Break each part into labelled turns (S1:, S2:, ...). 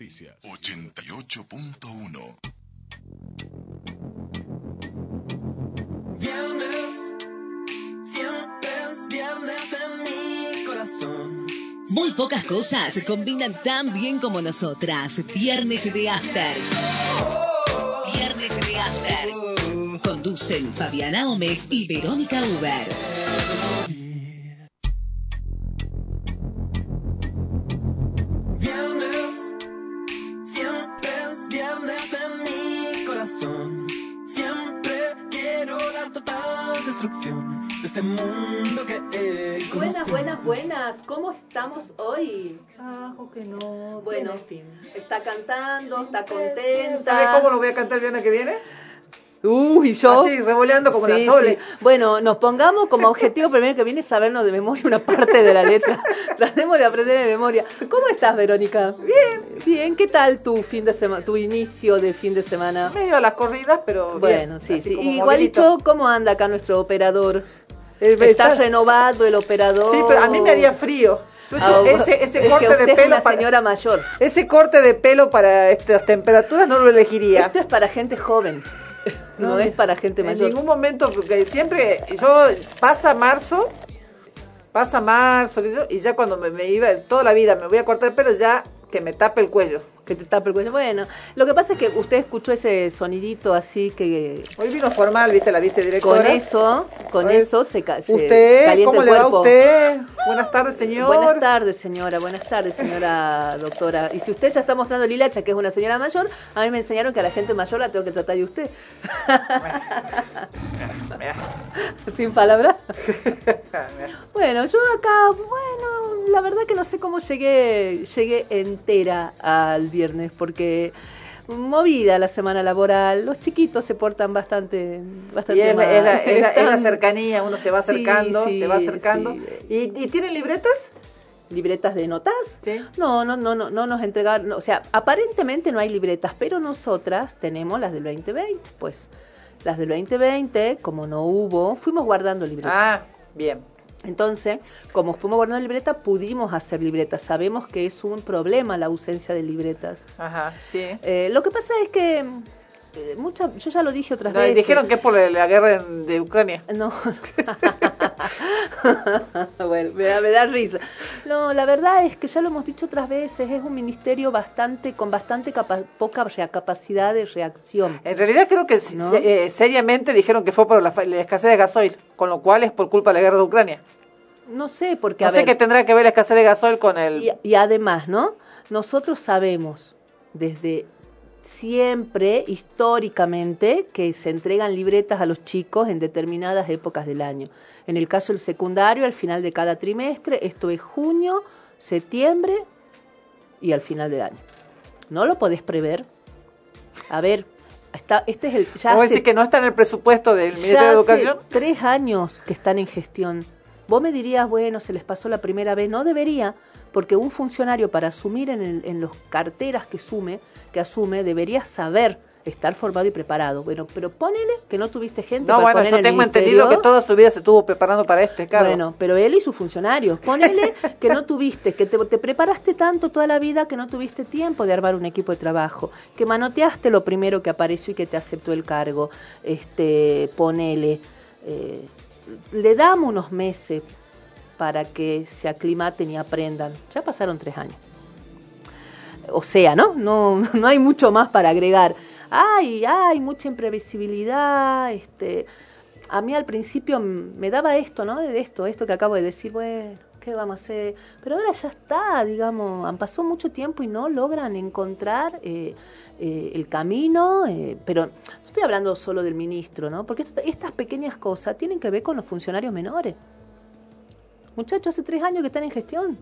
S1: Noticias.
S2: 88.1
S3: Viernes, siempre es viernes en mi corazón.
S4: Muy pocas cosas combinan tan bien como nosotras. Viernes de After. Viernes de After. Conducen Fabiana Gómez y Verónica Uber.
S5: ¿Cómo estamos hoy?
S6: Ajo que no
S5: Bueno,
S6: fin.
S5: está cantando, está
S6: ¿Sabe
S5: contenta.
S6: cómo lo voy a cantar el viernes que viene?
S5: Uy, yo.
S6: Así, revoleando como
S5: Sí,
S6: la Sole.
S5: sí. Bueno, nos pongamos como objetivo primero que viene sabernos de memoria una parte de la letra. Tratemos de aprender de memoria. ¿Cómo estás, Verónica? Bien. Bien, ¿qué tal tu fin de semana, tu inicio de fin de semana?
S6: Medio a las corridas, pero
S5: Bueno,
S6: bien,
S5: sí, sí.
S6: como
S5: Igualito,
S6: movidito.
S5: ¿cómo anda acá nuestro operador? ¿Está
S6: está-
S5: renovado el operador?
S6: Sí, pero a mí me haría frío.
S5: Ah,
S6: ese ese
S5: es que
S6: corte
S5: usted
S6: de
S5: es
S6: pelo
S5: una
S6: para
S5: señora mayor.
S6: ese corte de pelo para estas temperaturas no lo elegiría.
S5: Esto es para gente joven. No, es para gente
S6: en
S5: mayor.
S6: ningún momento porque siempre yo pasa marzo, pasa marzo y ya cuando me, me iba toda la vida me voy a cortar el pelo ya que me tape el cuello.
S5: Que te tape el cuello. Bueno, lo que pasa es que usted escuchó ese sonidito así que
S6: Hoy vino formal, viste, la vicedirectora.
S5: con eso, con eso se, se
S6: ¿Usted?
S5: calienta
S6: ¿Cómo
S5: el
S6: le va a usted? Buenas tardes, señor.
S5: Buenas tardes, señora. Buenas tardes, señora doctora. Y si usted ya está mostrando el hilacha, que es una señora mayor, a mí me enseñaron que a la gente mayor la tengo que tratar de usted. Sin palabras. Bueno, yo acá, bueno, la verdad que no sé cómo llegué, llegué entera al viernes, porque movida la semana laboral, los chiquitos se portan bastante,
S6: Y
S5: bastante
S6: es, la-
S5: mal.
S6: es la, es la- es la
S5: Están-
S6: cercanía, uno se va acercando,
S5: sí,
S6: se va acercando.
S5: sí.
S6: ¿Y, ¿Y tienen libretas?
S5: libretas de notas. No, no, no, no, no nos entregaron, no, o sea, aparentemente no hay libretas, pero nosotras tenemos las del 2020, pues. Las del 2020, como no hubo, fuimos guardando libretas.
S6: Ah, bien.
S5: Entonces, como fuimos guardando libreta, pudimos hacer libretas. Sabemos que es un problema la ausencia de libretas.
S6: Ajá, sí.
S5: Eh, lo que pasa es que eh, mucha, yo ya lo dije otras
S6: No,
S5: veces.
S6: dijeron que es por la, guerra de Ucrania.
S5: No. bueno, me da, me da risa. No, la verdad es que ya lo hemos dicho otras veces, es un ministerio bastante con bastante capa- poca capacidad de reacción.
S6: En realidad creo que se-
S5: ¿No?
S6: se- eh, seriamente dijeron que fue por la escasez de gasoil, con lo cual es por culpa de la guerra de Ucrania.
S5: No sé, porque
S6: No
S5: a
S6: sé
S5: ver,
S6: qué tendrá que ver la escasez de gasoil con el...
S5: y, y además, ¿no? Nosotros sabemos desde siempre, históricamente, que se entregan libretas a los chicos en determinadas épocas del año. En el caso del secundario, al final de cada trimestre, esto es junio, septiembre y al final del año. ¿No lo podés prever? A ver, está, este es el... Ya
S6: ¿Vos
S5: hace-
S6: decís que no está en el presupuesto del Ministerio de
S5: hace
S6: Educación?
S5: tres años que están en gestión. Vos me dirías, bueno, se les pasó la primera vez. No debería, porque un funcionario para asumir en, el- en los carteras que asume, que asume, debería saber estar formado y preparado. Bueno, pero ponele que no tuviste gente
S6: No,
S5: para
S6: bueno,
S5: poner
S6: yo tengo entendido que toda su vida se estuvo preparando para este cargo.
S5: Bueno, pero él y sus funcionarios. Ponele que no tuviste, que te, te preparaste tanto toda la vida que no tuviste tiempo de armar un equipo de trabajo, que manoteaste lo primero que apareció y que te aceptó el cargo. Este, ponele, eh, le damos unos meses para que se aclimaten y aprendan. Ya pasaron tres años. O sea, ¿no? No, no hay mucho más para agregar. Ay, hay mucha imprevisibilidad, este, a mí al principio me daba esto, ¿no? De esto, esto que acabo de decir, bueno, ¿qué vamos a hacer? Pero ahora ya está, digamos, han pasado mucho tiempo y no logran encontrar eh, eh, el camino, eh, pero no estoy hablando solo del ministro, ¿no? Porque estas pequeñas cosas tienen que ver con los funcionarios menores. Muchachos, hace tres años que están en gestión.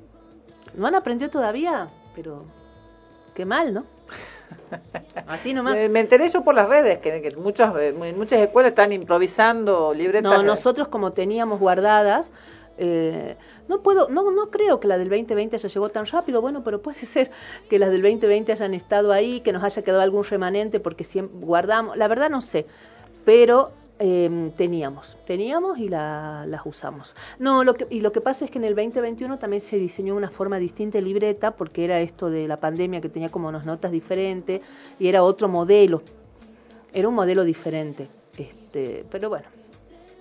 S5: No han aprendido todavía, pero qué mal, ¿no? Así nomás.
S6: Me enteré yo por las redes que, que muchas, eh, muchas escuelas están improvisando libretas.
S5: No, nosotros como teníamos guardadas, eh, no puedo, no, no creo que la del 2020 haya llegado tan rápido, bueno, pero puede ser que las del 2020 hayan estado ahí, que nos haya quedado algún remanente porque siempre guardamos, la verdad no sé, pero Em, teníamos, teníamos y la- las usamos. No, lo que, y lo que pasa es que en el 2021 también se diseñó una forma distinta de libreta porque era esto de la pandemia que tenía como unas notas diferentes y era otro modelo, era un modelo diferente. Este, pero bueno,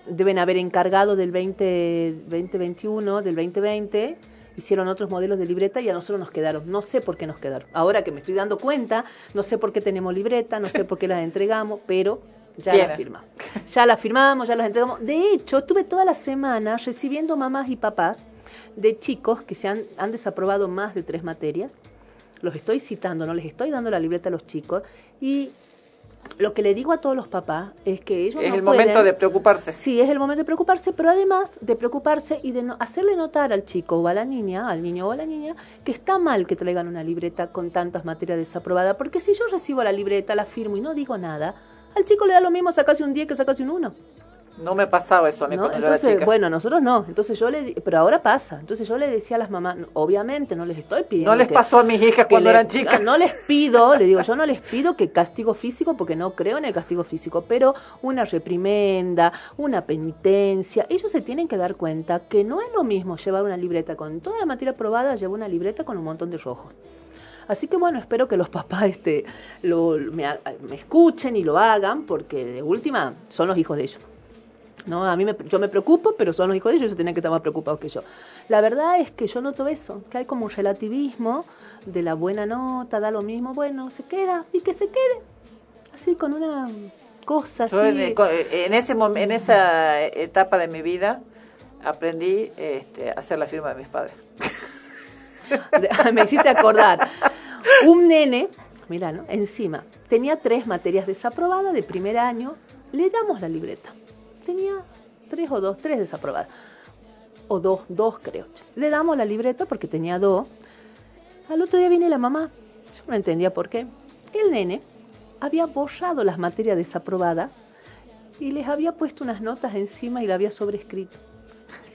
S5: deben haber encargado del 20, 2021, del 2020, hicieron otros modelos de libreta y a nosotros nos quedaron. No sé por qué nos quedaron. Ahora que me estoy dando cuenta, no sé por qué tenemos libreta, no sé por qué las entregamos, pero ya la firmamos. Ya la firmamos, ya las entregamos. De hecho, estuve toda la semana recibiendo mamás y papás de chicos que se han, han desaprobado más de tres materias. Los estoy citando, no les estoy dando la libreta a los chicos. Y lo que le digo a todos los papás es que ellos
S6: Es
S5: no
S6: el momento de preocuparse.
S5: Sí, es el momento de preocuparse, pero además de preocuparse y de no- hacerle notar al chico o a la niña, al niño o a la niña, que está mal que traigan una libreta con tantas materias desaprobadas, porque si yo recibo la libreta, la firmo y no digo nada, al chico le da lo mismo sacarse un 10 que sacarse un 1.
S6: No me pasaba eso a mí
S5: ¿no?
S6: cuando yo era chica.
S5: bueno, a nosotros no. Entonces yo le, di- pero ahora pasa. Entonces yo le decía a las mamás, obviamente no les estoy pidiendo.
S6: no les
S5: que-
S6: pasó a mis hijas cuando
S5: les-
S6: eran chicas.
S5: No les pido, le digo, yo no les pido que castigo físico porque no creo en el castigo físico, pero una reprimenda, una penitencia. Ellos se tienen que dar cuenta que no es lo mismo llevar una libreta con toda la materia aprobada, llevar una libreta con un montón de rojos. Así que bueno, espero que los papás este, lo, me, me escuchen y lo hagan, porque de última son los hijos de ellos. No, a mí me, yo me preocupo, pero son los hijos de ellos, ellos tienen que estar más preocupados que yo. La verdad es que yo noto eso, que hay como un relativismo de la buena nota, da lo mismo, bueno, se queda y que se quede. Así con una cosa así.
S6: Yo en, ese en esa etapa de mi vida aprendí este, a hacer la firma de mis padres.
S5: De- me hiciste acordar. Un nene, mira, ¿no? Encima, tenía tres materias desaprobadas de primer año, le damos la libreta. Tenía tres o dos, tres desaprobadas. O dos, dos creo. Le damos la libreta porque tenía dos. Al otro día viene la mamá. Yo no entendía por qué. El nene había borrado las materias desaprobadas y les había puesto unas notas encima y la había sobrescrito.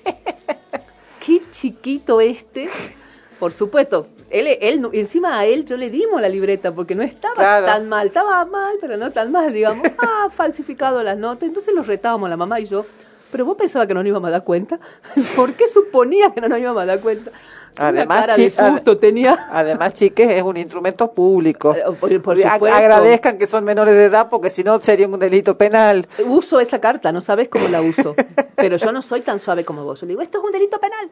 S5: Qué chiquito este. Por supuesto, él, él, encima a él yo le dimos la libreta porque no estaba
S6: Claro.
S5: tan mal, estaba mal, pero no tan mal, digamos. Ah, falsificado las notas. Entonces los retábamos la mamá y yo. Pero vos pensabas que no nos íbamos a dar cuenta. ¿Por qué suponía que no nos íbamos a dar cuenta?
S6: Además,
S5: Una cara de
S6: ad-
S5: susto tenía.
S6: Además, chiques, es un instrumento público.
S5: Eh, por- por
S6: Ag-. Agradezcan que son menores de edad porque si no sería un delito penal.
S5: Uso esa carta, no sabes cómo la uso. Pero yo no soy tan suave como vos. Yo le digo, esto es un delito penal.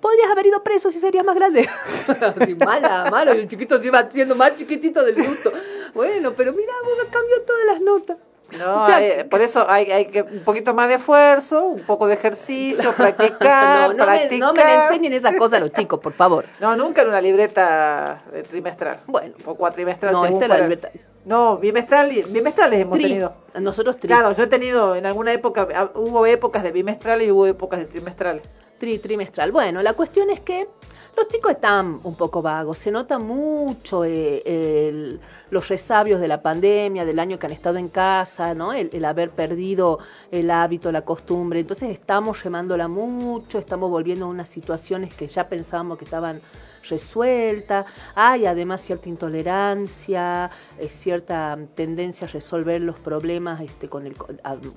S5: Podrías haber ido preso si serías más grande. Así, mala, malo. Y el chiquito se iba siendo más chiquitito del gusto. Bueno, pero mira, vos me cambió todas las notas.
S6: No,
S5: O sea,
S6: hay- por eso hay, hay que un poquito más de esfuerzo, un poco de ejercicio, practicar,
S5: no, no, me,
S6: practicar.
S5: no me le enseñen esas cosas a los chicos, por favor.
S6: No, nunca en una libreta eh, trimestral.
S5: Bueno.
S6: O cuatrimestral.
S5: No,
S6: según
S5: esta era
S6: fuera.
S5: libreta-
S6: No, bimestral, y- bimestrales hemos
S5: Tri.
S6: tenido.
S5: Nosotros tri,
S6: Claro, yo he tenido en alguna época, ah, hubo épocas de bimestrales y hubo épocas de trimestrales.
S5: Tri- trimestral. Bueno, la cuestión es que los chicos están un poco vagos. Se nota mucho eh, el- los resabios de la pandemia, del año que han estado en casa, ¿no? El, el haber perdido el hábito, la costumbre. Entonces estamos remándola mucho, estamos volviendo a unas situaciones que ya pensábamos que estaban resueltas. Hay además cierta intolerancia, eh, cierta tendencia a resolver los problemas este,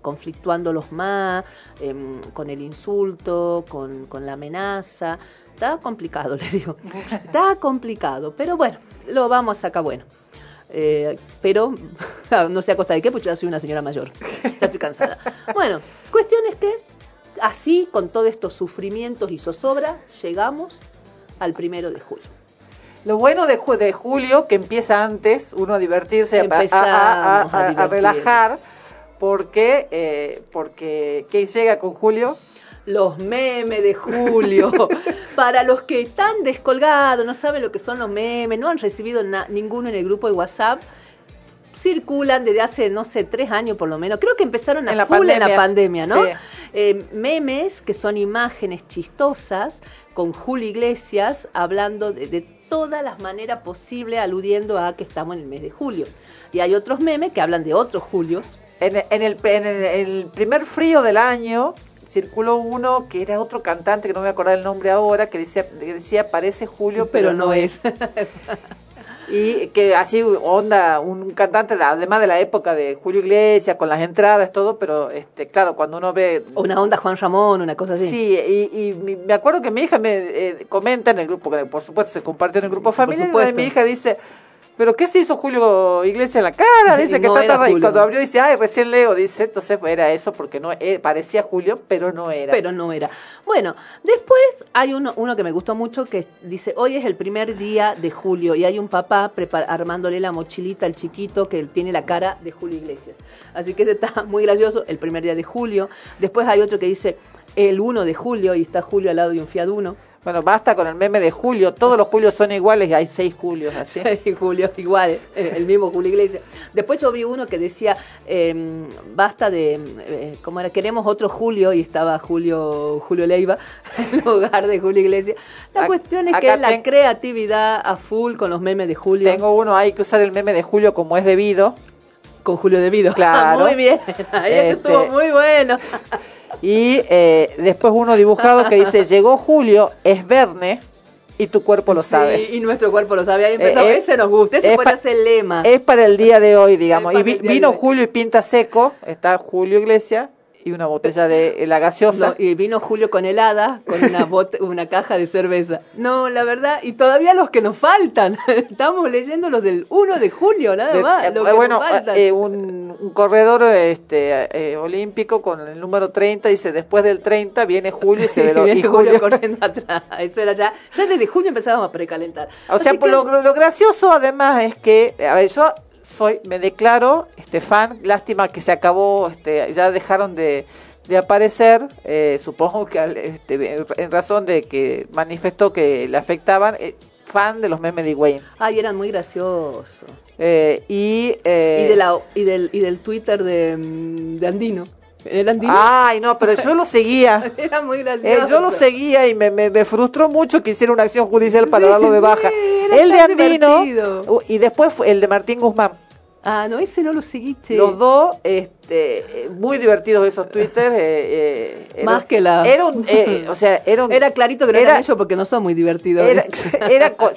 S5: conflictuándolos más, em, con el insulto, con, la amenaza. Está complicado, le digo. Está complicado, pero bueno, lo vamos a sacar bueno. Eh, pero no sé a costa de qué, porque yo ya soy una señora mayor. Ya estoy cansada. Bueno, cuestión es que así, con todos estos sufrimientos y zozobra, llegamos al primero de julio.
S6: Lo bueno de, ju- de julio, que empieza antes, uno a divertirse, a- a, relajar, porque, eh, porque ¿qué llega con julio?
S5: Los memes de julio. Para los que están descolgados, no saben lo que son los memes, no han recibido ninguno en el grupo de WhatsApp, circulan desde hace, no sé, tres años por lo menos. Creo que empezaron a
S6: En la
S5: full en la
S6: pandemia,
S5: pandemia, ¿no?
S6: sí.
S5: Eh, memes que son imágenes chistosas con Julio Iglesias hablando de, de todas las maneras posibles, aludiendo a que estamos en el mes de julio. Y hay otros memes que hablan de otros Julios.
S6: En, en el, en el- el primer frío del año circuló uno que era otro cantante, que no me voy a acordar el nombre ahora, que decía, que decía parece Julio, pero, no es. Y que así onda, un cantante, de- además de la época de Julio Iglesias, con las entradas, todo, pero este claro, cuando uno ve...
S5: Una onda Juan Ramón, una cosa así.
S6: Sí, y, me acuerdo que mi hija me eh, comenta en el grupo, que por supuesto se compartió en el grupo familiar, y mi hija dice, ¿pero qué se hizo Julio Iglesias en la cara? Dice
S5: Y
S6: que
S5: no
S6: está tan- y cuando abrió dice, ay, recién leo, dice, entonces era eso porque no eh, parecía Julio, pero no era.
S5: Pero no era. Bueno, después hay uno, uno que me gustó mucho que dice, hoy es el primer día de julio y hay un papá armándole la mochilita al chiquito que tiene la cara de Julio Iglesias. Así que ese está muy gracioso, el primer día de julio. Después hay otro que dice, el 1 de julio y está Julio al lado de un Fiat Uno.
S6: Bueno, basta con el meme de Julio, todos los Julios son iguales y hay seis Julios así.
S5: Y Julio igual, eh, el mismo Julio Iglesias. Después yo vi uno que decía, eh, basta de, eh, ¿cómo era? Queremos otro Julio y estaba Julio Julio Leiva en lugar de Julio Iglesias. La cuestión es que es la creatividad a full con los memes de Julio.
S6: Tengo uno, hay que usar el meme de Julio como es debido.
S5: Con Julio Devido.
S6: Claro.
S5: muy bien, ahí
S6: Este-
S5: estuvo muy bueno.
S6: Y eh, después uno dibujado que dice, llegó Julio, es Verne y tu cuerpo lo
S5: Sí,
S6: sabe.
S5: y nuestro cuerpo lo sabe. Ahí empezó,
S6: Eh, eh,
S5: ese nos gusta, ese
S6: es
S5: puede ser lema.
S6: Es para el día de hoy, digamos. Y vi- vino. Julio y pinta seco, está Julio Iglesias y una botella de la gaseosa.
S5: No, y vino Julio con helada, con una, bot- una caja de cerveza. No, la verdad, y todavía los que nos faltan. Estamos leyendo los del 1 de julio, nada
S6: De-
S5: más.
S6: eh,
S5: que
S6: bueno,
S5: nos
S6: eh, un, un corredor este, eh, olímpico con el número 30 dice, después del 30 viene Julio y se ve lo- y Julio.
S5: corriendo atrás. Eso era ya. Ya desde julio empezábamos a precalentar.
S6: O sea,
S5: Así que-
S6: lo, lo gracioso además es que, a ver, yo soy, me declaro este fan, lástima que se acabó, este, ya dejaron de, de aparecer, eh, supongo que al- este, en razón de que manifestó que le afectaban, eh, fan de los memes de Wayne.
S5: Ay, eran muy graciosos.
S6: Eh, y, eh,
S5: y, de la, y, del, y del Twitter de, mm, de Andino. ¿El Andino?
S6: Ay, no, pero yo lo seguía.
S5: Era muy
S6: Eh,
S5: gracioso.
S6: yo lo seguía y me, me, me frustró mucho que hiciera una acción judicial para
S5: Sí,
S6: darlo de baja.
S5: sí,
S6: el de Andino
S5: divertido.
S6: y después fue el de Martín Guzmán.
S5: Ah, no, ese no lo seguí, che.
S6: Los dos, este, eh, muy divertidos esos Twitter. eh, eh, era-
S5: Más que la-
S6: Era un, eh, o sea, era un-
S5: Era clarito que no
S6: era-
S5: eran ellos porque no son muy divertidos.
S6: Era, era co-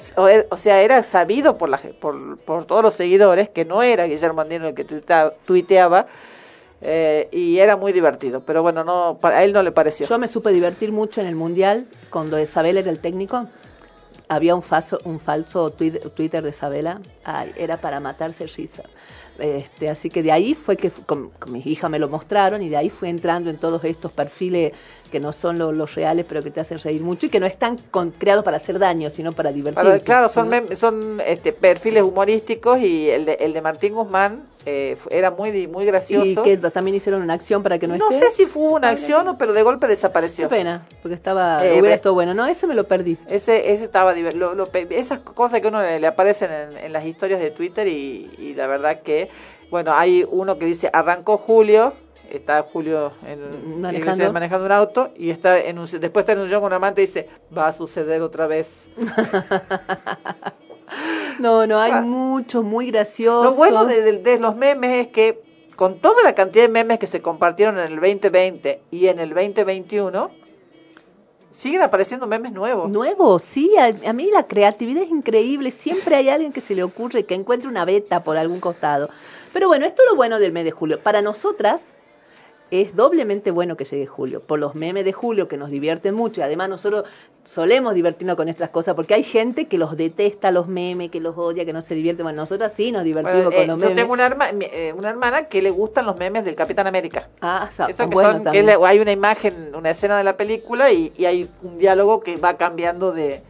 S6: o sea, era sabido por, la, por, por todos los seguidores que no era Guillermo Andino el que tuiteaba eh, y era muy divertido. Pero bueno, no para a él no le pareció.
S5: Yo me supe divertir mucho en el Mundial cuando Isabel era el técnico. Había un falso, un falso Twitter de Isabela. Ay, era para matarse risa. Este, así que de ahí fue que con, con mis hijas me lo mostraron y de ahí fui entrando en todos estos perfiles que no son lo- los reales pero que te hacen reír mucho y que no están con- creados para hacer daño sino para divertirte.
S6: Para- claro, son, son este, perfiles humorísticos y el de, el de Martín Guzmán eh, era muy, muy gracioso.
S5: y que también hicieron una acción para que no,
S6: no
S5: esté.
S6: sé si fue una acción, o- pero de golpe desapareció.
S5: Qué pena, porque estaba,
S6: Eh,
S5: hubiera estado bueno. No, ese me lo perdí.
S6: Ese, ese estaba lo- lo esas cosas que uno le, le aparecen en, en las historias de Twitter y, y la verdad que, bueno, hay uno que dice arrancó Julio, está Julio en,
S5: Manejando.
S6: en- manejando un auto y está en un, después está en un con un amante y dice va a suceder otra vez.
S5: No, no, hay
S6: Ah.
S5: muchos muy graciosos.
S6: Lo bueno de, de- de los memes es que con toda la cantidad de memes que se compartieron en el 2020 y en el 2021, siguen apareciendo memes nuevos.
S5: Nuevo, sí, a, a mí la creatividad es increíble, siempre hay alguien que se le ocurre que encuentre una beta por algún costado. Pero bueno, esto es lo bueno del mes de julio. Para nosotras es doblemente bueno que llegue julio, por los memes de julio que nos divierten mucho y además nosotros solemos divertirnos con estas cosas porque hay gente que los detesta los memes, que los odia, que no se divierte. Bueno, nosotras sí nos divertimos
S6: Bueno, eh,
S5: con los
S6: yo
S5: memes.
S6: tengo una, herma- eh, una hermana que le gustan los memes del Capitán América.
S5: Ah, sa-
S6: Eso que
S5: bueno,
S6: son, que la- hay una imagen, una escena de la película y, y hay un diálogo que va cambiando de,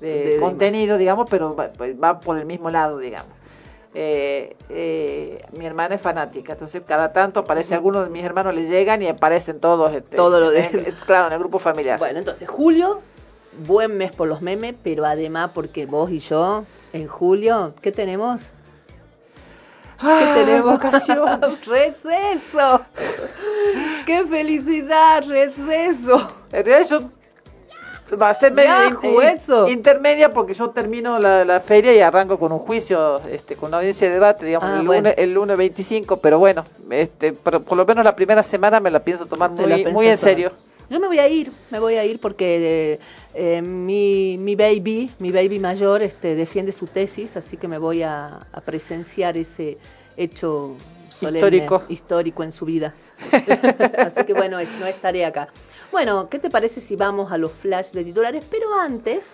S6: de
S5: De- de
S6: contenido, digamos, pero va, pues, va por el mismo lado, digamos. Eh, eh, mi hermana es fanática, entonces cada tanto aparece alguno de mis hermanos le llegan y aparecen todos. Este,
S5: Todo lo de-
S6: eh, claro, en el grupo familiar.
S5: Bueno, entonces, julio, buen mes por los memes, pero además porque vos y yo, en julio, ¿qué tenemos? ¿Qué
S6: Ah,
S5: tenemos?
S6: vocación.
S5: ¡Receso! ¡Qué felicidad! ¡Receso!
S6: En realidad yo va a ser medio in- intermedia porque yo termino la, la feria y arranco con un juicio, este, con una audiencia de debate, digamos,
S5: Ah,
S6: el,
S5: bueno.
S6: lunes, el lunes 25, pero bueno, este, por, por lo menos la primera semana me la pienso tomar
S5: Te
S6: muy, muy en
S5: tomar.
S6: serio.
S5: Yo me voy a ir, me voy a ir porque eh, eh, mi, mi baby, mi baby mayor, este, defiende su tesis, así que me voy a, a presenciar ese hecho solemne,
S6: Histórico.
S5: histórico en su vida. así que bueno, es- no estaré acá. Bueno, ¿qué te parece si vamos a los flash de titulares? Pero antes,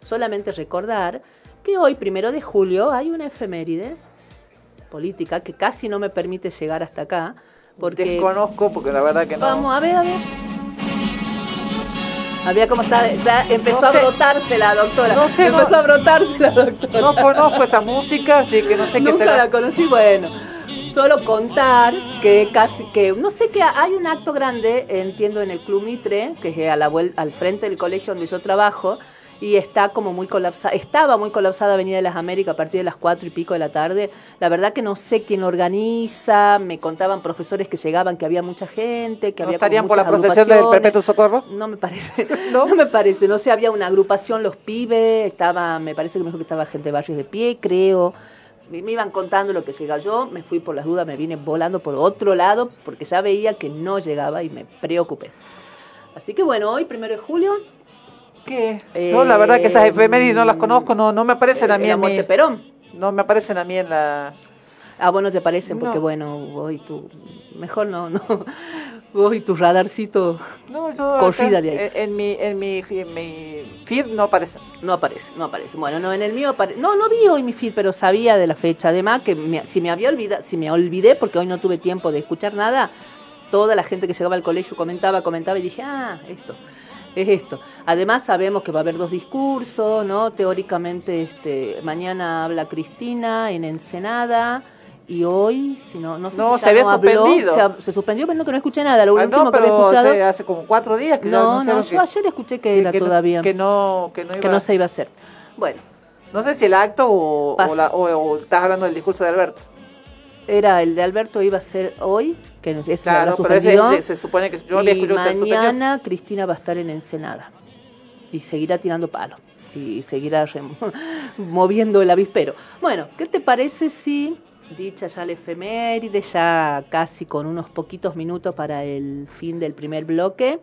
S5: solamente recordar que hoy, primero de julio, hay una efeméride política que casi no me permite llegar hasta acá. Porque
S6: Desconozco porque la verdad que no.
S5: Vamos, a ver, a ver. A ver cómo está, ya empezó
S6: No sé.
S5: a brotarse la doctora.
S6: No sé,
S5: empezó
S6: no-
S5: a brotarse la doctora.
S6: No conozco esa música, así que no sé qué será.
S5: la conocí, bueno. Solo contar que casi que no sé que hay un acto grande, entiendo en el Club Mitre, que es a la al frente del colegio donde yo trabajo y está como muy colapsada, estaba muy colapsada Avenida de las Américas a partir de las cuatro y pico de la tarde. La verdad que no sé quién organiza, me contaban profesores que llegaban que había mucha gente, que
S6: ¿No
S5: había
S6: estarían por la procesión del. Perpetuo Socorro?
S5: No me parece.
S6: ¿No?
S5: ¿No? me parece. No sé, había una agrupación, los pibes, estaba, me parece que me dijo que estaba gente de barrios de pie, creo. Me iban contando lo que llega yo, me fui por las dudas, me vine volando por otro lado, porque ya veía que no llegaba y me preocupé. Así que bueno, hoy, primero de julio.
S6: ¿Qué? Yo la verdad que esas
S5: eh,
S6: efemérides no las conozco, no, no me aparecen a mí en mi...
S5: Perón.
S6: No me aparecen a mí en la...
S5: Ah, bueno, te parecen, porque
S6: No.
S5: bueno, hoy tú. Mejor no, no. Vos y tu radarcito
S6: No, yo
S5: Corrida de ahí.
S6: En, mi, en, mi, en mi feed no aparecen.
S5: No aparece, no aparece. Bueno, no, en el mío apare- No, no vi hoy mi feed, pero sabía de la fecha. Además, que me- si me había olvidado, si me olvidé, porque hoy no tuve tiempo de escuchar nada, toda la gente que llegaba al colegio comentaba, comentaba y dije, ah, esto, es esto. Además, sabemos que va a haber dos discursos, ¿no? Teóricamente, este, mañana habla Cristina en Ensenada. Y hoy, si no, no sé
S6: No,
S5: si
S6: se
S5: ya
S6: había
S5: no habló,
S6: suspendido.
S5: se, ha- se suspendió, pero no que no escuché nada. Lo
S6: Ah,
S5: último
S6: no,
S5: que había
S6: pero
S5: escuchado.
S6: hace, hace como cuatro días que ya
S5: No, no,
S6: anunciaron
S5: yo
S6: que,
S5: ayer escuché que era
S6: que no-
S5: todavía.
S6: que no, que no iba...
S5: que no se iba a hacer. Bueno,
S6: No sé si el acto o, la- o- o estás hablando del discurso de Alberto.
S5: era el de Alberto iba a ser hoy, que no sé,
S6: Claro,
S5: se
S6: pero ese, se, se supone que yo había escuchado se
S5: mañana Cristina va a estar en Ensenada y seguirá tirando palos y seguirá moviendo el avispero. Bueno, ¿qué te parece si, dicha ya la efeméride, ya casi con unos poquitos minutos para el fin del primer bloque,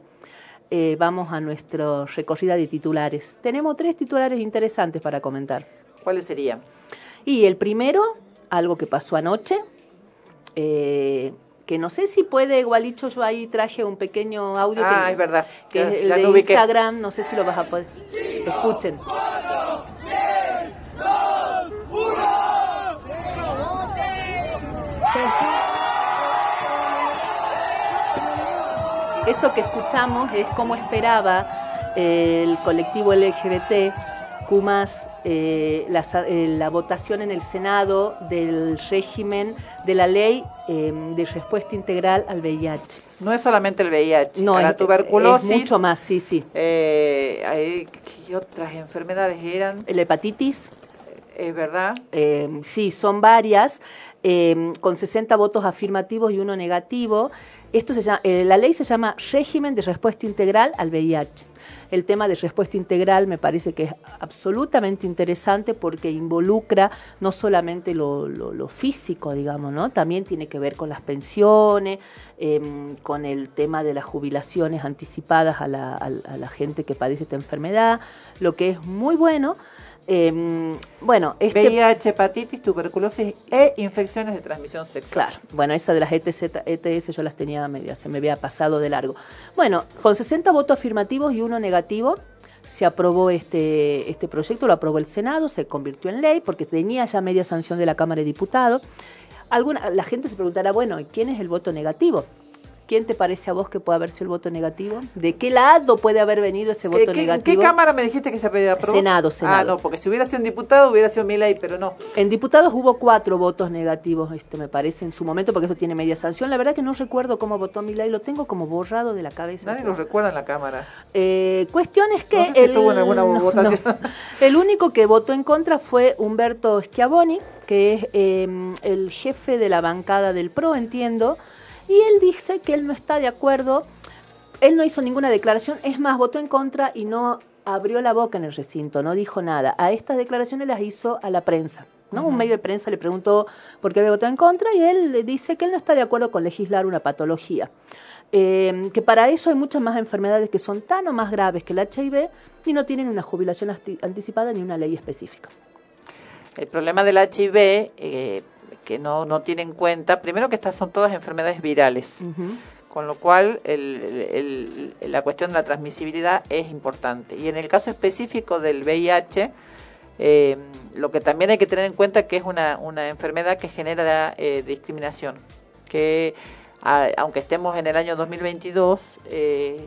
S5: eh, vamos a nuestra recorrida de titulares? Tenemos tres titulares interesantes para comentar.
S6: ¿Cuáles serían?
S5: Y el primero, algo que pasó anoche, eh, que no sé si puede, igualito yo ahí traje un pequeño audio
S6: Ah,
S5: que,
S6: es verdad.
S5: que
S6: Ya-
S5: es el de. Instagram, no sé si lo vas a poder. Escuchen. Eso que escuchamos es como esperaba el colectivo LGBT Q+, eh, la, eh, la votación en el Senado del régimen de la ley eh, de respuesta integral al VIH.
S6: No es solamente el VIH,
S5: No,
S6: la
S5: es,
S6: tuberculosis.
S5: es mucho más, sí, sí.
S6: Eh, ¿Qué otras enfermedades eran?
S5: La hepatitis,
S6: Es verdad.
S5: Eh, sí, son varias, eh, con 60 votos afirmativos y uno negativo. Esto se llama, eh, la ley se llama Régimen de Respuesta Integral al VIH. El tema de respuesta integral me parece que es absolutamente interesante porque involucra no solamente lo, lo- físico, digamos, ¿no? También tiene que ver con las pensiones, em, con el tema de las jubilaciones anticipadas a la gente que padece esta enfermedad, lo que es muy bueno. Em, bueno, este...
S6: VIH, hepatitis, tuberculosis e infecciones de transmisión sexual.
S5: Claro, bueno, esa de las ETZ, ETS yo las tenía media, se me había pasado de largo. Bueno, con 60 votos afirmativos y uno negativo, se aprobó este, este proyecto, lo aprobó el Senado, se convirtió en ley porque tenía ya media sanción de la Cámara de Diputados. Alguna, la gente se preguntará, bueno, ¿y quién es el voto negativo? ¿Quién te parece a vos que puede haber sido el voto negativo? ¿De qué lado puede haber venido ese
S6: ¿Qué,
S5: voto
S6: qué- en
S5: negativo?
S6: qué cámara me dijiste que se aprobado?
S5: Senado, Senado.
S6: Ah, no, porque si hubiera sido un diputado hubiera sido mi ley, pero no.
S5: En diputados hubo cuatro votos negativos, este me parece, en su momento, porque eso tiene media sanción. La verdad que no recuerdo cómo votó Milei, lo tengo como borrado de la cabeza.
S6: Nadie lo recuerda en la cámara.
S5: Eh, cuestión es que
S6: No sé si estuvo en alguna votación.
S5: el único que votó en contra fue Humberto Schiavoni, que es eh, el jefe de la bancada del PRO, entiendo, y él dice que él no está de acuerdo, él no hizo ninguna declaración, es más, votó en contra y no abrió la boca en el recinto, no dijo nada. A estas declaraciones las hizo a la prensa. ¿no? Un medio de prensa le preguntó por qué había votado en contra y él le dice que él no está de acuerdo con legislar una patología. eh, que para eso hay muchas más enfermedades que son tan o más graves que el HIV y no tienen una jubilación anticipada ni una ley específica.
S6: El problema del HIV, eh, que no, no tiene en cuenta, primero que estas son todas enfermedades virales, con lo cual el- el- el- la cuestión de la transmisibilidad es importante. Y en el caso específico del VIH, eh, lo que también hay que tener en cuenta que es una, una enfermedad que genera eh, discriminación, que a- aunque estemos en el año 2022, eh,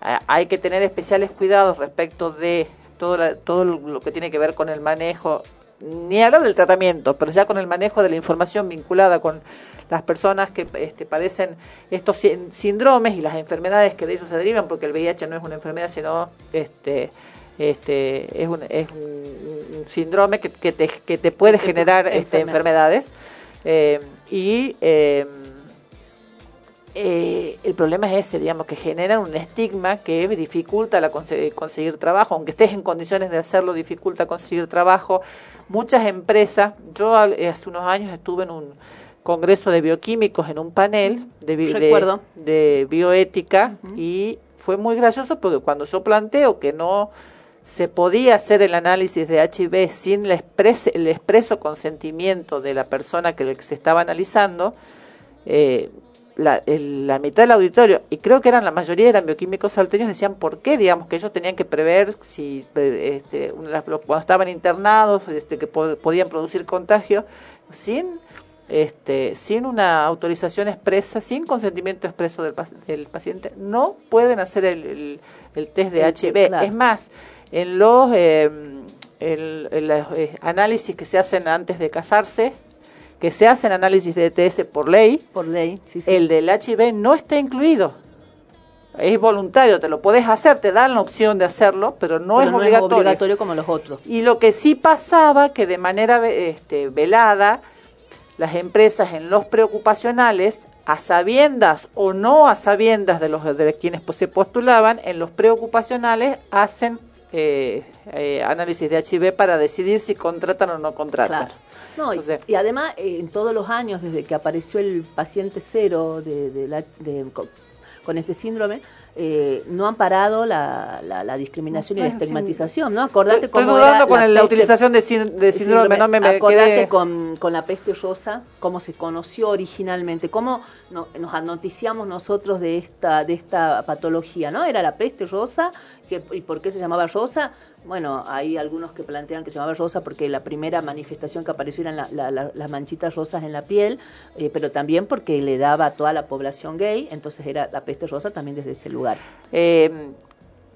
S6: a- hay que tener especiales cuidados respecto de todo, la- todo lo que tiene que ver con el manejo, ni hablar del tratamiento, pero ya con el manejo de la información vinculada con las personas que este, padecen estos sí- síndromes y las enfermedades que de ellos se derivan, porque el VIH no es una enfermedad, sino este, este, es, un, es un- un síndrome que, que te, que te puede generar este,
S5: enfermedad.
S6: enfermedades. Eh, y eh, eh, el problema es ese, digamos, que generan un estigma que dificulta la conse- conseguir trabajo, aunque estés en condiciones de hacerlo, dificulta conseguir trabajo. Muchas empresas, yo eh, hace unos años estuve en un congreso de bioquímicos en un panel de, bi- de- bioética y fue muy gracioso porque cuando yo planteo que no se podía hacer el análisis de HIV sin la expres- el expreso consentimiento de la persona que se estaba analizando, eh, la, el- la mitad del auditorio, y creo que eran la mayoría eran bioquímicos salteños, decían por qué, digamos, que ellos tenían que prever si eh, este, cuando estaban internados, este, que po- podían producir contagio, sin este, sin una autorización expresa, sin consentimiento expreso del, del paciente, no pueden hacer el, el- el test de
S5: El
S6: HIV.
S5: claro.
S6: Es más, en los eh, en los, eh, análisis que se hacen antes de casarse, que se hacen análisis de ETS por ley,
S5: Por ley, sí, sí.
S6: el del HIV no está incluido. Es voluntario, te lo puedes hacer, te dan la opción de hacerlo, pero no,
S5: Pero
S6: es, obligatorio.
S5: obligatorio como los otros.
S6: Y lo que sí pasaba, que de manera este, velada, las empresas en los preocupacionales, a sabiendas o no a sabiendas de los de quienes se postulaban, en los preocupacionales hacen eh, eh, análisis de HIV para decidir si contratan o no contratan.
S5: Claro. No, y,
S6: Entonces-
S5: y además, eh, en todos los años, desde que apareció el paciente cero de, de la- de- con, con este síndrome, eh, no han parado la, la, la discriminación y la estigmatización, ¿no? Acordate
S6: Estoy
S5: cómo
S6: dudando
S5: era
S6: con la
S5: peste-
S6: utilización de, sín- de síndrome, no me, me
S5: Acordate
S6: quedé...
S5: con, con la peste rosa, cómo se conoció originalmente, cómo no- nos anoticiamos nosotros de esta, de esta patología, ¿no? Era la peste rosa, ¿y por qué se llamaba rosa? Bueno, hay algunos que plantean que se llamaba rosa porque la primera manifestación que apareció eran la- la- la- las manchitas rosas en la piel, eh, pero también porque le daba a toda la población gay, entonces era la peste rosa también desde ese lugar.
S6: Eh,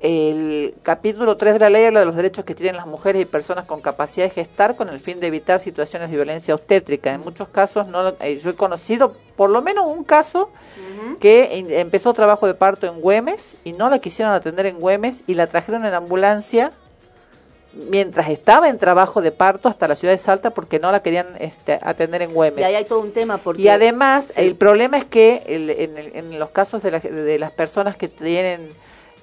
S6: el capítulo 3 de la ley habla de los derechos que tienen las mujeres y personas con capacidad de gestar con el fin de evitar situaciones de violencia obstétrica. En muchos casos, no, eh, yo he conocido por lo menos un caso que in- empezó trabajo de parto en Güemes y no la quisieron atender en Güemes y la trajeron en ambulancia mientras estaba en trabajo de parto hasta la ciudad de Salta porque no la querían este, atender en Güemes.
S5: Y ahí hay todo un tema porque...
S6: Y además,
S5: Sí.
S6: el problema es que el- en, el- en los casos de, la- de las personas que tienen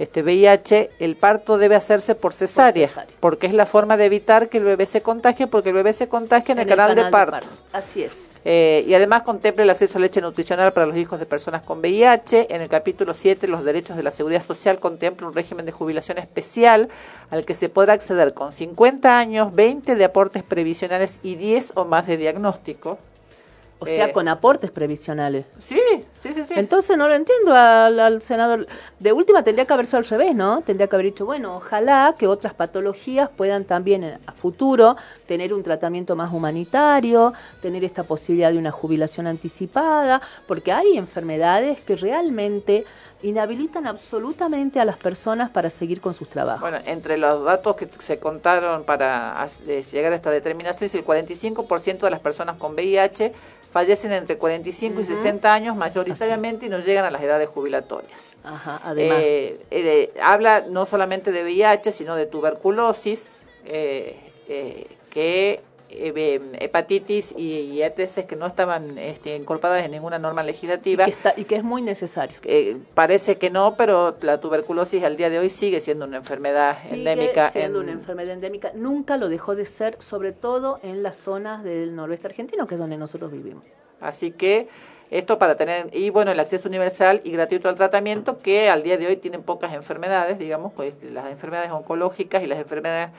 S6: este VIH, el parto debe hacerse por cesárea,
S5: cesárea.
S6: porque es la forma de evitar que el bebé se contagie, porque el bebé se contagia en, el, canal de parto.
S5: Así es.
S6: Eh, y además contempla el acceso a leche nutricional para los hijos de personas con VIH. En el capítulo 7, los derechos de la seguridad social contempla un régimen de jubilación especial al que se podrá acceder con 50 años, 20 de aportes previsionales y 10 o más de diagnóstico.
S5: O sea,
S6: Eh,
S5: con aportes previsionales.
S6: Sí, sí, sí, sí.
S5: Entonces no lo entiendo al, al senador. De última tendría que haber sido al revés, ¿no? Tendría que haber dicho, bueno, ojalá que otras patologías puedan también en- a futuro tener un tratamiento más humanitario, tener esta posibilidad de una jubilación anticipada, porque hay enfermedades que realmente inhabilitan absolutamente a las personas para seguir con sus trabajos.
S6: Bueno, entre los datos que se contaron para llegar a esta determinación, es el 45% de las personas con VIH fallecen entre 45 y 60 años mayoritariamente y no llegan a las edades jubilatorias.
S5: Ajá, además.
S6: Eh, eh, habla no solamente de VIH, sino de tuberculosis, eh, eh, que hepatitis y, y ETS que no estaban este, incorporadas en ninguna norma legislativa.
S5: Y que, está, y que es muy necesario.
S6: Eh, parece que no, pero la tuberculosis al día de hoy sigue siendo una enfermedad
S5: Sigue
S6: endémica.
S5: siendo
S6: en-
S5: una enfermedad endémica. Nunca lo dejó de ser, sobre todo en las zonas del noroeste argentino, que es donde nosotros vivimos.
S6: Así que esto para tener, y bueno, el acceso universal y gratuito al tratamiento, que al día de hoy tienen pocas enfermedades, digamos, pues las enfermedades oncológicas y las enfermedades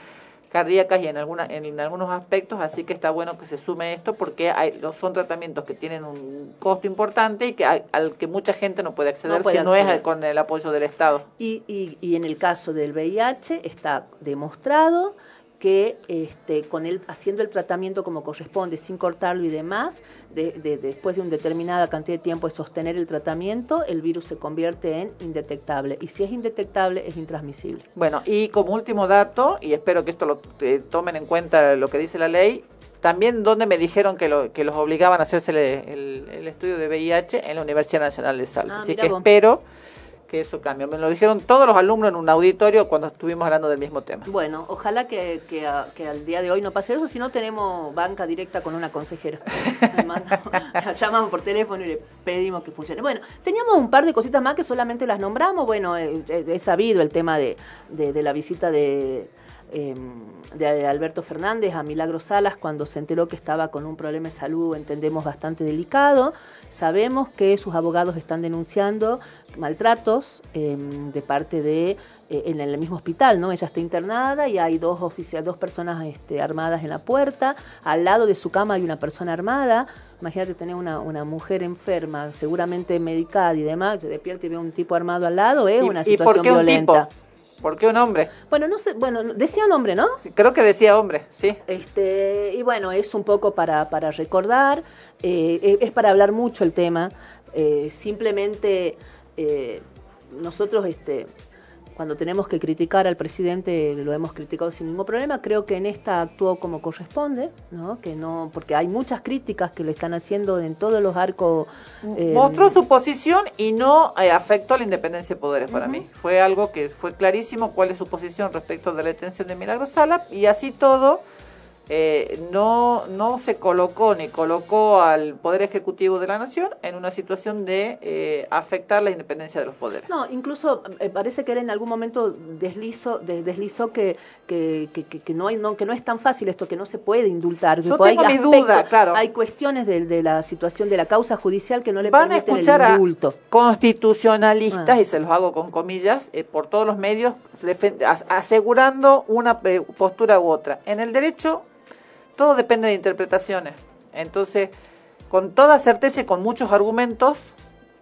S6: cardíacas y en, alguna, en, algunos aspectos, así que está bueno que se sume esto porque hay, los, son tratamientos que tienen un costo importante y que hay- al que mucha gente no puede acceder
S5: No puede
S6: si no es con el apoyo del Estado.
S5: Y, y, y en el caso del VIH está demostrado que este, con él haciendo el tratamiento como corresponde, sin cortarlo y demás, de, de- después de una determinada cantidad de tiempo de sostener el tratamiento, el virus se convierte en indetectable. Y si es indetectable, es intransmisible.
S6: Bueno, y como último dato, y espero que esto lo eh, tomen en cuenta lo que dice la ley, también donde me dijeron que, lo, que los obligaban a hacerse el, el- el estudio de VIH en la Universidad Nacional de Salta.
S5: Ah,
S6: Así que
S5: vos.
S6: espero que eso cambie. Me lo dijeron todos los alumnos en un auditorio cuando estuvimos hablando del mismo tema.
S5: Bueno, ojalá que, que, a- que al día de hoy no pase eso, si no tenemos banca directa con una consejera. La llamamos por teléfono y le pedimos que funcione. Bueno, teníamos un par de cositas más que solamente las nombramos. Bueno, eh, eh, es sabido el tema de, de, de la visita de, eh, de Alberto Fernández a Milagro Salas cuando se enteró que estaba con un problema de salud, entendemos, bastante delicado. Sabemos que sus abogados están denunciando maltratos eh, de parte de eh, en el mismo hospital, ¿no? Ella está internada y hay dos oficiales, dos personas este, armadas en la puerta. Al lado de su cama hay una persona armada. Imagínate tener una, una mujer enferma, seguramente medicada y demás, se despierta y ve un tipo armado al lado, es
S6: ¿Y,
S5: una
S6: y
S5: situación
S6: por qué un
S5: violenta.
S6: tipo? ¿Por qué un hombre?
S5: Bueno, no sé, bueno, decía un hombre, ¿no?
S6: Sí, Creo que decía hombre, sí.
S5: Este, y bueno, es un poco para, para recordar, eh, es- para hablar mucho el tema. eh, simplemente eh, nosotros, este, cuando tenemos que criticar al presidente, lo hemos criticado sin ningún problema. Creo que en esta actuó como corresponde, ¿no? Que no, porque hay muchas críticas que le están haciendo en todos los arcos. eh,
S6: Mostró su posición y no eh, afectó a la independencia de poderes para mí. Fue algo que fue clarísimo cuál es su posición respecto de la detención de Milagro Sala y así todo eh, no, no se colocó ni colocó al Poder Ejecutivo de la Nación en una situación de eh, afectar la independencia de los poderes.
S5: No, incluso eh, parece que él en algún momento deslizó, de- deslizó que, que, que, que- no hay, no, que no es tan fácil esto, que no se puede indultar.
S6: Yo tengo
S5: hay
S6: mi duda, claro.
S5: Hay cuestiones de, de la situación de la causa judicial que no le
S6: Van a escuchar
S5: el
S6: a constitucionalistas,
S5: Ah.
S6: y se los hago con comillas, eh, por todos los medios, asegurando una postura u otra. En el derecho, todo depende de interpretaciones. Entonces, con toda certeza y con muchos argumentos,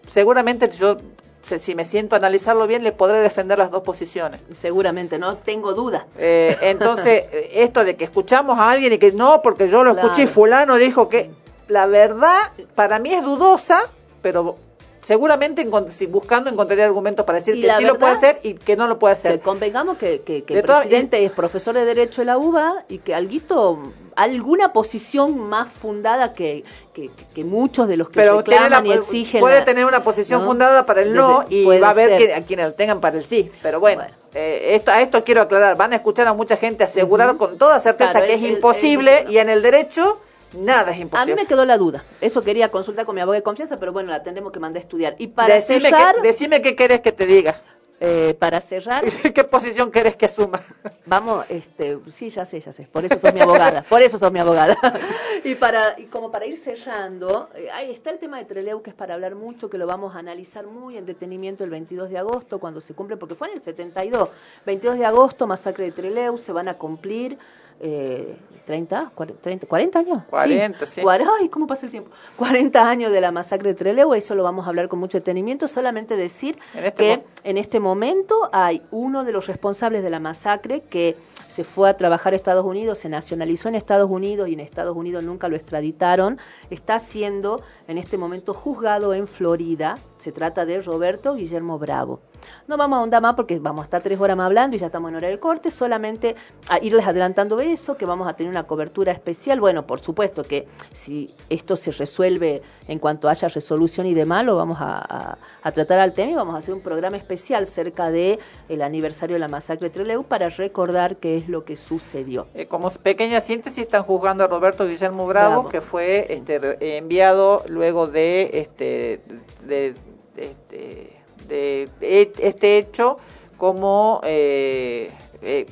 S6: seguramente yo, si me siento a analizarlo bien, le podré defender las dos posiciones.
S5: Seguramente, no tengo duda.
S6: Eh, entonces, esto de que escuchamos a alguien y que no, porque yo lo escuché y fulano dijo que la verdad para mí es dudosa, pero seguramente buscando encontraría argumentos para decir
S5: Y
S6: que sí lo puede hacer y que no lo puede
S5: Que
S6: hacer.
S5: convengamos que, que- que
S6: De
S5: el presidente es profesor de Derecho de la UBA y que alguito, alguna posición más fundada que, que, que muchos de los que
S6: Pero tiene
S5: reclaman
S6: la-
S5: y exigen.
S6: puede
S5: la-
S6: tener una posición
S5: ¿no?
S6: fundada para el no
S5: Desde-
S6: y va a haber que, a quienes lo tengan para el sí. Pero bueno,
S5: Bueno.
S6: eh, esto, a esto quiero aclarar. Van a escuchar a mucha gente asegurar con toda certeza
S5: Claro,
S6: que es
S5: el-
S6: imposible
S5: el-
S6: y en el derecho nada es
S5: A mí
S6: imposible.
S5: me quedó la duda. Eso quería consultar con mi abogada de confianza, pero bueno, la tendremos que mandar a estudiar. Y para
S6: decime,
S5: cerrar,
S6: que, decime qué querés que te diga.
S5: eh, para cerrar,
S6: ¿Qué posición querés que asuma?
S5: vamos, este, sí, ya sé, ya sé. Por eso sos mi abogada. Por eso sos mi abogada. y para, y como para ir cerrando, eh, ahí está el tema de Treleu, que es para hablar mucho, que lo vamos a analizar muy en detenimiento el 22 de agosto, cuando se cumple, porque fue en el 72. 22 de agosto, masacre de Treleu, se van a cumplir. Eh, 30, 40, 30, 40 años.
S6: 40, sí.
S5: Ay, ¿cómo pasa el tiempo? 40 años de la masacre de Trelew, eso lo vamos a hablar con mucho detenimiento. Solamente decir
S6: En este
S5: que en este momento hay uno de los responsables de la masacre que se fue a trabajar a Estados Unidos, se nacionalizó en Estados Unidos y en Estados Unidos nunca lo extraditaron. Está siendo en este momento juzgado en Florida. Se trata de Roberto Guillermo Bravo. No vamos a ahondar más porque vamos a estar tres horas más hablando y ya estamos en hora del corte, solamente a irles adelantando eso, que vamos a tener una cobertura especial. Bueno, por supuesto que si esto se resuelve en cuanto haya resolución y demás, lo vamos a, tratar al tema y vamos a hacer un programa especial cerca de el aniversario de la masacre de Trelew para recordar qué es lo que sucedió.
S6: Eh, como pequeña síntesis, están juzgando a Roberto Guillermo Bravo, que fue este, enviado luego de este de, este de, este hecho como eh, eh,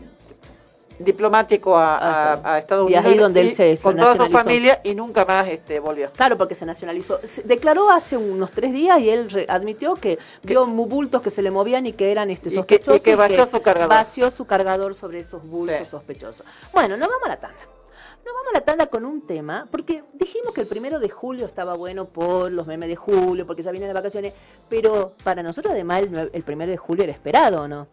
S6: diplomático a, Estados Unidos
S5: y donde él se,
S6: con toda su familia y nunca más este, volvió.
S5: Claro, porque se nacionalizó. declaró hace unos tres días y él admitió que, vio bultos que se le movían y que eran este, sospechosos.
S6: Y que, vació su cargador.
S5: Vació su cargador sobre esos bultos sospechosos. Bueno, nos vamos a la tanda. Nos vamos a la tanda con un tema, porque dijimos que el primero de julio estaba bueno por los memes de julio, porque ya vienen las vacaciones, pero para nosotros además el, el primero de julio era esperado, ¿no?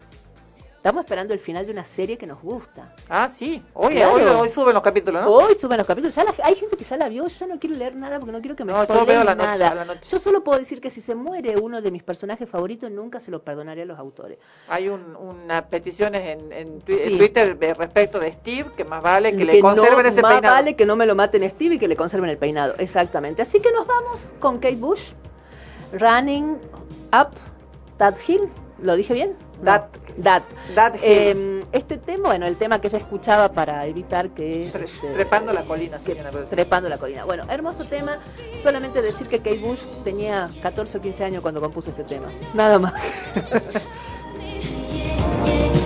S5: Estamos esperando el final de una serie que nos gusta.
S6: Ah, sí. Hoy, hoy, suben los capítulos, ¿no?
S5: Hoy suben los capítulos. hay gente que ya la vio. Yo no quiero leer nada porque no quiero que me no, yo veo la noche. La. Yo solo puedo decir que si se muere uno de mis personajes favoritos, nunca se lo perdonaré a los autores.
S6: Hay un, unas peticiones en, en, Twitter respecto de Steve que más vale que, le conserven ese peinado.
S5: Más vale que no me lo maten Steve y que le conserven el peinado. Exactamente. Así que nos vamos con Kate Bush. Running Up That Hill. ¿Lo dije bien?
S6: That.
S5: That. Em, este tema, bueno, el tema que ella escuchaba para evitar que...
S6: Este, trepando la colina, sí,
S5: Trepando la colina. Bueno, hermoso tema. Solamente decir que Kate Bush tenía 14 o 15 años cuando compuso este tema. Nada más.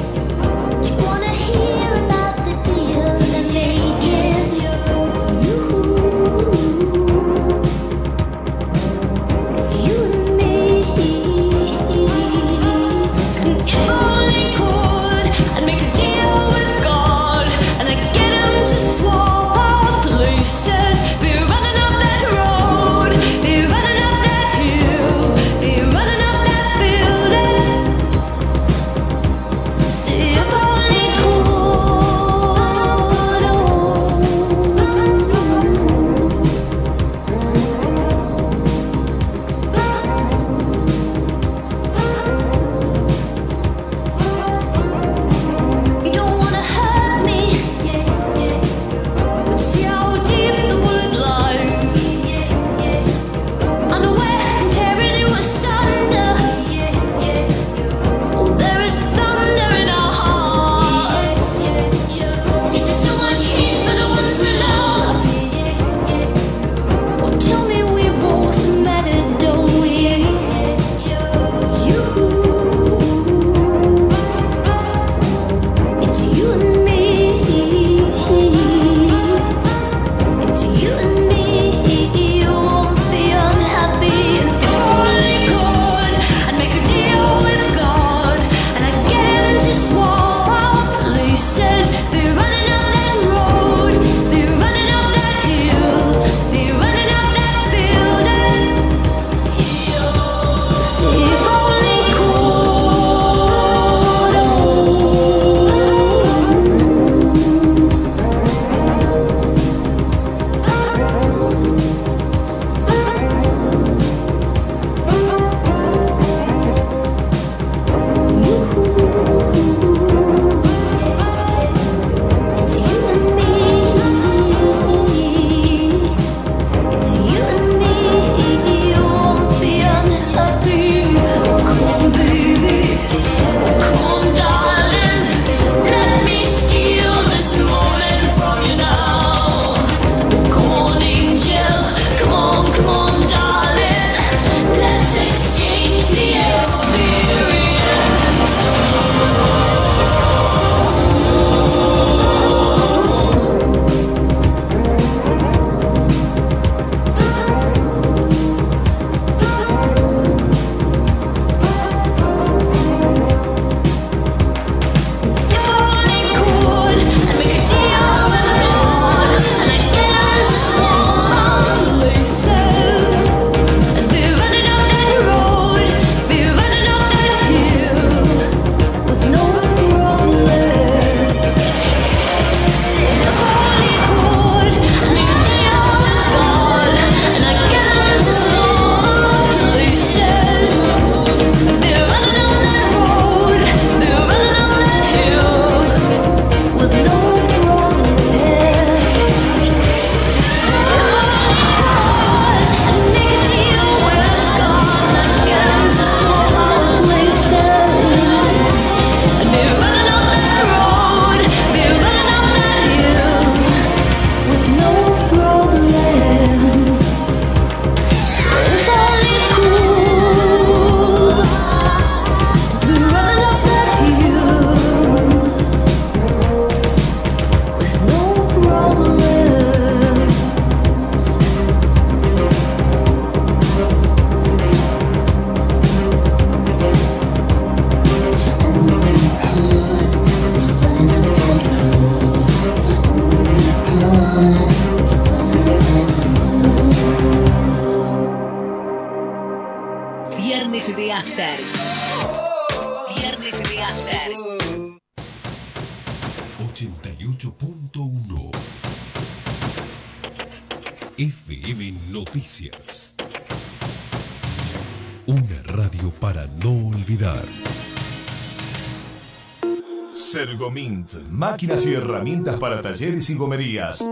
S1: máquinas y herramientas para talleres y gomerías.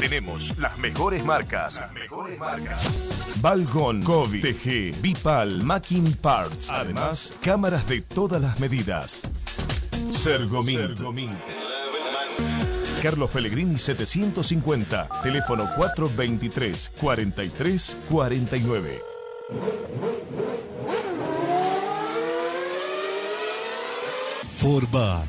S1: Tenemos las mejores marcas. Las mejores marcas. Balgon, Kobe, TG, Bipal, Macking Parts. Además, cámaras de todas las medidas. Sergomint. Carlos Pellegrini 750, teléfono 423 43 49.
S2: Forbat,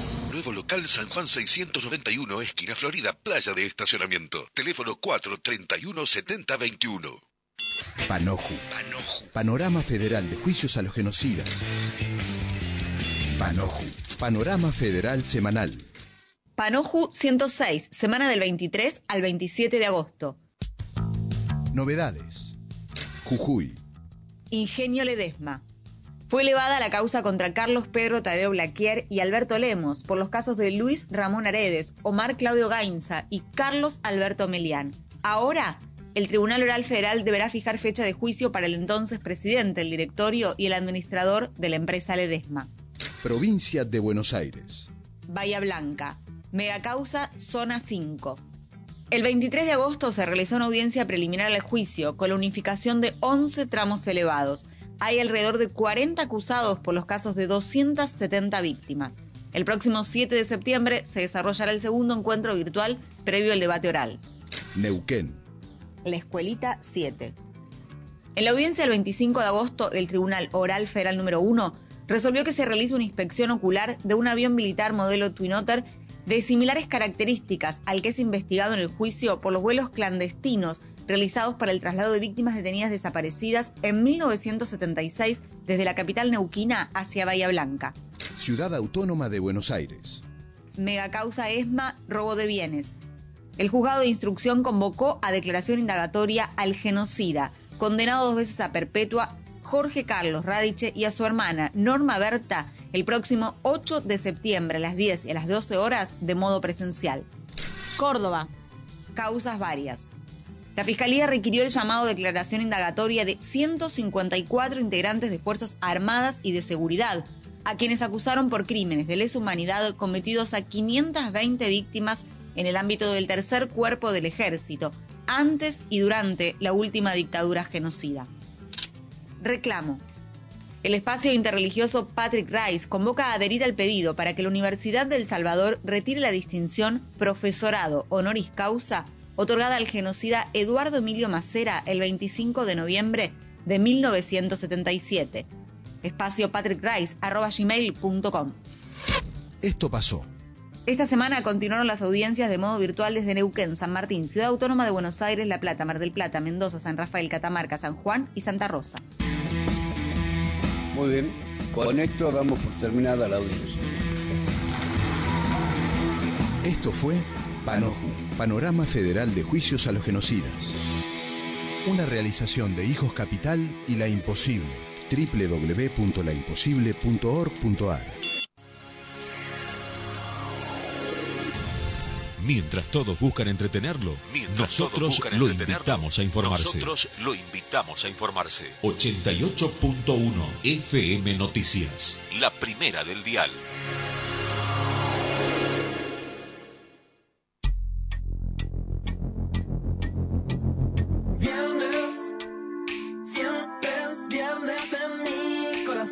S2: Nuevo local San Juan 691, esquina Florida, playa de estacionamiento. Teléfono 431 7021.
S7: Panoju. Panorama Federal de Juicios a los Genocidas. Panoju. Panorama Federal Semanal.
S8: Panoju 106, semana del 23 al 27 de agosto.
S7: Novedades. Jujuy.
S8: Ingenio Ledesma. Fue elevada la causa contra Carlos Pedro Tadeo Blaquier y Alberto Lemos por los casos de Luis Ramón Aredes, Omar Claudio Gainza y Carlos Alberto Melián. Ahora, el Tribunal Oral Federal deberá fijar fecha de juicio para el entonces presidente, el directorio y el administrador de la empresa Ledesma.
S7: Provincia de Buenos Aires.
S8: Bahía Blanca. Megacausa Zona 5. El 23 de agosto se realizó una audiencia preliminar al juicio con la unificación de 11 tramos elevados. Hay alrededor de 40 acusados por los casos de 270 víctimas. El próximo 7 de septiembre se desarrollará el segundo encuentro virtual previo al debate oral.
S7: Neuquén.
S8: La Escuelita 7. En la audiencia del 25 de agosto, el Tribunal Oral Federal número 1 resolvió que se realice una inspección ocular de un avión militar modelo Twin Otter de similares características al que es investigado en el juicio por los vuelos clandestinos realizados para el traslado de víctimas detenidas desaparecidas en 1976 desde la capital neuquina hacia Bahía Blanca.
S7: Ciudad Autónoma de Buenos Aires.
S8: Megacausa ESMA, robo de bienes. El juzgado de instrucción convocó a declaración indagatoria al genocida, condenado dos veces a perpetua, Jorge Carlos Radiche y a su hermana Norma Berta el próximo 8 de septiembre a las 10 y a las 12 horas de modo presencial. Córdoba. Causas varias. La Fiscalía requirió el llamado de declaración indagatoria de 154 integrantes de Fuerzas Armadas y de Seguridad, a quienes acusaron por crímenes de lesa humanidad cometidos a 520 víctimas en el ámbito del tercer cuerpo del ejército, antes y durante la última dictadura genocida. Reclamo. El espacio interreligioso Patrick Rice convoca a adherir al pedido para que la Universidad del Salvador retire la distinción Profesorado Honoris Causa otorgada al genocida Eduardo Emilio Macera el 25 de noviembre de 1977. Espacio patrickrice.gmail.com
S7: Esto pasó.
S8: Esta semana continuaron las audiencias de modo virtual desde Neuquén, San Martín, Ciudad Autónoma de Buenos Aires, La Plata, Mar del Plata, Mendoza, San Rafael, Catamarca, San Juan y Santa Rosa.
S9: Muy bien, con esto damos por terminada la audiencia.
S7: Esto fue Panoju, Panorama Federal de Juicios a los Genocidas. Una realización de Hijos Capital y La Imposible. www.laimposible.org.ar
S2: Mientras todos buscan entretenerlo, nosotros lo invitamos a informarse.
S10: Nosotros lo invitamos a informarse.
S2: 88.1 FM Noticias.
S10: La primera del dial.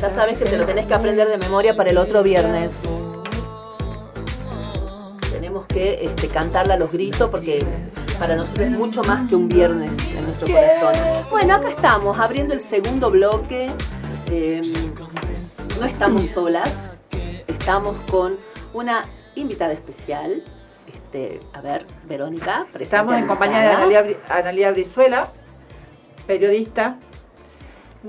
S5: Ya sabes que te lo tenés que aprender de memoria para el otro viernes. Tenemos que este, cantarla a los gritos porque para nosotros es mucho más que un viernes en nuestro corazón. Bueno, acá estamos, abriendo el segundo bloque. Eh, no estamos solas, estamos con una invitada especial. Este, a ver, Verónica.
S6: Estamos en compañía de. Analia, Analia Brizuela, periodista,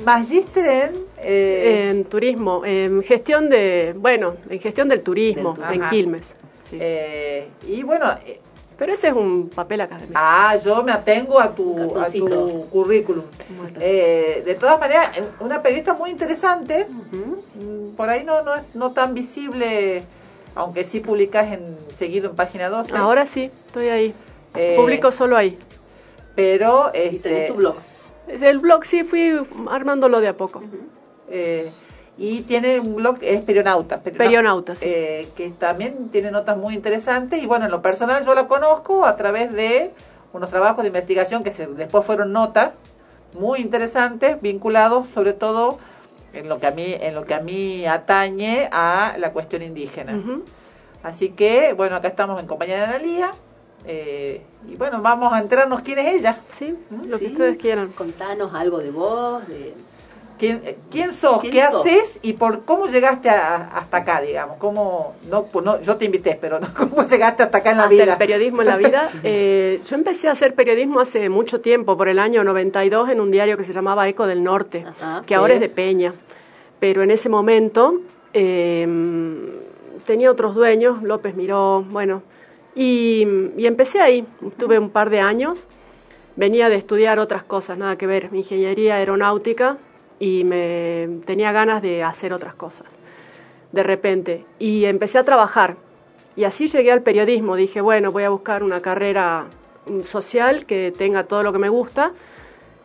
S6: magíster en... eh,
S11: En turismo, en gestión de, bueno, en gestión del turismo,
S6: Del-
S11: en
S6: Ajá.
S11: Quilmes. sí.
S6: eh, y bueno, eh,
S11: Pero ese es un papel académico.
S6: ah, yo me atengo a tu, a tu currículum. Eh, de todas maneras, una periodista muy interesante, por ahí no, no, es- no tan visible, aunque sí publicas en, seguido en página 12.
S11: Ahora sí, estoy ahí.
S6: Eh,
S11: Publico solo ahí.
S6: Pero
S5: Y
S6: este,
S5: tenés tu blog.
S11: El blog sí fui armándolo de a poco.
S6: Eh, y tiene un blog, es Perionauta.
S11: Perionauta, sí.
S6: eh, que también tiene notas muy interesantes. Y bueno, en lo personal yo la conozco a través de unos trabajos de investigación que se, después fueron notas muy interesantes, vinculados sobre todo en lo que a mí, en lo que a mí atañe a la cuestión indígena.
S11: Ujú.
S6: Así que, bueno, acá estamos en compañía de Analía. Eh, y bueno, vamos a enterarnos quién es ella.
S11: Sí, lo que ustedes quieran.
S5: Contanos algo de vos, de...
S6: ¿Quién, eh, quién sos?
S5: ¿Quién
S6: ¿Qué
S5: sos?
S6: haces? ¿Y por cómo llegaste a- hasta acá, digamos? ¿Cómo, no, pues no, yo te invité, pero no, ¿cómo llegaste hasta acá en la
S11: Hasta
S6: vida?
S11: el periodismo en la vida. Eh, yo empecé a hacer periodismo hace mucho tiempo, por el año 92, en un diario que se llamaba Eco del Norte,
S5: Ajá,
S11: que
S6: sí.
S11: ahora es de Peña. Pero en ese momento eh, tenía otros dueños, López Miró, bueno, y, y empecé ahí. Tuve un par de años. Venía de estudiar otras cosas, nada que ver, ingeniería aeronáutica, y me tenía ganas de hacer otras cosas de repente. Y empecé a trabajar. Y así llegué al periodismo. Dije bueno voy a buscar una carrera mm, social que tenga todo lo que me gusta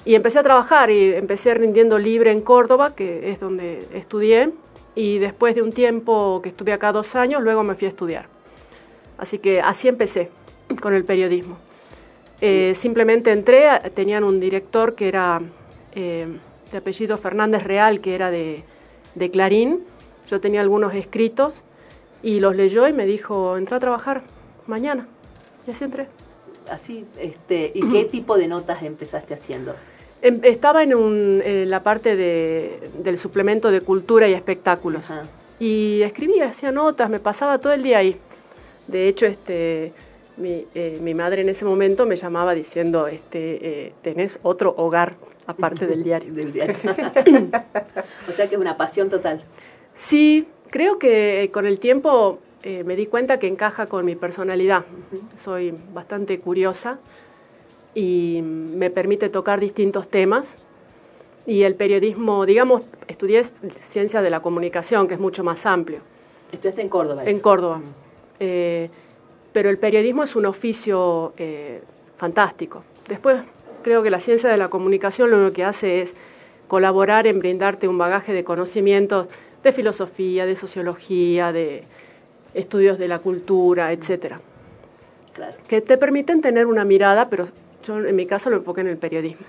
S11: y empecé a trabajar y empecé rindiendo libre en Córdoba que es donde estudié. Y después de un tiempo que estuve acá dos años luego me fui a estudiar así que así empecé con el periodismo Eh, simplemente entré tenían un director que era eh, de apellido Fernández Real que era de, de Clarín yo tenía algunos escritos y los leyó y me dijo, entra a trabajar mañana. Y así entré.
S5: Así, este, ¿y qué tipo de notas empezaste haciendo?
S11: Em- Estaba en, un, en la parte de, del suplemento de cultura y espectáculos.
S5: Ajá.
S11: Y escribía, hacía notas, me pasaba todo el día ahí. De hecho, este, mi, eh, mi madre en ese momento me llamaba diciendo, este, eh, tenés otro hogar aparte del diario.
S5: Del diario. o sea que es una pasión total.
S11: Sí, creo que con el tiempo eh, me di cuenta que encaja con mi personalidad. Soy bastante curiosa y me permite tocar distintos temas. Y el periodismo, digamos, estudié ciencia de la comunicación, que es mucho más amplio,
S5: Estudiaste en Córdoba.
S11: en
S5: eso.
S11: Córdoba. Eh, pero el periodismo es un oficio eh, fantástico. Después, creo que la ciencia de la comunicación lo que hace es colaborar en brindarte un bagaje de conocimientos de filosofía, de sociología, de estudios de la cultura, etcétera,
S5: Claro.
S11: que te permiten tener una mirada, pero yo en mi caso lo enfoqué en el periodismo.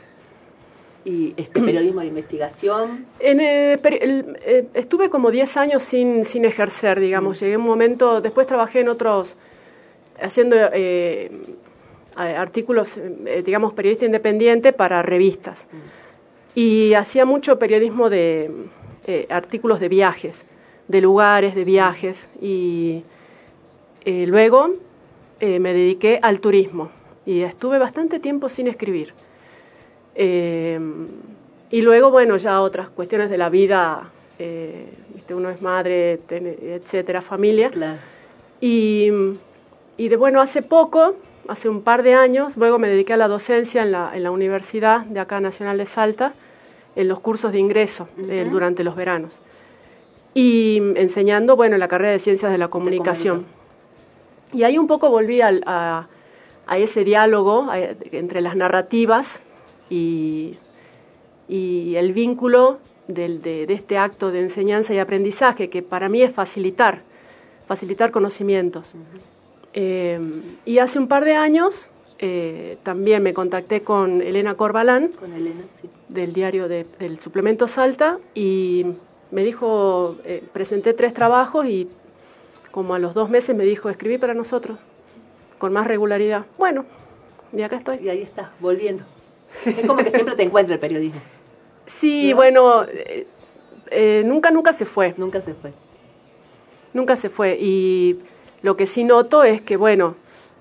S5: Y este periodismo de investigación.
S11: En, eh, el- eh, estuve como 10 años sin, sin ejercer, digamos. Llegué a un momento, después trabajé en otros, haciendo eh, artículos, eh, digamos, periodista independiente para revistas. Y hacía mucho periodismo de artículos de viajes, de lugares, de viajes. Y luego me dediqué al turismo. Y estuve bastante tiempo sin escribir. Eh, y luego, bueno, ya otras cuestiones de la vida, eh, ¿viste? uno es madre, etcétera, familia.
S5: Claro.
S11: Y, y de bueno, hace poco, hace un par de años, luego me dediqué a la docencia en la, en la Universidad de acá Nacional de Salta, en los cursos de ingreso eh, durante los veranos. Y enseñando, bueno, en la carrera de Ciencias de la Comunicación. Y ahí un poco volví al- a, a ese diálogo a- entre las narrativas y, y el vínculo del- de, de este acto de enseñanza y aprendizaje, que para mí es facilitar, facilitar conocimientos. Eh, y hace un par de años eh, también me contacté con Elena Corbalán,
S5: Con Elena, sí.
S11: del diario de- del suplemento Salta, y me dijo, eh, presenté tres trabajos y como a los dos meses me dijo, escribí para nosotros, con más regularidad. Bueno, y acá estoy.
S5: Y ahí estás, volviendo. Es como que siempre te encuentra el periodismo.
S11: Sí, bueno, eh, eh, nunca, nunca se fue.
S5: Nunca se fue.
S11: Nunca se fue. Y lo que sí noto es que, bueno,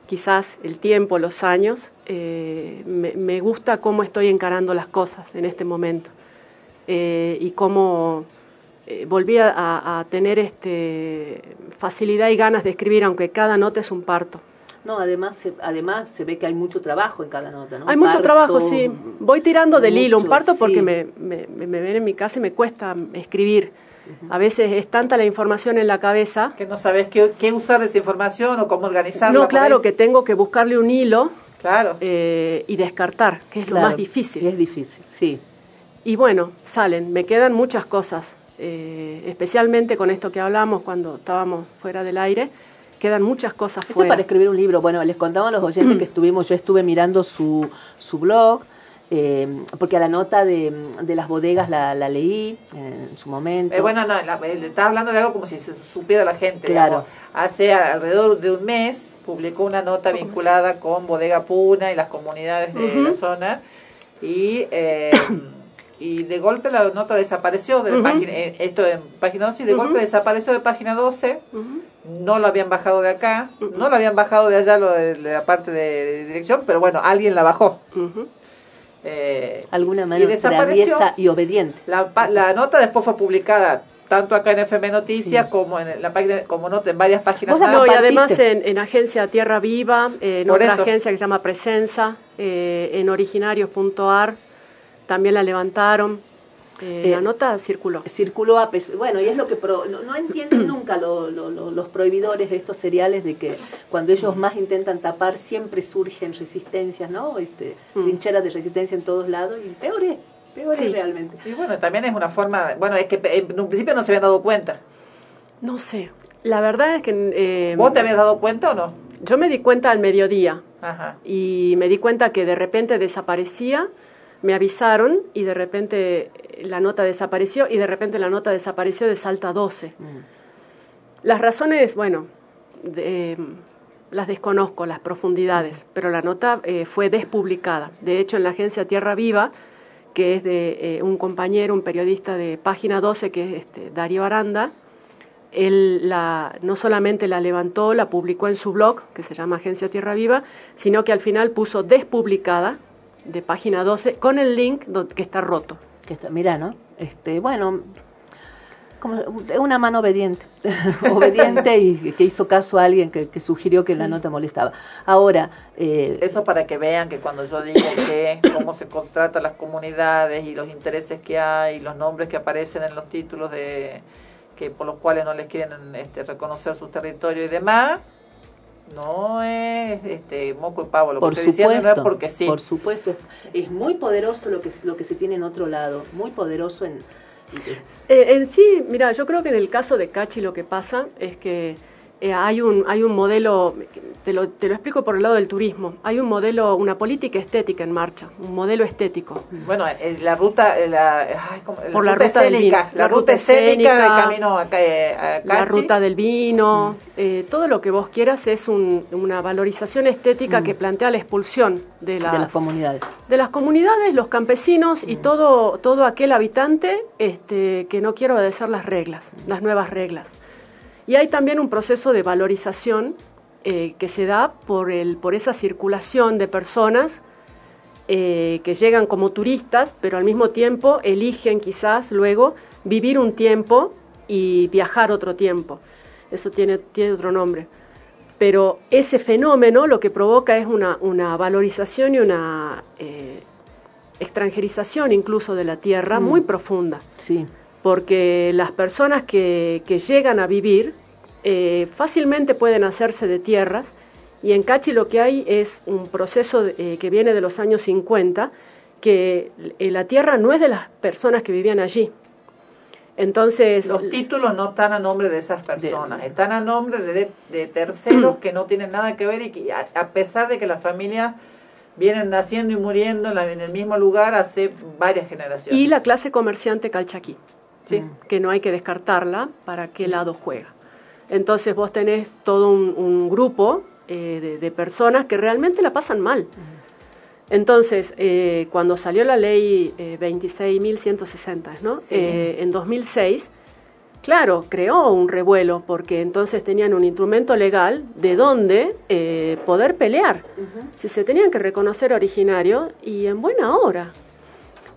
S11: quizás el tiempo, los años, eh, me, me gusta cómo estoy encarando las cosas en este momento. Y cómo volví a, a tener este, facilidad y ganas de escribir, aunque cada nota es un parto.
S5: No, además se, además se ve que hay mucho trabajo en cada nota, ¿no?
S11: Hay mucho
S5: Parto,
S11: trabajo, sí. Voy tirando del hilo un parto porque
S5: sí.
S11: me, me, me ven en mi casa y me cuesta escribir. A veces es tanta la información en la cabeza.
S6: Que no sabes qué, qué usar de esa información o cómo organizarla.
S11: No, claro, que tengo que buscarle un hilo
S6: Claro.
S11: eh, y descartar, que es lo más difícil.
S5: Es difícil, sí.
S11: Y bueno, salen, me quedan muchas cosas, eh, especialmente con esto que hablamos cuando estábamos fuera del aire, quedan muchas cosas
S5: Eso
S11: fuera.
S5: para escribir un libro. Bueno, les contamos a los oyentes que estuvimos, yo estuve mirando su, su blog, eh, porque a la nota de, de las bodegas la, la leí eh, en su momento.
S6: Eh, bueno, no, la- eh, le estaba hablando de algo como si se supiera la gente.
S5: Claro.
S6: digamos. Hace alrededor de un mes publicó una nota vinculada con Bodega Puna y las comunidades de la zona y eh, y de golpe la nota desapareció de la página, eh, esto en página 12 y de golpe desapareció de página 12
S11: Ujú.
S6: no lo habían bajado de acá, no lo habían bajado de allá lo de, de la parte de, de dirección, pero bueno, alguien la bajó. Eh,
S5: Alguna
S6: y
S5: manera
S6: desapareció.
S5: traviesa y obediente.
S6: La, pa- la nota después fue publicada tanto acá en FM Noticias como en la página como nota en varias páginas
S5: la
S6: más.
S11: No, y además en, en agencia Tierra Viva, en
S6: Por
S11: otra
S6: eso.
S11: agencia que se llama Presenza, eh, en originarios.ar, también la levantaron. Eh,
S5: Eh,
S11: la nota circuló.
S5: circuló a bueno y es lo que pro- no, no entienden nunca lo- lo- lo- los prohibidores de estos cereales de que cuando ellos más intentan tapar siempre surgen resistencias no este
S11: Mm.
S5: trincheras de resistencia en todos lados y peor es peor es
S11: Sí.
S5: realmente
S6: Y bueno, también es una forma, bueno, es que en un principio no se habían dado cuenta.
S11: No sé. La verdad es que eh,
S6: ¿Vos te habías dado cuenta o no?
S11: yo me di cuenta al mediodía
S6: Ajá.
S11: y me di cuenta que de repente desaparecía, me avisaron y de repente eh, la nota desapareció y de repente la nota desapareció de Salta 12. Las razones, bueno, de- eh, las desconozco, las profundidades, pero la nota eh, fue despublicada. De hecho, en la agencia Tierra Viva, que es de eh, un compañero, un periodista de Página 12, que es este, Darío Aranda, él la, no solamente la levantó, la publicó en su blog, que se llama Agencia Tierra Viva, sino que al final puso despublicada de página 12 con el link que está roto.
S5: que está mira no este bueno como una mano obediente obediente y que hizo caso a alguien que, que sugirió que la nota molestaba. Ahora eh,
S6: Eso para que vean que cuando yo digo que cómo se contratan las comunidades y los intereses que hay, y los nombres que aparecen en los títulos de que por los cuales no les quieren este, reconocer su territorio y demás, no es este moco y pavo. Lo
S5: por
S6: que estoy diciendo no es
S5: supuesto
S6: porque sí.
S5: por supuesto es, es muy poderoso lo que lo que se tiene en otro lado muy poderoso en
S11: Eh, en sí, mira, yo creo que en el caso de Cachi lo que pasa es que eh, hay, un, hay un modelo, te lo, te lo explico por el lado del turismo, hay un modelo, una política estética en marcha, un modelo estético.
S6: Bueno, eh, la ruta, eh, la, ay, ¿cómo? la
S11: Por la
S6: ruta
S11: ruta del
S6: escénica,
S11: vino.
S6: la,
S11: La
S6: ruta
S11: ruta
S6: escénica de camino a, eh, a
S11: La ruta del vino, eh, todo lo que vos quieras es un- una valorización estética que plantea la expulsión de las,
S5: de las comunidades
S11: de las comunidades, los campesinos y todo, todo aquel habitante este, que no quiere obedecer las reglas, las nuevas reglas. Y hay también un proceso de valorización eh, que se da por, el, por esa circulación de personas eh, que llegan como turistas, pero al mismo tiempo eligen quizás luego vivir un tiempo y viajar otro tiempo. Eso tiene, tiene otro nombre. Pero ese fenómeno lo que provoca es una, una valorización y una eh, extranjerización incluso de la tierra
S5: Mm.
S11: muy profunda
S5: sí
S11: porque las personas que, que llegan a vivir eh, fácilmente pueden hacerse de tierras y en Cachi lo que hay es un proceso de- eh, que viene de los años 50 que eh, la tierra no es de las personas que vivían allí, Entonces,
S6: Los títulos no están a nombre de esas personas, están a nombre de, de terceros que no tienen nada que ver y que a, a pesar de que las familias vienen naciendo y muriendo en, la- en el mismo lugar hace varias generaciones.
S11: y la clase comerciante calchaquí,
S6: Sí.
S11: que no hay que descartarla para qué lado juega. Entonces vos tenés todo un, un grupo eh, de, de personas que realmente la pasan mal. Entonces, eh, cuando salió la ley eh, 26.160, ¿no?
S6: Sí.
S11: Eh, en 2006, claro, creó un revuelo porque entonces tenían un instrumento legal de donde poder pelear. Si se tenían que reconocer originario y en buena hora.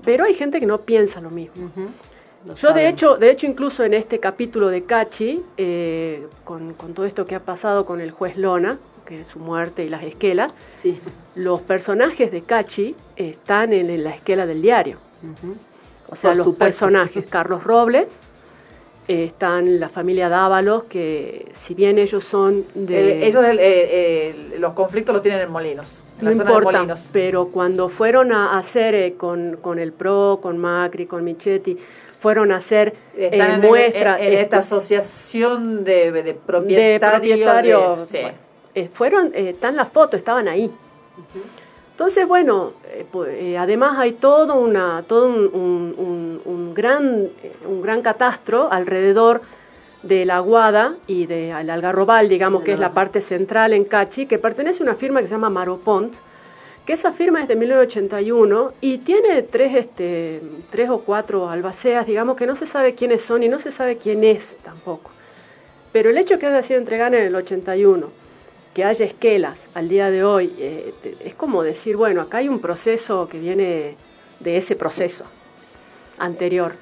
S11: Pero hay gente que no piensa lo mismo. Yo de hecho, de hecho incluso en este capítulo de Cachi, eh, con, con todo esto que ha pasado con el juez Lona, que es su muerte y las esquelas,
S5: Sí.
S11: los personajes de Cachi están en, en la esquela del diario. O sea,
S5: Por
S11: los
S5: supuesto.
S11: personajes, Carlos Robles, eh, están la familia Dávalos, que si bien ellos son de...
S6: El- ellos el- eh, los conflictos los tienen en Molinos, en
S11: no
S6: la zona de
S11: importa,
S6: Molinos.
S11: pero cuando fueron a hacer con, con el PRO, con Macri, con Michetti, fueron a hacer eh,
S6: en,
S11: muestras...
S6: en- en esta asociación de, de
S11: de
S6: propietarios. de- sí.
S11: eh, fueron, eh, están las fotos, estaban ahí. Entonces, bueno, pu- eh, además hay todo, una, todo un, un- un- un gran, un gran catastro alrededor de la Guada y del Algarrobal, digamos, que es la parte central en Cachi, que pertenece a una firma que se llama Maropont, que esa firma es de 1981 y tiene tres, este, tres o cuatro albaceas, digamos, que no se sabe quiénes son y no se sabe quién es tampoco. Pero el hecho que haya sido entregada en el 81, que haya esquelas al día de hoy, eh, es como decir, bueno, acá hay un proceso que viene de ese proceso anterior.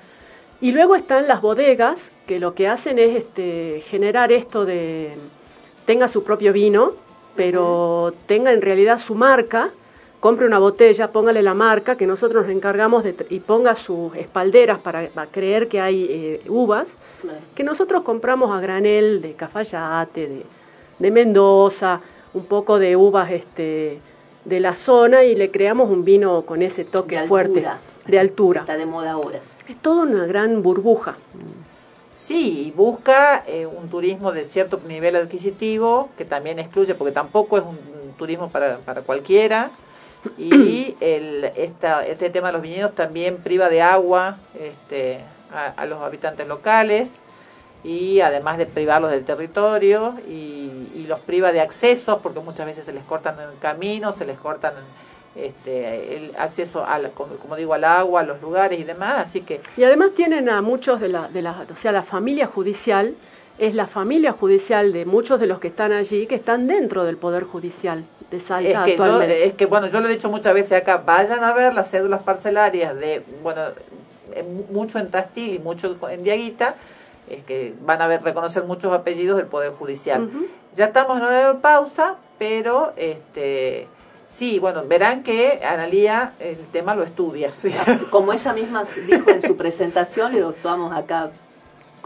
S11: Y luego están las bodegas, que lo que hacen es este, generar esto de tenga su propio vino, pero tenga en realidad su marca, compre una botella, póngale la marca, que nosotros nos encargamos de, tr- y ponga sus espalderas para, para creer que hay eh, uvas,
S5: Claro.
S11: que nosotros compramos a granel de Cafayate, de, de Mendoza, un poco de uvas este, de la zona y le creamos un vino con ese toque
S5: De
S11: fuerte,
S5: altura.
S11: de altura.
S5: Está de moda ahora.
S11: Es toda una gran burbuja.
S6: Sí, y busca eh, un turismo de cierto nivel adquisitivo, que también excluye, porque tampoco es un, un turismo para, para cualquiera. Y el, esta, este tema de los viñedos también priva de agua este, a, los habitantes locales y además de privarlos del territorio y, y los priva de accesos porque muchas veces se les cortan el camino, se les cortan este, el acceso al, como, como digo al agua, a los lugares y demás, así que
S11: Y además tienen a muchos de la, de la, o sea, la familia judicial es la familia judicial de muchos de los que están allí que están dentro del poder judicial de Salta
S6: Es que, yo,
S11: actualmente.
S6: es que, bueno, yo lo he dicho muchas veces acá, vayan a ver las cédulas parcelarias de, bueno, en- mucho en Tastil y mucho en Diaguita, es que van a ver, reconocer muchos apellidos del Poder Judicial. Ya estamos en hora de pausa, pero este sí, bueno, verán que Analía el tema lo estudia.
S5: Como ella misma dijo en su presentación, y lo estamos acá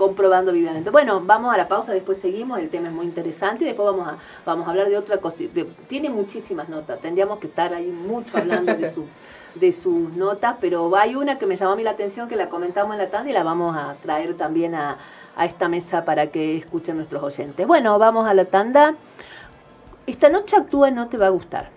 S5: comprobando vivamente. Bueno, vamos a la pausa, después seguimos, el tema es muy interesante y después vamos a, vamos a hablar de otra cosa. de- tiene muchísimas notas, tendríamos que estar ahí mucho hablando de, su, de sus notas, pero hay una que me llamó a mí la atención, que la comentamos en la tanda y la vamos a traer también a, a esta mesa para que escuchen nuestros oyentes. Bueno, vamos a la tanda. Esta noche actúa No Te Va a Gustar.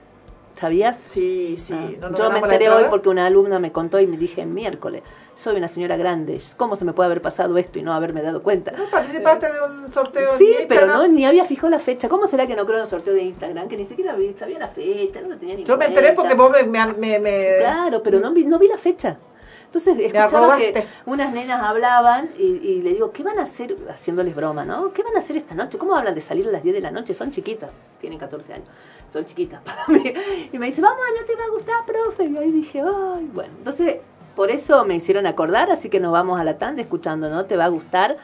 S5: ¿Sabías?
S6: Sí, sí.
S5: Ah,
S6: ¿No nos
S5: Yo me enteré hoy porque una alumna me contó y me dije miércoles, soy una señora grande, ¿cómo se me puede haber pasado esto y no haberme dado cuenta?
S6: ¿No participaste de un sorteo
S5: Sí, pero
S6: Instagram?
S5: no, ni había fijado la fecha. ¿Cómo será que no creo en el sorteo de Instagram? Que ni siquiera sabía la fecha, no lo tenía ni
S6: Yo me enteré porque vos me, me- me-
S5: Claro, pero no vi, no vi la fecha. Entonces escuchaba que unas nenas hablaban y, y le digo, ¿qué van a hacer? Haciéndoles broma, ¿no? ¿Qué van a hacer esta noche? ¿Cómo hablan de salir a las 10 de la noche? Son chiquitas, tienen 14 años, son chiquitas para mí. Y me dice, vamos, no te va a gustar, profe. Y ahí dije, ay, bueno. Entonces, por eso me hicieron acordar, así que nos vamos a la tanda escuchando, ¿no? Te va a gustar.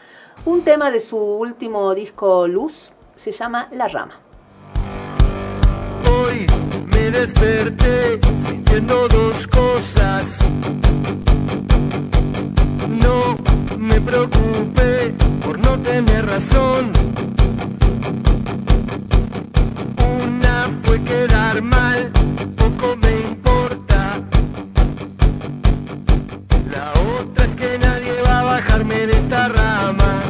S5: Un tema de su último disco Luz se llama La Rama
S12: desperté sintiendo dos cosas. No me preocupé por no tener razón. Una fue quedar mal, poco me importa. La otra es que nadie va a bajarme de esta rama.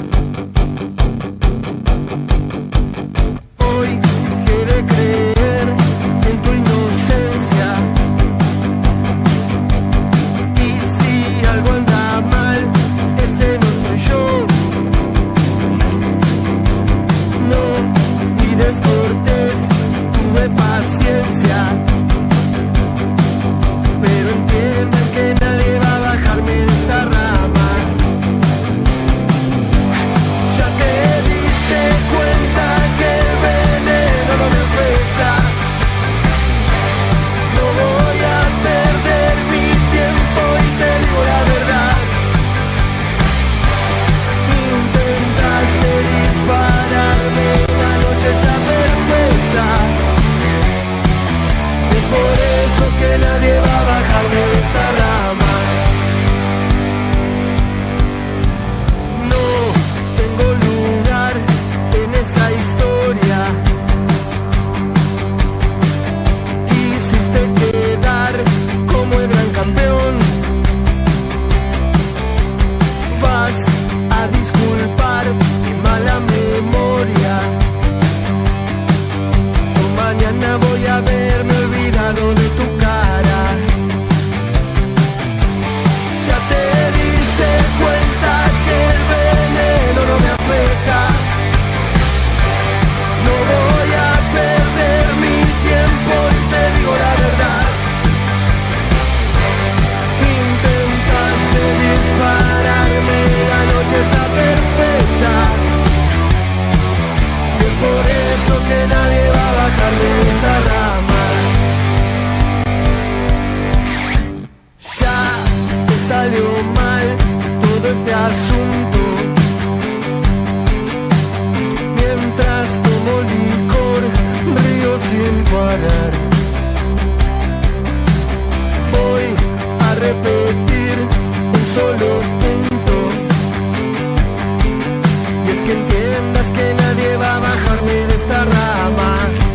S12: Voy a repetir un solo punto. Y es que entiendas que nadie va a bajarme de esta rama.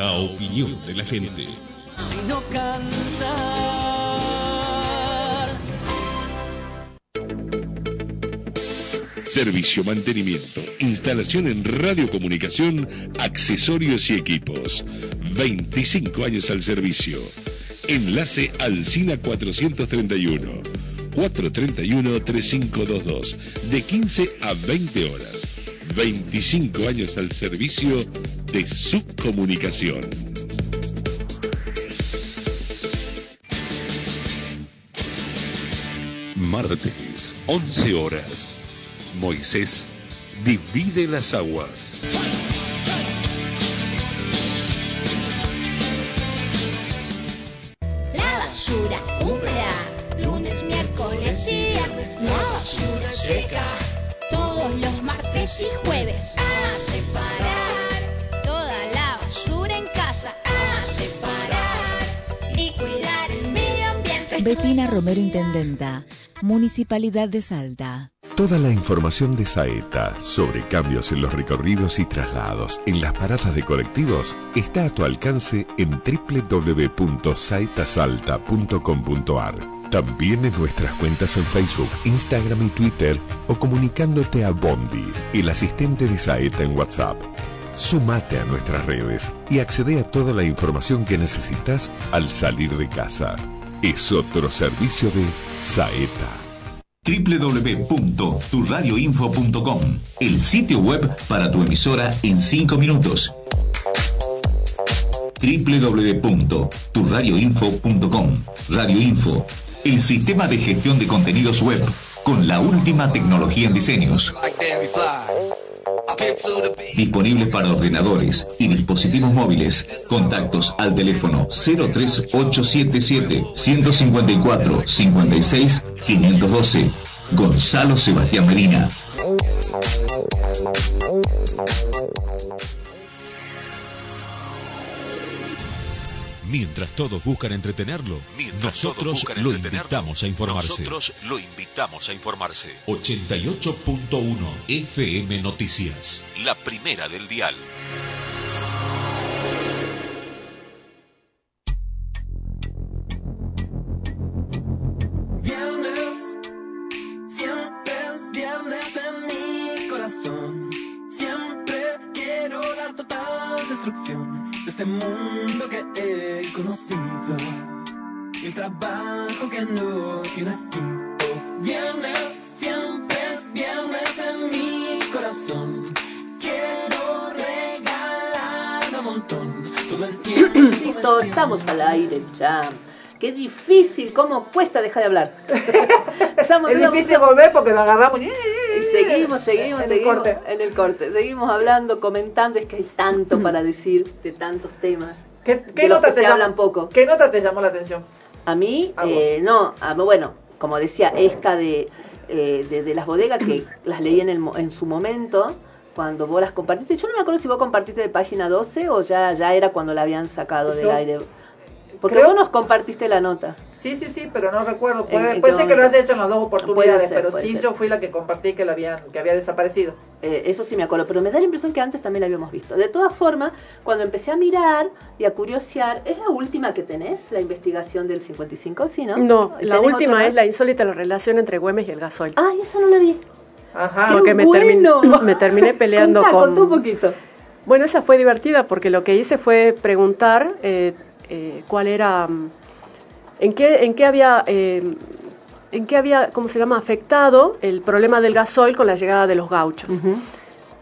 S12: La
S2: opinión de la gente.
S13: Sino cantar.
S14: Servicio, mantenimiento, instalación en radiocomunicación, accesorios y equipos. 25 años al servicio. Enlace al Cina 431. 431-3522. De 15 a 20 horas. 25 años al servicio de su comunicación.
S15: Martes, 11 horas. Moisés divide las aguas.
S16: La basura húmeda, lunes, miércoles y viernes. La basura seca, todos los martes y jueves a separar.
S17: Betina Romero, Intendenta, Municipalidad de Salta.
S14: Toda la información de Saeta sobre cambios en los recorridos y traslados en las paradas de colectivos está a tu alcance en www.saetasalta.com.ar. También en nuestras cuentas en Facebook, Instagram y Twitter o comunicándote a Bondi, el asistente de Saeta en WhatsApp. Sumate a nuestras redes y accede a toda la información que necesitas al salir de casa. Es otro servicio de Saeta
S17: www.turradioinfo.com, el sitio web para tu emisora en 5 minutos. www.turradioinfo.com, Radio Info, el sistema de gestión de contenidos web con la última tecnología en diseños. Disponible para ordenadores y dispositivos móviles. Contactos al teléfono 03877 154 56 512. Gonzalo Sebastián Medina.
S10: Mientras todos buscan entretenerlo, nosotros lo invitamos a informarse.
S15: Nosotros lo invitamos a informarse.
S10: 88.1 FM Noticias.
S15: La primera del dial.
S5: Aire ya. Qué difícil, cómo cuesta dejar de hablar. Estamos
S6: Es difícil volver porque lo agarramos.
S5: Y seguimos, seguimos,
S6: En el
S5: seguimos
S6: corte.
S5: en el corte. Seguimos hablando, comentando. Es que hay tanto para decir de tantos temas.
S6: ¿Qué,
S5: de
S6: qué
S5: los
S6: nota
S5: que
S6: te
S5: se
S6: llamó-
S5: hablan poco.
S6: ¿Qué nota te llamó la atención?
S5: A mí,
S6: A
S5: eh, no, a- bueno, como decía, esta de, eh, de, de las bodegas que las leí en, el, en su momento, cuando vos las compartiste. Yo no me acuerdo si vos compartiste de página 12 o ya, ya era cuando la habían sacado del aire. Porque
S6: creo-
S5: vos nos compartiste la nota.
S6: Sí, sí, sí, pero no recuerdo.
S5: ¿En-
S6: Puede,
S5: en
S6: puede
S5: qué
S6: ser que lo hayas hecho en las dos oportunidades,
S5: ser,
S6: pero sí
S5: ser.
S6: yo fui la que compartí que, la habían, que había desaparecido.
S5: Eh, eso sí me acuerdo, pero me da la impresión que antes también la habíamos visto. De todas formas, cuando empecé a mirar y a curiosear, ¿es la última que tenés, la investigación del 55? Sí, ¿no?
S11: No, la
S5: ¿Tenés
S11: última es la insólita relación entre Güemes y el gasoil.
S5: Ay, esa no la vi.
S6: Ajá.
S11: Porque me,
S5: bueno!
S11: termin- me terminé peleando
S5: Contá,
S11: con...
S5: contá un poquito.
S11: Bueno, esa fue divertida porque lo que hice fue preguntar eh, eh, cuál era, mm, en qué, en qué había, eh, en qué había, ¿cómo se llama?, afectado el problema del gasoil con la llegada de los gauchos.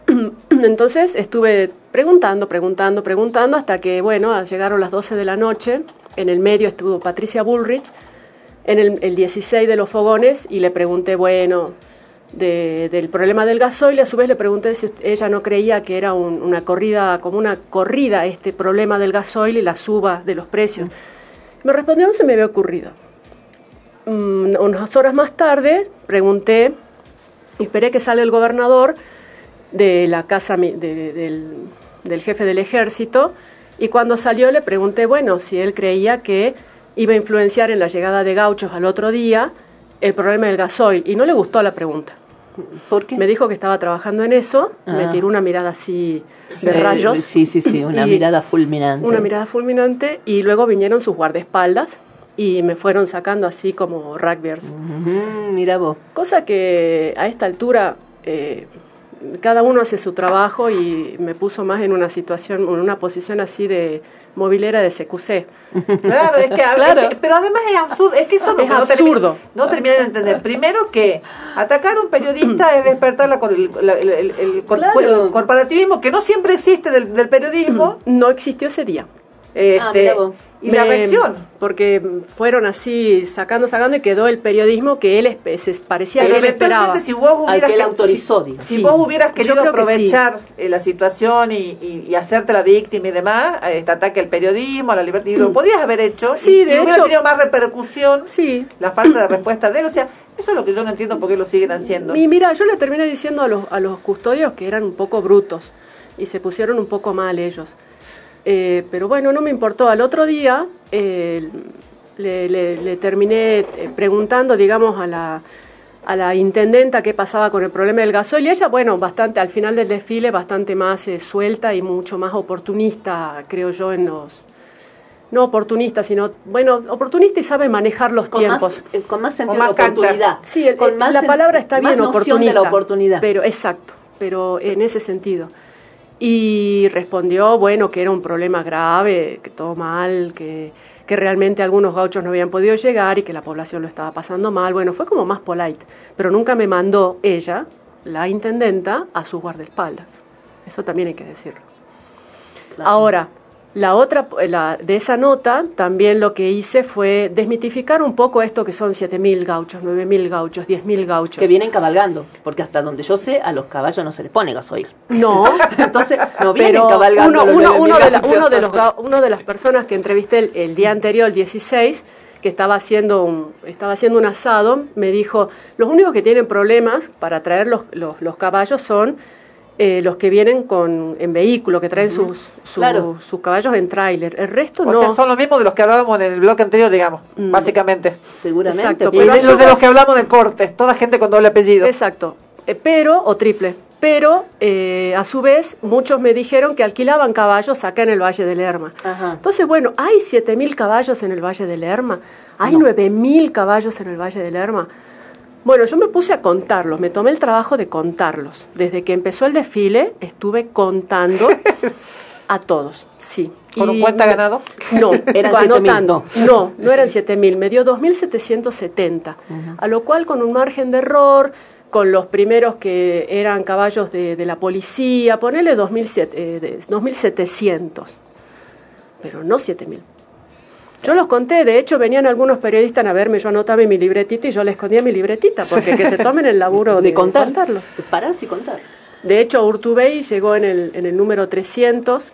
S11: Entonces estuve preguntando, preguntando, preguntando hasta que, bueno, llegaron las 12 de la noche. En el medio estuvo Patricia Bullrich, en el, el 16 de los fogones, y le pregunté, bueno, de- del problema del gasoil. Y a su vez le pregunté si usted- ella no creía que era un- una corrida, como una corrida este problema del gasoil y la suba de los precios. Me respondió, no se me había ocurrido. Mm, unas horas más tarde pregunté, y esperé que salga el gobernador de la casa de- del, del jefe del ejército, y cuando salió le pregunté, bueno, si él creía que iba a influenciar en la llegada de gauchos al otro día el problema del gasoil, y no le gustó la pregunta.
S5: ¿Por qué?
S11: Me dijo que estaba trabajando en eso, me
S5: Ah.
S11: tiró una mirada así de
S5: Eh,
S11: rayos.
S5: Sí, sí, sí, una mirada fulminante.
S11: Una mirada fulminante y luego vinieron sus guardaespaldas y me fueron sacando así como rugbyers.
S5: Ujú, mira vos.
S11: Cosa que a esta altura eh, cada uno hace su trabajo y me puso más en una situación, en una posición así de movilera de CQC.
S6: Claro, es que,
S11: Claro.
S6: es que- pero además es absurdo, es que eso no,
S11: Es
S6: no termi-
S11: absurdo.
S6: no terminé de entender. Primero que atacar a un periodista es despertar la el, la- el- el- el cor-
S11: Claro.
S6: el corporativismo que no siempre existe del, del periodismo.
S11: No existió ese día.
S6: Este,
S5: Ah, vos.
S6: y la reacción.
S11: Porque fueron así sacando, sacando y quedó el periodismo que él se parecía que él esperaba.
S6: Si vos hubieras,
S5: que él autorizó,
S6: si,
S5: digamos.
S6: si
S11: Sí.
S6: vos hubieras querido
S11: que
S6: aprovechar eh, la situación y, y- y hacerte la víctima y demás, a este ataque al periodismo, a la libertad, y lo podías haber hecho,
S11: Mm. Sí,
S6: y, y
S11: de
S6: hubiera
S11: hecho-
S6: tenido más repercusión
S11: Sí.
S6: la falta de respuesta de él. O sea, eso es lo que yo no entiendo por qué lo siguen haciendo.
S11: Y mira, yo le terminé diciendo a los, a los custodios que eran un poco brutos y se pusieron un poco mal ellos. Eh, pero bueno, no me importó. Al otro día eh, le, le- le terminé eh, preguntando, digamos, a la, a la intendenta qué pasaba con el problema del gasoil y ella, bueno, bastante al final del desfile, bastante más eh, suelta y mucho más oportunista, creo yo, en los... No oportunista, sino, bueno, oportunista y sabe manejar los
S5: Con
S11: tiempos.
S5: más, eh, con más sentido
S6: más
S5: de
S6: cancha.
S5: oportunidad.
S11: Sí, el-
S5: Con
S11: el-
S5: más
S11: la palabra está
S5: más
S11: bien, oportunista.
S5: de la oportunidad.
S11: Pero exacto, pero en ese sentido. Y respondió, bueno, que era un problema grave, que todo mal, que, que realmente algunos gauchos no habían podido llegar y que la población lo estaba pasando mal. Bueno, fue como más polite, pero nunca me mandó ella, la intendenta, a sus guardaespaldas. Eso también hay que decirlo. Ahora, la otra, la, de esa nota, también lo que hice fue desmitificar un poco esto que son 7.000 gauchos, 9.000 gauchos, 10.000 gauchos.
S5: que vienen cabalgando, porque hasta donde yo sé, a los caballos no se les pone gasoil.
S11: No,
S5: Entonces, no vienen
S11: pero
S5: cabalgando.
S11: uno,
S5: los
S11: uno,
S5: 9.000
S11: uno de la- uno de los uno de las personas que entrevisté el, el día anterior, el 16, que estaba haciendo un, estaba haciendo un asado, me dijo, los únicos que tienen problemas para traer los, los, los caballos son eh, los que vienen con en vehículo, que traen sus, sus,
S6: Claro.
S11: sus caballos en tráiler. El resto
S6: O
S11: no.
S6: sea, son los mismos de los que hablábamos en el bloque anterior, digamos, básicamente.
S5: Seguramente.
S11: Exacto,
S6: Y de los de los que hablamos en el corte, toda gente con doble apellido.
S11: Exacto. Eh, pero, o triple. Pero, eh, a su vez, muchos me dijeron que alquilaban caballos acá en el Valle del Lerma. Entonces, bueno, hay 7.000 caballos en el Valle del Lerma, hay 9.000 caballos en el Valle del Lerma. Bueno, yo me puse a contarlos, me tomé el trabajo de contarlos. Desde que empezó el desfile, estuve contando a todos, sí.
S6: ¿Con un
S11: Y
S6: cuenta
S11: me-
S6: ganado?
S11: No,
S5: Eran
S11: anotando.
S5: 7.000,
S11: No, no eran 7.000, me dio 2.770. A lo cual, con un margen de error, con los primeros que eran caballos de, de la policía, ponele 2.700, eh, de- 2.700, pero no 7.000. Yo los conté, de hecho venían algunos periodistas a verme, yo anotaba mi libretita y yo les escondía mi libretita, porque que se tomen el laburo de,
S5: De contar.
S11: contarlos.
S5: De pararse y contar.
S11: De hecho, Urtubey llegó en el, en el número 300,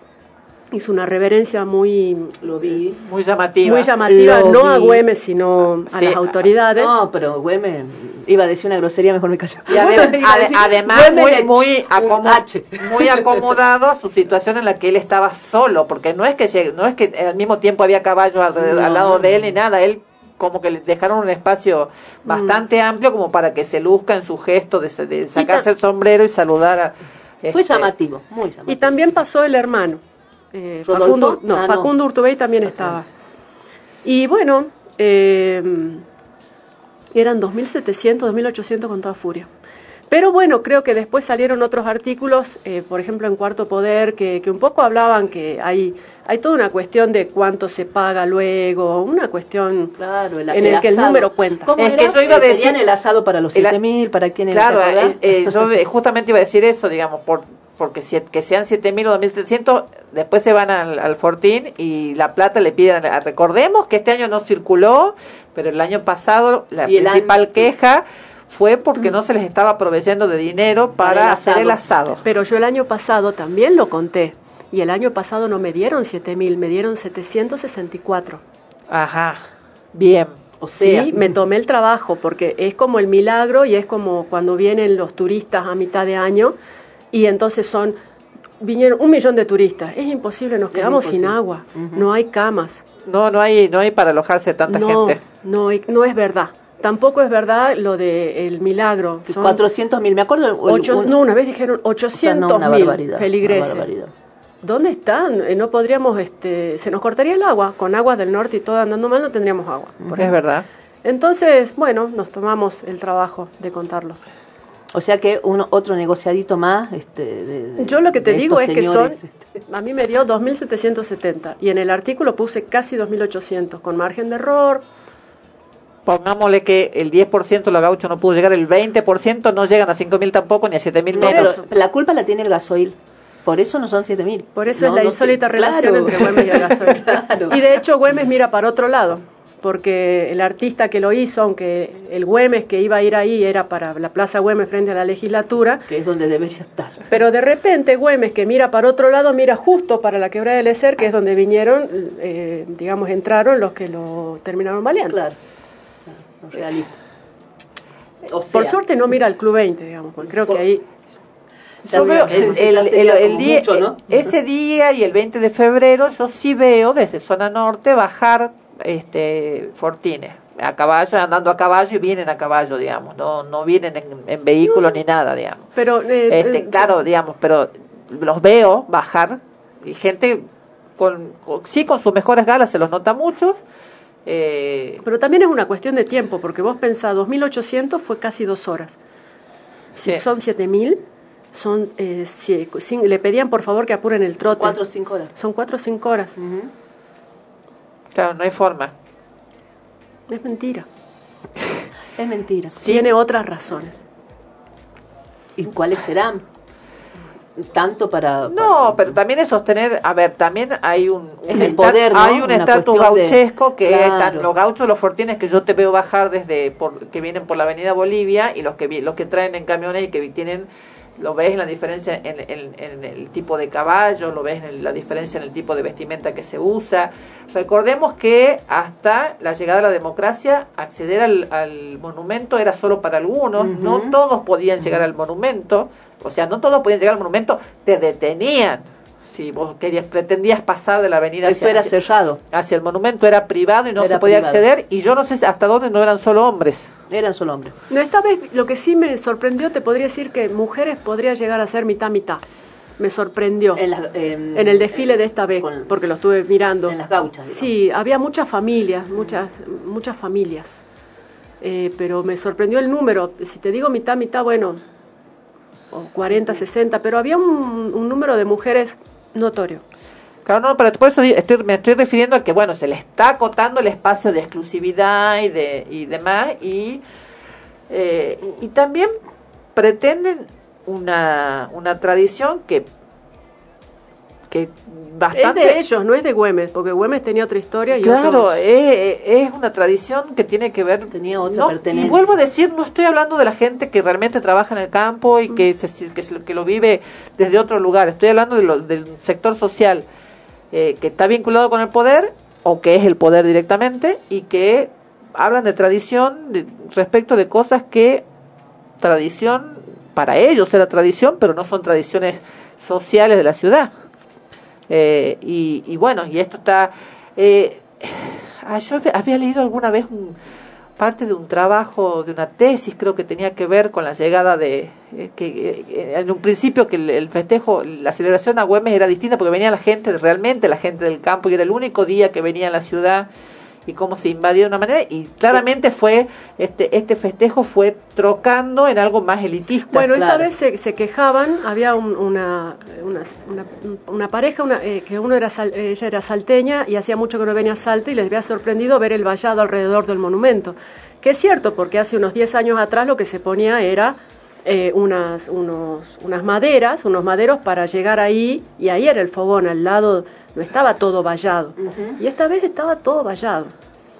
S11: hizo una reverencia muy,
S5: Lo vi.
S6: Muy llamativa.
S11: muy llamativa,
S5: Lo
S11: no a. Güemes, sino a
S5: Sí,
S11: las autoridades.
S5: No, pero Güemes iba a decir una grosería, mejor me callo.
S6: Y ade- además,
S5: Güemes
S6: muy, muy,
S5: un
S6: acomo-
S5: H.
S6: muy acomodado a su situación en la que él estaba solo, porque no es que lleg- no es que al mismo tiempo había caballos alrededor-
S5: No.
S6: al lado de él ni nada, él como que le dejaron un espacio bastante amplio como para que se luzca en su gesto de, se- de sacarse el sombrero y saludar a...
S5: Fue
S6: este,
S5: llamativo, muy llamativo.
S11: Y también pasó el hermano. Eh. Facundo, no,
S5: Ah, no.
S11: Facundo Urtubey también estaba. Y bueno, eh, eran 2.700, 2.800 con toda furia. Pero bueno, creo que después salieron otros artículos, eh, por ejemplo en Cuarto Poder, que, que un poco hablaban que hay, hay toda una cuestión de cuánto se paga luego, una cuestión
S5: Claro, el-
S11: en
S5: el
S11: el que el número cuenta.
S5: ¿Cómo
S6: Es
S5: era?
S6: que yo iba a decir-
S5: el asado para los
S6: el a-
S5: 7000, para quienes
S6: Claro, eh, eh, yo justamente iba a decir eso, digamos, por, porque si, que sean 7.000 o 2.700, después se van al, al Fortín y la plata le piden. a- Recordemos que este año no circuló, pero el año pasado la principal queja fue porque no se les estaba proveyendo de dinero para,
S5: Para el
S6: hacer el asado.
S11: Pero yo el año pasado también lo conté. Y el año pasado no me dieron 7.000, me dieron 764.
S6: Ajá, bien.
S5: O sea,
S11: Sí, me tomé el trabajo porque es como el milagro y es como cuando vienen los turistas a mitad de año y entonces son, vinieron un millón de turistas. Es imposible, nos quedamos sin agua, no hay camas.
S6: No, no hay, no hay para alojarse tanta
S11: no,
S6: gente.
S11: No, hay- no es verdad. Tampoco es verdad lo de el milagro. Son
S5: 400 mil, me acuerdo.
S11: ocho-
S5: un-
S11: no, una vez dijeron
S5: o sea,
S11: 800
S5: no, una
S11: mil feligreses. ¿Dónde están? Eh, No podríamos, este, se nos cortaría el agua. Con aguas del norte y todo andando mal no tendríamos agua. por
S6: Es
S11: ejemplo.
S6: verdad.
S11: Entonces, bueno, nos tomamos el trabajo de contarlos.
S5: O sea que uno, otro negociadito más. Este, de- de-
S11: Yo lo que te
S5: de
S11: digo es que son,
S5: este.
S11: a mí me dio 2.770 y en el artículo puse casi 2.800 con margen de error.
S6: Pongámosle que el 10% de los gauchos no pudo llegar, el 20% no llegan a 5.000 tampoco ni a 7.000
S5: No,
S6: menos.
S5: pero la culpa la tiene el gasoil. Por eso no son 7000.
S11: Por eso es la insólita relación entre Güemes y el gasoil. Y de hecho Güemes mira para otro lado, porque el artista que lo hizo, aunque el Güemes que iba a ir ahí era para la Plaza Güemes frente a la legislatura,
S5: Que es donde debería estar.
S11: pero de repente Güemes que mira para otro lado, mira justo para la quebrada del Ecer, que es donde vinieron, eh, digamos, entraron los que lo terminaron valiendo.
S5: Claro, realista. O
S11: Por suerte no mira al Club 20, digamos, porque creo que ahí...
S6: Yo veo el, día,
S5: mucho, ¿no?
S6: ese día y el 20 de febrero yo sí veo desde zona norte bajar este Fortines. a caballo, andando a caballo y vienen a caballo, digamos, no, no vienen en, en vehículos ni nada, digamos.
S11: Pero, eh,
S6: Este,
S11: eh,
S6: claro, digamos, pero los veo bajar y gente con, con- sí con sus mejores galas se los nota muchos. Eh,
S11: Pero también es una cuestión de tiempo, porque vos pensás, 2.800 fue casi dos horas. Si
S6: Sí.
S11: son 7.000, son, eh, si- le pedían por favor que apuren el trote.
S5: Cuatro o cinco horas.
S11: Son cuatro o cinco horas.
S6: claro, no hay forma.
S11: Es mentira.
S5: Es mentira.
S11: Tiene otras razones.
S5: ¿Y cuáles serán? Tanto para...
S6: No, pero también es sostener, a ver, también hay un,
S5: Es
S6: un
S5: el
S6: esta-
S5: poder, ¿no?
S6: hay un estatus
S5: de-
S6: gauchesco que
S5: Claro.
S6: están los gauchos, los fortines que yo te veo bajar desde por, que vienen por la Avenida Bolivia y los que los que traen en camiones y que tienen lo ves en la diferencia en, en- en el tipo de caballo, lo ves en la diferencia en el tipo de vestimenta que se usa. Recordemos que hasta la llegada de la democracia, acceder al, al monumento era solo para algunos, no todos podían llegar al monumento, o sea, no todos podían llegar al monumento, te detenían. Si vos querías, pretendías pasar de la avenida
S5: Eso era cerrado.
S6: hacia el monumento, era privado y no
S5: Era
S6: se podía
S5: privado.
S6: acceder, y yo no sé hasta dónde no eran solo hombres.
S5: Eran solo hombres.
S11: No, esta vez lo que sí me sorprendió, te podría decir que mujeres podría llegar a ser mitad mitad. Me sorprendió.
S5: En, la- en-
S11: En el desfile de esta vez,
S5: con-
S11: porque lo estuve mirando.
S5: En las gauchas, digamos.
S11: Sí, había muchas familias, muchas, muchas familias. Eh, pero me sorprendió el número. Si te digo mitad, mitad, bueno, o 40, 60, pero había un, número de mujeres notorio.
S6: Claro, no, pero por eso me estoy refiriendo a que, bueno, se le está acotando el espacio de exclusividad y, de, y demás, y, eh, y también pretenden una, una tradición que, que bastante...
S11: Es de ellos, no es de Güemes, porque Güemes tenía otra historia y
S6: Claro,
S11: otro-
S6: eh, es una tradición que tiene que ver.
S5: Tenía otra
S6: no, y
S5: pertenencia.
S6: vuelvo a decir, no estoy hablando de la gente que realmente trabaja en el campo y que, se, que, se- que lo vive desde otro lugar. Estoy hablando de lo- del sector social eh, que está vinculado con el poder o que es el poder directamente y que hablan de tradición de- respecto de cosas que tradición para ellos era tradición, pero no son tradiciones sociales de la ciudad. Eh, y, y bueno, y esto está... eh, ah, yo había- leído alguna vez un- parte de un trabajo, de una tesis, creo que tenía que ver con la llegada de... eh, que eh, en un principio que el, el festejo, la celebración a Güemes era distinta porque venía la gente, realmente la gente del campo, y era el único día que venía a la ciudad y cómo se invadía de una manera y claramente fue este este festejo fue trocando en algo más elitista
S11: Bueno, esta vez se, se quejaban, había un- una, una, una, una pareja, una, eh, que uno era sal- ella era salteña y hacía mucho que no venía a Salta y les había sorprendido ver el vallado alrededor del monumento. Que es cierto, porque hace unos 10 años atrás lo que se ponía era eh, unas, unos, unas maderas, unos maderos para llegar ahí y ahí era el fogón, al lado no estaba todo vallado. Y esta vez estaba todo vallado.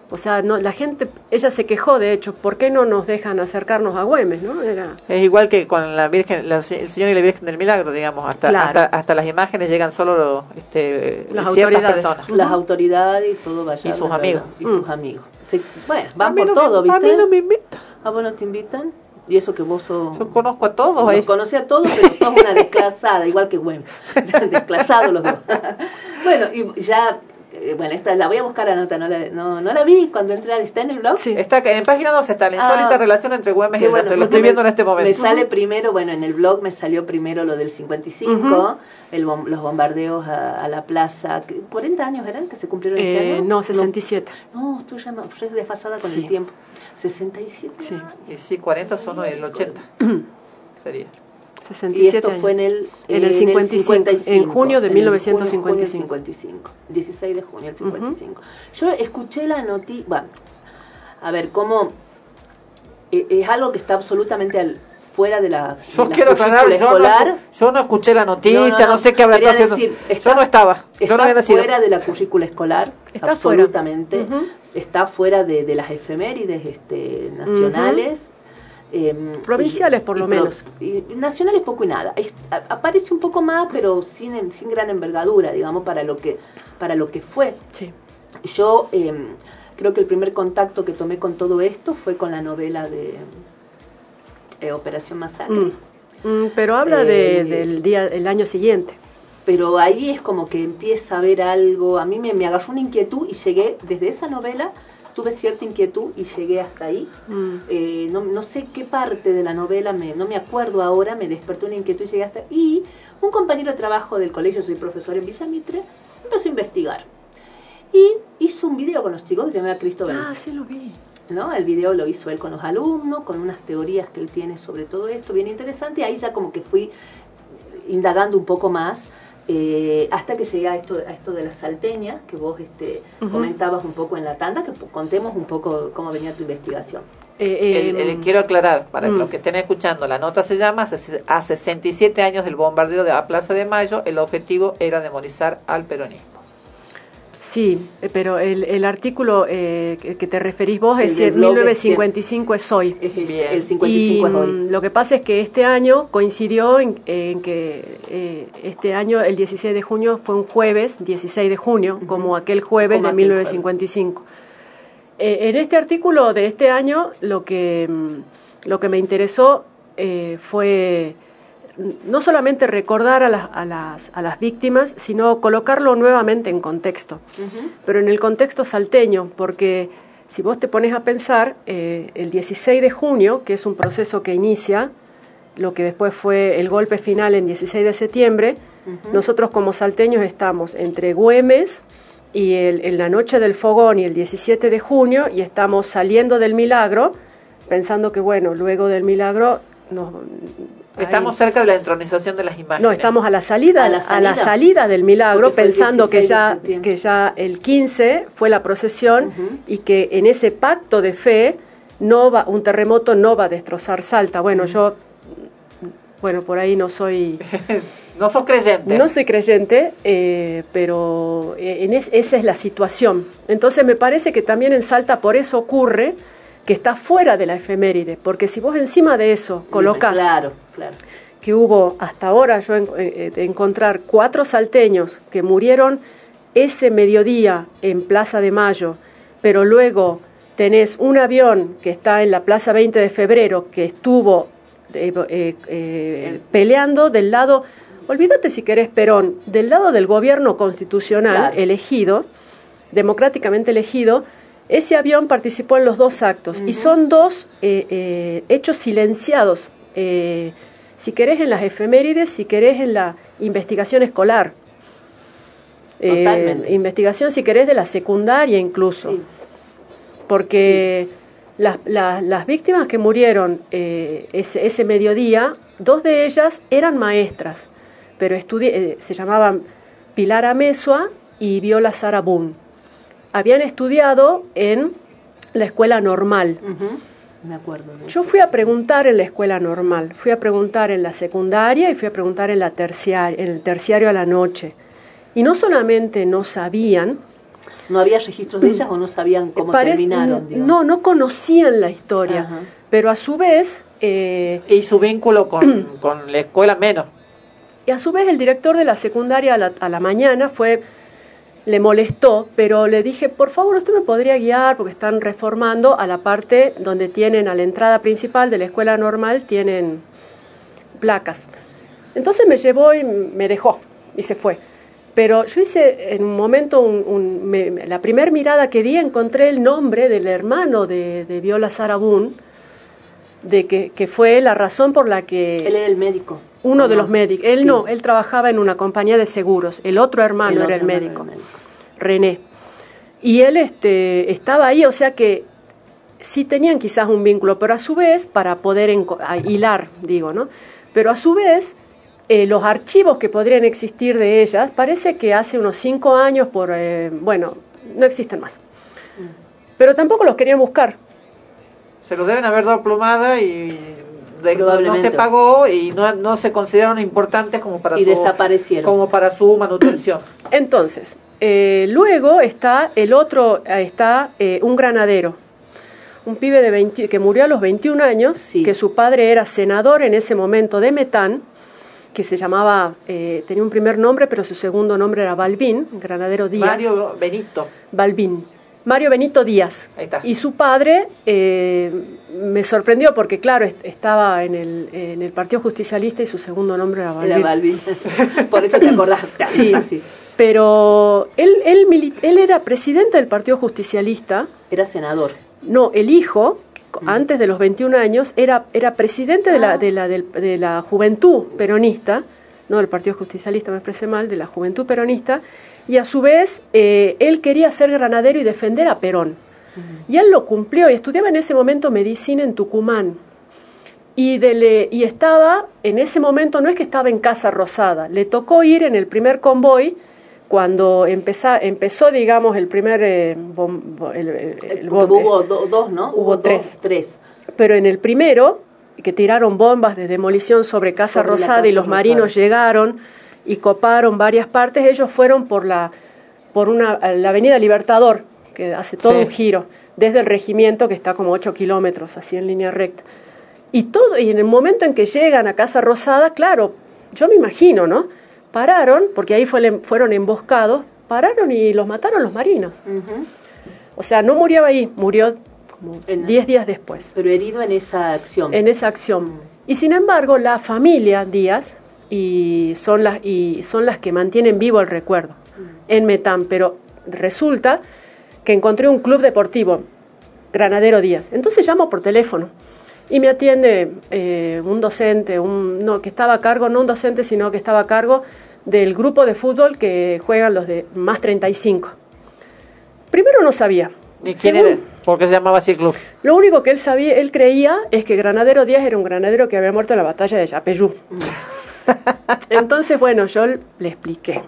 S11: O sea, no, la gente, ella se quejó de hecho, ¿por qué no nos dejan acercarnos a Güemes? ¿no? Era,
S6: Es igual que con la Virgen, la- el Señor y la Virgen del Milagro, digamos, hasta,
S11: Claro.
S6: hasta, hasta las imágenes llegan solo este,
S11: Las
S6: ciertas
S11: autoridades.
S6: personas.
S5: Las autoridades y todo vaya.
S6: Y sus amigos.
S5: Y sus amigos. Sí, bueno, van
S6: A
S5: por
S6: no
S5: todo,
S6: me- a
S5: ¿viste?
S6: mí no me invitan.
S5: ¿A vos no te invitan? Y eso que vos sos...
S6: Yo conozco a todos
S5: Los
S6: ahí.
S5: conocí a todos, pero sos una desclasada, igual que Güemes. Desclasados los dos. bueno, y ya... eh, Bueno, esta la voy a buscar a nota, no la, no, no la vi cuando entré, ¿está en el blog?
S11: Sí.
S6: Está en página 2 está la insólita
S5: Ah.
S6: relación entre Güemes y
S5: bueno.
S6: Lo estoy
S5: me-
S6: viendo en este momento.
S5: Me sale primero, bueno, en el blog me salió primero lo del 55, el bom- los bombardeos a, a la plaza. ¿Qué- ¿40 años eran que se cumplieron este
S11: Eh,
S5: año?
S11: no, 67.
S5: No, estoy ya re desfasada con
S11: Sí.
S5: el tiempo. 67.
S11: Sí.
S6: Y sí, 40 son el 80. Sería.
S11: 67
S5: Y esto
S11: años.
S5: fue en el,
S11: En el 55, en junio de
S5: en el junio-
S11: 1955.
S5: junio del 55, 16 de junio del 55. Yo escuché la noticia, bueno, a ver, cómo eh, es algo que está absolutamente al- fuera de la,
S6: Yo
S5: de la
S6: quiero aclarar,
S5: currícula
S6: yo no,
S5: escolar.
S6: escu- yo no escuché la noticia, no,
S5: No, no, no.
S6: sé qué habrá estado haciendo.
S5: está-
S6: yo no estaba, yo
S5: Está
S6: no había nacido.
S5: fuera de la currícula escolar,
S11: Está fuera.
S5: absolutamente.
S11: Ujú.
S5: Está fuera de, de las efemérides este, nacionales. em,
S11: Provinciales, por
S5: y
S11: lo menos.
S5: y nacionales poco y nada. Es- a- aparece un poco más, pero sin, sin gran envergadura, digamos, para lo que, para lo que fue.
S11: Sí.
S5: Yo em, creo que el primer contacto que tomé con todo esto fue con la novela de Operación Masacre.
S11: Mm. Mm, pero habla de-
S5: Eh,
S11: del día, el año siguiente.
S5: pero ahí es como que empieza a ver algo, a mí me, me agarró una inquietud y llegué desde esa novela tuve cierta inquietud y llegué hasta ahí.
S11: Mm.
S5: Eh, no, no sé qué parte de la novela, me, no me acuerdo ahora, me despertó una inquietud y llegué hasta ahí. Y un compañero de trabajo del colegio, soy profesor en Villa Mitre, empezó a investigar. Y hizo un video con los chicos que se llama Cristo Vence.
S11: Ah, sí lo vi.
S5: ¿No? El video lo hizo él con los alumnos, con unas teorías que él tiene sobre todo esto, bien interesante, y ahí ya como que fui indagando un poco más, eh, hasta que llegué a esto, a esto de la salteña, que vos este, comentabas un poco en la tanda, que contemos un poco cómo venía tu investigación.
S11: Eh,
S6: El- el- quiero aclarar, para
S5: mm.
S6: los que estén escuchando, la nota se llama "Hace- A 67 años del bombardeo de la Plaza de Mayo, el objetivo era demonizar al peronismo.
S11: Sí, eh, pero el, el artículo eh, que, te referís vos
S5: El
S11: es el
S5: blog
S11: 1955 es hoy.
S5: Es- es- el 55
S11: y,
S5: es hoy.
S11: mm, Lo que pasa es que este año coincidió en, en que eh, este año, el 16 de junio, fue un jueves, 16 de junio, como aquel jueves
S5: Como
S11: de
S5: aquel
S11: 1955. Eh, en este artículo de este año, lo que, mm, lo que me interesó eh, fue no solamente recordar a las, a, las, a las víctimas, sino colocarlo nuevamente en contexto. Pero en el contexto salteño, porque si vos te pones a pensar, eh, el 16 de junio, que es un proceso que inicia, lo que después fue el golpe final en 16 de septiembre, nosotros como salteños estamos entre Güemes y el- en la noche del fogón y el 17 de junio y estamos saliendo del milagro, pensando que bueno, luego del milagro nos...
S6: Estamos
S11: ahí-
S6: cerca de la entronización de las imágenes.
S11: no, estamos a la salida,
S6: A la
S11: a la
S6: salida.
S11: del milagro, pensando que
S6: 16 de
S11: ya, que ya el 15 fue la procesión y que en ese pacto de fe no va, un terremoto no va a destrozar Salta. Bueno, yo, bueno, por ahí no soy,
S6: No sos creyente.
S11: no soy creyente, eh, pero eh, en es- esa es la situación. Entonces me parece que también en Salta por eso ocurre que está fuera de la efeméride, porque si vos encima de eso colocas
S5: Claro, claro.
S11: que hubo hasta ahora yo en- eh, de encontrar cuatro salteños que murieron ese mediodía en Plaza de Mayo, pero luego tenés un avión que está en la Plaza 20 de Febrero que estuvo eh, eh, eh, peleando del lado, olvídate si querés Perón, del lado del gobierno constitucional
S5: Claro.
S11: elegido, democráticamente elegido, ese avión participó en los dos actos y son dos eh, eh, hechos silenciados, eh, si querés en las efemérides, si querés en la investigación escolar. Eh,
S5: Totalmente.
S11: investigación, si querés, de la secundaria incluso. Porque las, las- las víctimas que murieron ese, ese mediodía, dos de ellas eran maestras, pero se llamaban Pilar Amesua y Viola Sarabún. Habían estudiado en la escuela normal.
S5: Me acuerdo.
S11: Yo fui a preguntar en la escuela normal, fui a preguntar en la secundaria y fui a preguntar en, la terciaria, en el terciario a la noche. Y no solamente no sabían,
S5: ¿No había registros de ellas o no sabían cómo
S11: parece-
S5: terminaron? digamos?
S11: no, no conocían la historia,
S5: Ajá.
S11: pero a su vez... eh,
S6: Y su vínculo con, con la escuela menos.
S11: Y a su vez el director de la secundaria a la, a la mañana fue, le molestó, pero le dije, por favor, usted me podría guiar porque están reformando a la parte donde tienen, a la entrada principal de la escuela normal, tienen placas. Entonces me llevó y me dejó y se fue. Pero yo hice en un momento, un- un- me- la primera mirada que di, encontré el nombre del hermano de, de Viola Sarabún, de que fue la razón por la que...
S5: Él era el médico.
S11: Uno
S5: ¿o
S11: de los médicos. Él
S5: Sí.
S11: no, él trabajaba en una compañía de seguros. El otro hermano
S5: El
S11: era
S5: otro
S11: el médico,
S5: era el médico.
S11: René. Y él este, estaba ahí, o sea que sí tenían quizás un vínculo, pero a su vez, para poder enco- a- hilar, digo, ¿no? Pero a su vez, eh, los archivos que podrían existir de ellas, parece que hace unos cinco años, por, eh, bueno, no existen más. Pero tampoco los querían buscar.
S6: Se los deben haber dado plumada y de- no se pagó y no, no se consideraron importantes como para
S5: Y
S6: su
S5: desaparecieron.
S6: como para su manutención.
S11: Entonces, eh, luego está el otro, está eh, un granadero, un pibe de 20 que murió a los 21 años, que su padre era senador en ese momento de Metán, que se llamaba, eh, tenía un primer nombre, pero su segundo nombre era Balbín, Granadero Díaz.
S6: Mario Benito.
S11: Balbín. Mario Benito Díaz.
S6: Ahí está.
S11: Y su padre eh, me sorprendió porque, claro, est- estaba en el, en el Partido Justicialista y su segundo nombre era Balbín.
S5: Era Balvin. Por eso te acordás.
S11: Sí.
S5: Sí.
S11: Pero él, él, él era presidente del Partido Justicialista.
S5: Era senador.
S11: No, el hijo, antes de los 21 años, era, era presidente de, la, de, la, del- de la juventud peronista, no del Partido Justicialista, me expresé mal, de la juventud peronista, y a su vez eh, él quería ser granadero y defender a Perón. Y él lo cumplió y estudiaba en ese momento medicina en Tucumán. Y, de le- y estaba, en ese momento, no es que estaba en Casa Rosada, le tocó ir en el primer convoy cuando empezó, empezó digamos, el primer... eh, bom- bo- el- el- bom-
S5: hubo do- dos, ¿no?
S11: Hubo tres.
S5: Tres.
S11: pero en el primero, que tiraron bombas de demolición sobre Casa
S5: Sobre
S11: Rosada
S5: Casa
S11: y los marinos llegaron y coparon varias partes, ellos fueron por la por una la Avenida Libertador, que hace todo
S6: Sí.
S11: un giro, desde el regimiento que está como 8 kilómetros, así en línea recta. Y todo, y en el momento en que llegan a Casa Rosada, claro, yo me imagino, ¿no? Pararon, porque ahí fue- fueron emboscados, pararon y los mataron los marinos. O sea, no murió ahí, murió como 10 días después.
S5: Pero herido en esa acción.
S11: En esa acción. Y sin embargo, la familia Díaz y son las y son las que mantienen vivo el recuerdo en Metán, pero resulta que encontré un club deportivo, Granadero Díaz. Entonces llamo por teléfono y me atiende eh, un docente, un, no, que estaba a cargo, no un docente, sino que estaba a cargo del grupo de fútbol que juegan los de más 35. Primero no sabía.
S6: ¿Y quién
S11: Segundo,
S6: era? ¿Por qué se llamaba así club?
S11: lo único que él sabía, él creía, es que Granadero Díaz era un granadero que había muerto en la batalla de Yapeyú. Entonces, bueno, yo le expliqué.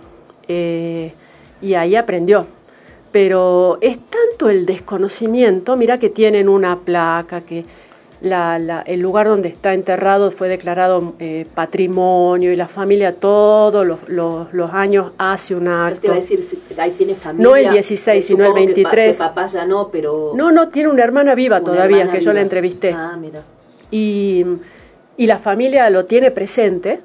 S11: eh, y ahí aprendió. Pero es tanto el desconocimiento, mira que tienen una placa, que la, la- el lugar donde está enterrado fue declarado eh, patrimonio y la familia todos los, los- los años hace un acto.
S5: te a decir, ahí tiene familia.
S11: No el 16,
S5: Eh,
S11: sino el
S5: supongo que pa-
S11: 23.
S5: Que, papá ya no, pero.
S11: No, no, tiene una hermana viva
S5: Una
S11: todavía,
S5: hermana
S11: que yo la entrevisté.
S5: Ah, mira.
S11: Y, y la familia lo tiene presente,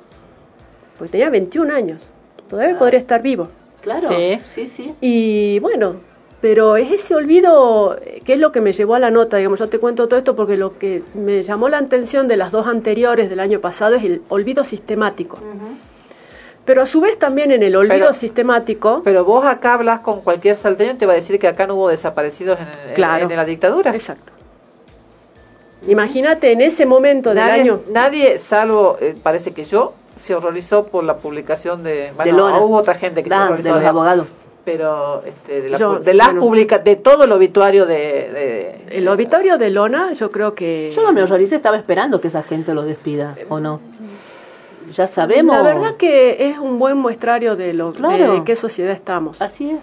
S11: porque tenía 21 años, todavía podría estar vivo.
S5: Claro.
S6: Sí.
S5: Sí, sí.
S11: Y bueno, pero es ese olvido eh, que es lo que me llevó a la nota, digamos, yo te cuento todo esto porque lo que me llamó la atención de las dos anteriores del año pasado es el olvido sistemático. Pero a su vez también en el olvido
S6: Pero-
S11: sistemático...
S6: Pero vos acá hablas con cualquier salteño y te va a decir que acá no hubo desaparecidos en, en-
S11: Claro.
S6: en la dictadura.
S11: Exacto. Imagínate en ese momento del
S6: Nadie,
S11: año...
S6: nadie salvo, eh, parece que yo, se horrorizó por la publicación de... Bueno, hubo otra gente que se horrorizó.
S5: de los
S6: de-
S5: abogados.
S6: Pero este, de, la
S11: Yo,
S6: de las
S11: bueno.
S6: publica de todo el obituario de... de-
S11: El obituario de Lona, yo creo que...
S5: Yo no me horroricé, estaba esperando que esa gente lo despida, ¿o no? Ya sabemos.
S11: La verdad que es un buen muestrario de lo
S5: Claro.
S11: de qué sociedad estamos.
S5: Así es.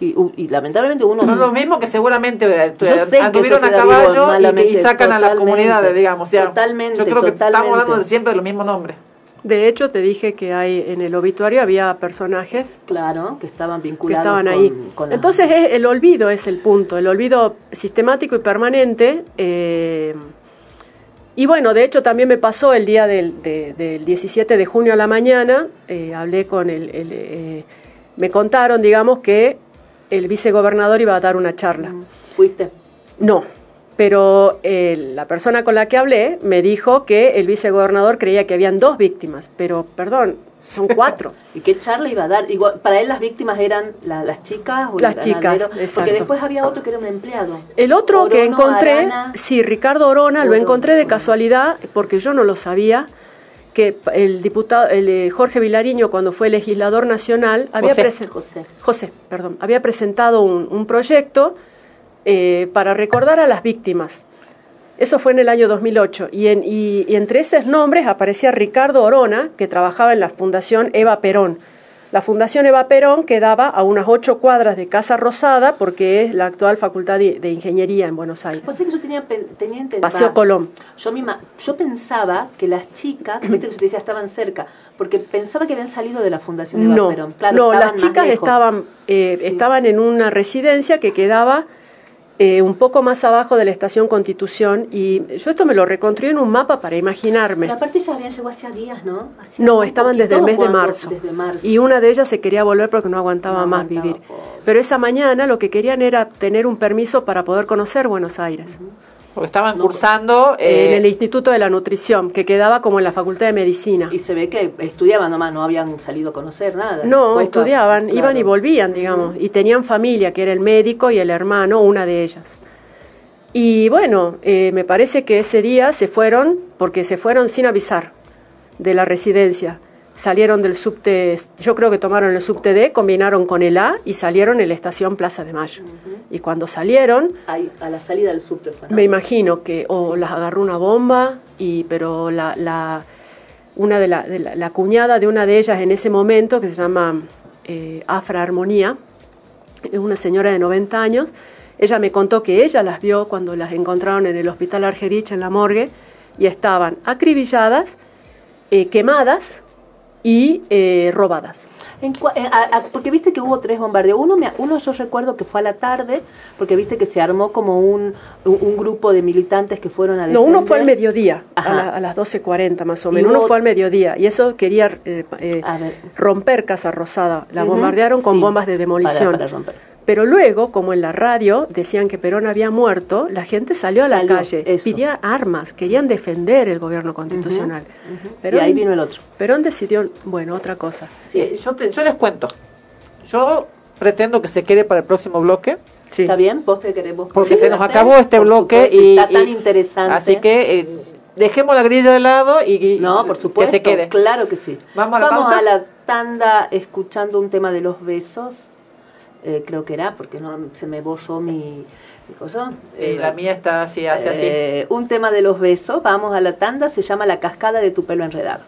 S5: Y, y lamentablemente uno.
S6: Son los mismos que seguramente eh, anduvieron a caballo y, sacan a las comunidades, digamos. o sea,
S5: totalmente,
S6: yo creo que estamos hablando de siempre de los mismos nombres.
S11: De hecho, te dije que hay en el obituario había personajes
S5: Claro, que estaban
S11: que
S5: vinculados.
S11: estaban
S5: con-
S11: ahí.
S5: con la-
S11: Entonces, es- el olvido es el punto, el olvido sistemático y permanente. eh, y bueno, de hecho, también me pasó el día del, de- del 17 de junio a la mañana. eh, hablé con el. el, eh, me contaron, digamos, que el vicegobernador iba a dar una charla.
S5: ¿Fuiste?
S11: No, pero eh, la persona con la que hablé me dijo que el vicegobernador creía que habían dos víctimas, pero perdón, son cuatro.
S5: ¿Y qué charla iba a dar? Igual, para él las víctimas eran la- las chicas o el
S11: Las chicas, exacto.
S5: Porque después había otro que era un empleado.
S11: El otro que encontré,
S5: Arana.
S11: sí, Ricardo Orona, lo encontré de casualidad, porque yo no lo sabía, que el diputado, el, eh, Jorge Vilariño, cuando fue legislador nacional, había
S6: José.
S5: José.
S11: José, perdón, había presentado un, un proyecto eh, para recordar a las víctimas. Eso fue en el año 2008. Y, en- y- y entre esos nombres aparecía Ricardo Orona, que trabajaba en la Fundación Eva Perón. La Fundación Eva Perón quedaba a unas ocho cuadras de Casa Rosada, porque es la actual Facultad de, de Ingeniería en Buenos Aires.
S5: Pues es que yo tenía, pen- tenía entendido.
S11: Paseo Colón.
S5: Yo, misma, yo pensaba que las chicas, viste que yo te decía, estaban cerca, porque pensaba que habían salido de la Fundación Eva
S11: No,
S5: Perón. Claro,
S11: no las chicas estaban, eh, estaban en una residencia que quedaba eh, un poco más abajo de la estación Constitución y yo esto me lo reconstruí en un mapa para imaginarme.
S5: Pero aparte ya habían llegado días, ¿no?
S11: No, estaban desde el mes de marzo.
S5: Desde marzo.
S11: Y una de ellas se quería volver porque no aguantaba
S5: No
S11: más
S5: aguantaba,
S11: vivir. Pero esa mañana lo que querían era tener un permiso para poder conocer Buenos Aires.
S6: Porque estaban cursando...
S11: en
S6: eh,
S11: el Instituto de la Nutrición, que quedaba como en la Facultad de Medicina.
S18: Y se ve que estudiaban nomás, no habían salido a conocer nada.
S11: No, estudiaban,
S18: claro.
S11: iban y volvían, digamos, y tenían familia, que era el médico y el hermano, una de ellas. Y bueno, eh, me parece que ese día se fueron, porque se fueron sin avisar de la residencia. Salieron del subte, yo creo que tomaron el subte D, combinaron con el A y salieron en la estación Plaza de Mayo. Y cuando salieron,
S18: Ahí, a la salida del subte ¿no?
S11: me imagino que o las agarró una bomba, y, pero la, la- una de la, de la, la cuñada de una de ellas en ese momento, que se llama eh, Afra Armonía, es una señora de 90 años, ella me contó que ella las vio cuando las encontraron en el hospital Argerich, en la morgue, y estaban acribilladas, eh, quemadas y eh, robadas.
S18: En eh, a- a- porque viste que hubo tres bombardeos. Uno, me- uno yo recuerdo que fue a la tarde, porque viste que se armó como un, un, un grupo de militantes que fueron a
S11: No, uno fue al
S18: defender.
S11: mediodía, a, la- a las 12.40 más o menos. Uno fue al mediodía y eso quería eh, eh, romper Casa Rosada. La bombardearon con
S18: sí,
S11: bombas de demolición.
S18: para- para romper.
S11: Pero luego, como en la radio decían que Perón había muerto, la gente salió a la
S18: Salió,
S11: calle,
S18: eso.
S11: pedía armas, querían defender el gobierno constitucional.
S18: Y ahí vino el otro.
S11: Perón decidió, bueno, otra cosa.
S6: eh, yo, te- yo les cuento. Yo pretendo que se quede para el próximo bloque.
S18: ¿Está bien? ¿Vos te queremos?
S6: Porque se nos acabó este bloque
S18: supuesto,
S6: y,
S18: está tan
S6: y-
S18: interesante.
S6: Así que eh, dejemos la grilla de lado y, y-
S18: No, por supuesto.
S6: que se quede.
S18: Claro que sí.
S6: Vamos a la pausa.
S18: la tanda escuchando un tema de los besos. Eh, creo que era, porque no se me borró mi, mi cosa.
S6: Eh, la mía está así, hace así.
S18: Eh, un tema de los besos. Vamos a la tanda. Se llama La cascada de tu pelo enredado.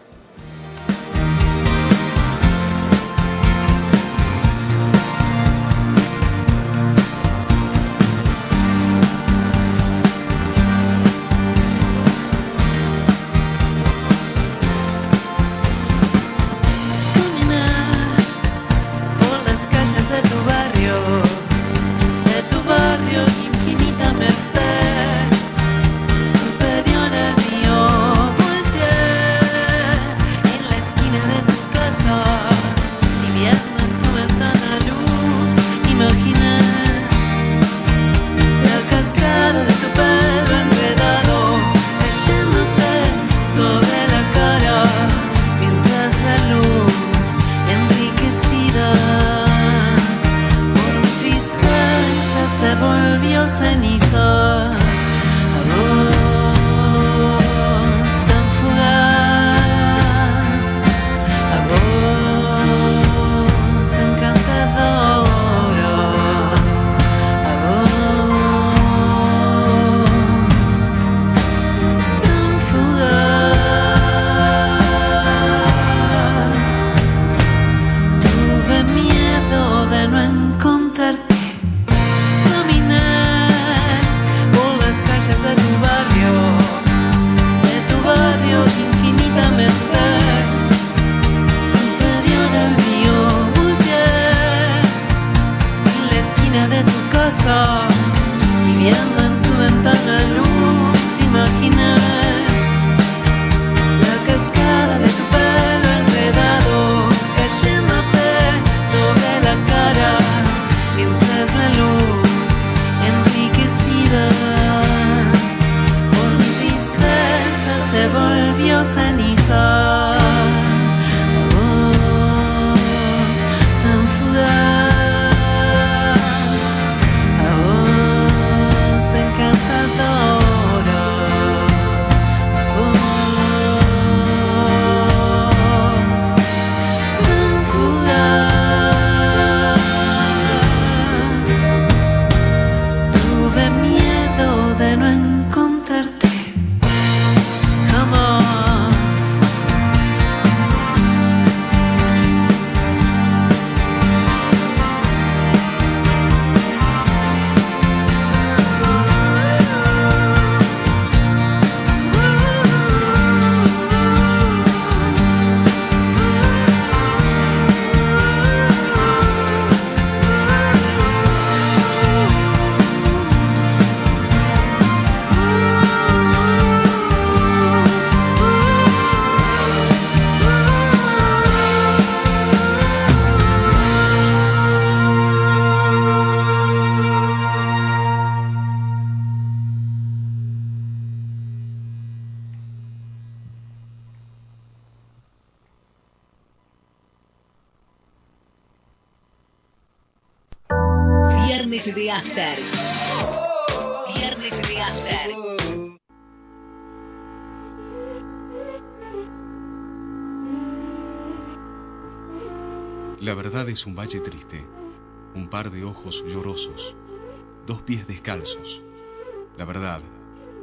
S19: La
S20: verdad es un valle triste, un par de ojos llorosos, dos pies descalzos. La verdad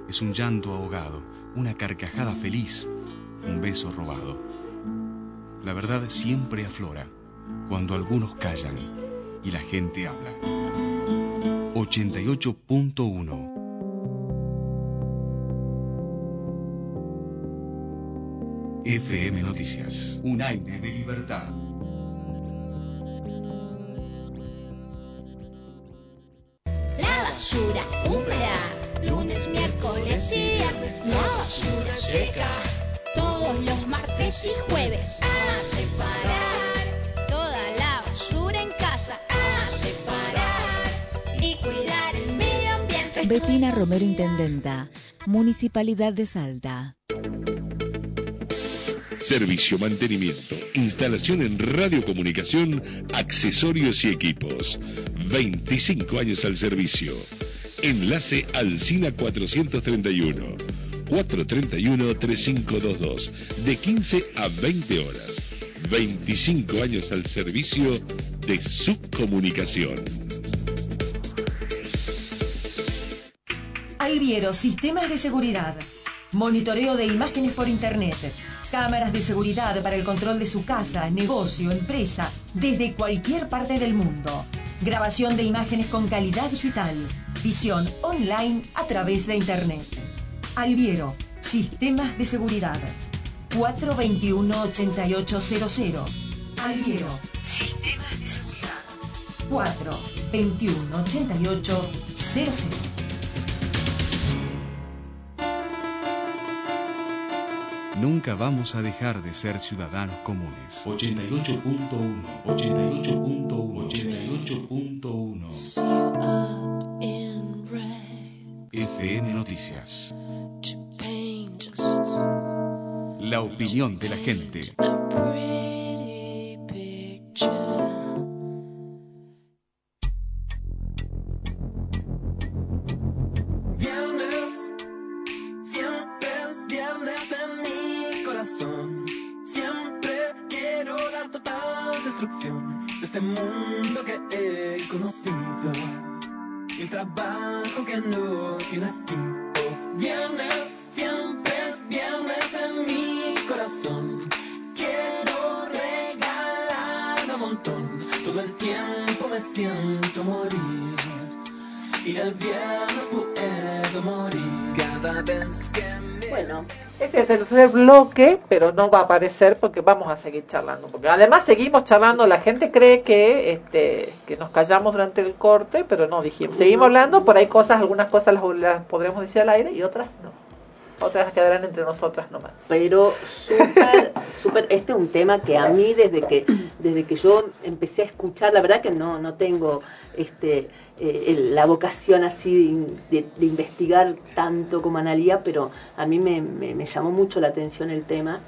S20: es un llanto ahogado, una carcajada feliz, un beso robado. La verdad siempre aflora cuando algunos callan y la gente habla. 88.1 FM Noticias. Un aire de libertad.
S16: Basura húmeda, lunes, miércoles y viernes. La basura seca, todos los martes y jueves. A separar toda la basura en casa. A separar y cuidar el medio ambiente.
S21: Betina Romero Intendenta, Municipalidad de Salta.
S14: Servicio, mantenimiento, instalación en radiocomunicación, accesorios y equipos. 25 años al servicio. Enlace al SINA 431. 431-3522. De 15 a 20 horas. 25 años al servicio de su comunicación.
S22: Alviero Sistemas de Seguridad. Monitoreo de imágenes por Internet. Cámaras de seguridad para el control de su casa, negocio, empresa, desde cualquier parte del mundo. Grabación de imágenes con calidad digital. Visión online a través de Internet. Alviero, Sistemas de Seguridad. 421-8800. Alviero, Sistemas de Seguridad. 421-8800.
S20: Nunca vamos a dejar de ser ciudadanos comunes. 88.1, 88.1, 88.1. FM Noticias. La opinión de la gente.
S3: De este mundo que he conocido. El trabajo que no tiene fin. Oh, viernes, siempre es viernes en mi corazón. Quiero regalar un montón. Todo el tiempo me siento morir. Y el viernes puedo morir cada vez que me...
S6: Bueno, este es el tercer bloque, pero no va a aparecer porque vamos a seguir charlando. Porque además seguimos charlando, la gente cree que este que nos callamos durante el corte, pero no dijimos. Seguimos hablando, por ahí cosas, algunas cosas las, las podremos decir al aire y otras no. Otras quedarán entre nosotras nomás.
S5: Pero súper, súper, este es un tema que a mí desde que desde que yo empecé a escuchar, la verdad que no no tengo este eh, el- la vocación así de, de- de investigar tanto como Analía, pero a mí me, me- me llamó mucho la atención el tema.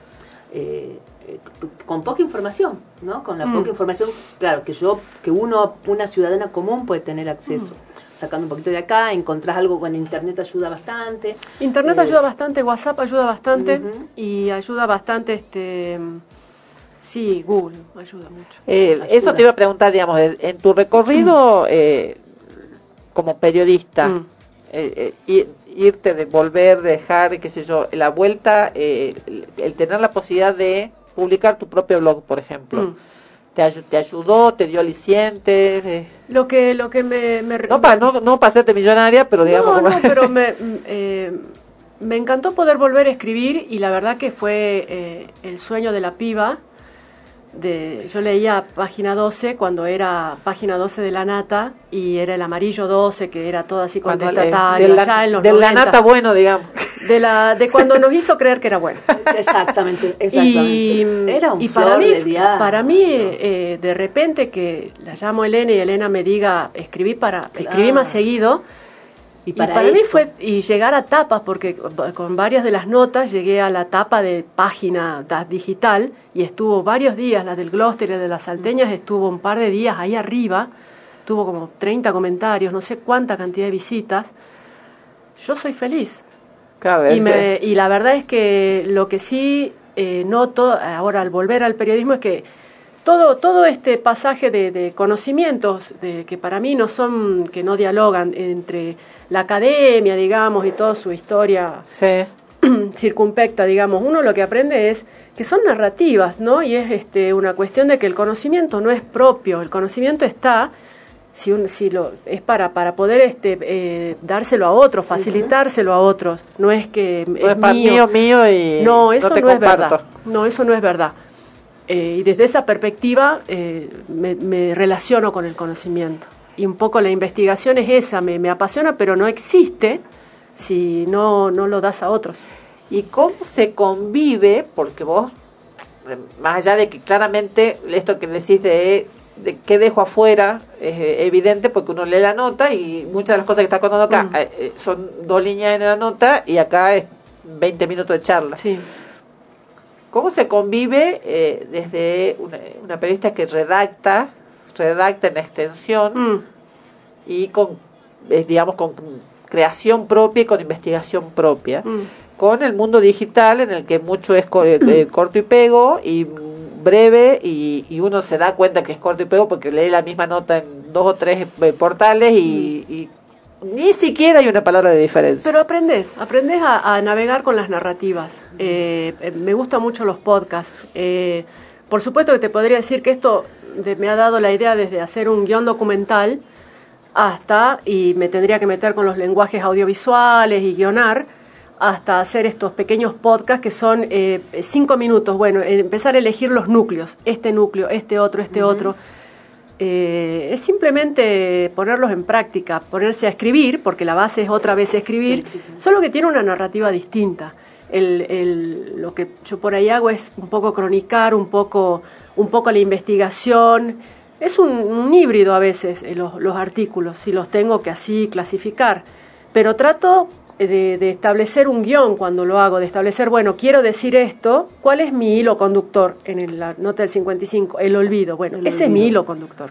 S5: eh, eh, con poca información, ¿no? Con la
S11: Mm.
S5: poca información, claro, que yo, que uno, una ciudadana común puede tener acceso. Sacando un poquito de acá, encontrás algo, bueno, internet ayuda bastante.
S11: Internet
S5: Eh,
S11: ayuda bastante, WhatsApp ayuda bastante y ayuda bastante, este, sí, Google ayuda mucho.
S6: Eh, eso te iba a preguntar, digamos, de- en tu recorrido eh, como periodista,
S11: Mm.
S6: eh, eh, ir- irte, de volver, dejar, qué sé yo, la vuelta, eh, el, el tener la posibilidad de publicar tu propio blog, por ejemplo,
S11: Mm.
S6: Te, te ayudó, te dio alicientes, eh,
S11: Lo que, lo que me, me-
S6: no para no, no millonaria, pero digamos,
S11: No, no, pero me, mm, eh, me encantó poder volver a escribir y la verdad que fue eh, el sueño de la piba. De, yo leía página 12 cuando era página 12 de la nata y era el amarillo 12 que era todo así
S6: Cuando, eh,
S11: contestatario
S6: de la-
S11: allá en los
S6: de la
S11: 90.
S6: nata bueno, digamos.
S11: de la de cuando nos hizo creer que era bueno
S5: Exactamente,
S11: y,
S5: exactamente. Era un
S11: y para mí
S5: de diablo.
S11: para mí eh, de repente que la llamo Elena y Elena me diga escribí para escribí más seguido
S5: Y
S11: y
S5: para
S11: para, mí fue y llegar a tapas porque con varias de las notas llegué a la tapa de página digital y estuvo varios días la del Gloucester y la de las Salteñas estuvo un par de días ahí arriba tuvo como 30 comentarios, no sé cuánta cantidad de visitas, yo soy feliz. Y, me- y la verdad es que lo que sí eh, noto ahora al volver al periodismo es que todo, todo este pasaje de, de conocimientos de, que para mí no son, que no dialogan entre la academia, digamos, y toda su historia circunpecta, digamos, uno lo que aprende es que son narrativas, ¿no? Y es este, una cuestión de que el conocimiento no es propio, el conocimiento está si, un, si lo es para para poder este eh, dárselo a otros, facilitárselo a otros, no es que
S6: No es para mío, mío y
S11: no eso
S6: no
S11: es verdad, no eso no es verdad. Eh, y desde esa perspectiva eh, me, me relaciono con el conocimiento y un poco la investigación es esa, me, me apasiona, pero no existe si no no lo das a otros.
S6: ¿Y cómo se convive? Porque vos, más allá de que claramente esto que decís de, de qué dejo afuera es evidente porque uno lee la nota y muchas de las cosas que está contando acá
S11: Mm.
S6: eh, eh, son dos líneas en la nota y acá es 20 minutos de charla. ¿Cómo se convive eh, desde una, una periodista que redacta, redacta en extensión
S11: Mm.
S6: y con, eh, digamos, con creación propia y con investigación propia?
S11: Mm.
S6: con el mundo digital en el que mucho es co- eh, eh, corto y pego y mm, breve y, y uno se da cuenta que es corto y pego porque lee la misma nota en dos o tres eh, portales y, y ni siquiera hay una palabra de diferencia.
S11: Pero aprendes, aprendes a, a navegar con las narrativas. Eh, me gustan mucho los podcasts. Eh, por supuesto que te podría decir que esto de- me ha dado la idea desde hacer un guion documental hasta, y me tendría que meter con los lenguajes audiovisuales y guionar, hasta hacer estos pequeños podcasts que son eh, cinco minutos. Bueno, eh, empezar a elegir los núcleos, este núcleo, este otro, este otro. Eh, es simplemente ponerlos en práctica, ponerse a escribir, porque la base es otra vez escribir, solo que tiene una narrativa distinta. El, el- lo que yo por ahí hago es un poco cronicar, un poco, un poco la investigación. Es un, un híbrido a veces eh, los, los artículos, si los tengo que así clasificar. Pero trato de, de establecer un guion cuando lo hago, de establecer, bueno, quiero decir esto, ¿cuál es mi hilo conductor en el- la nota del 55? El olvido. Bueno, ese es mi hilo conductor.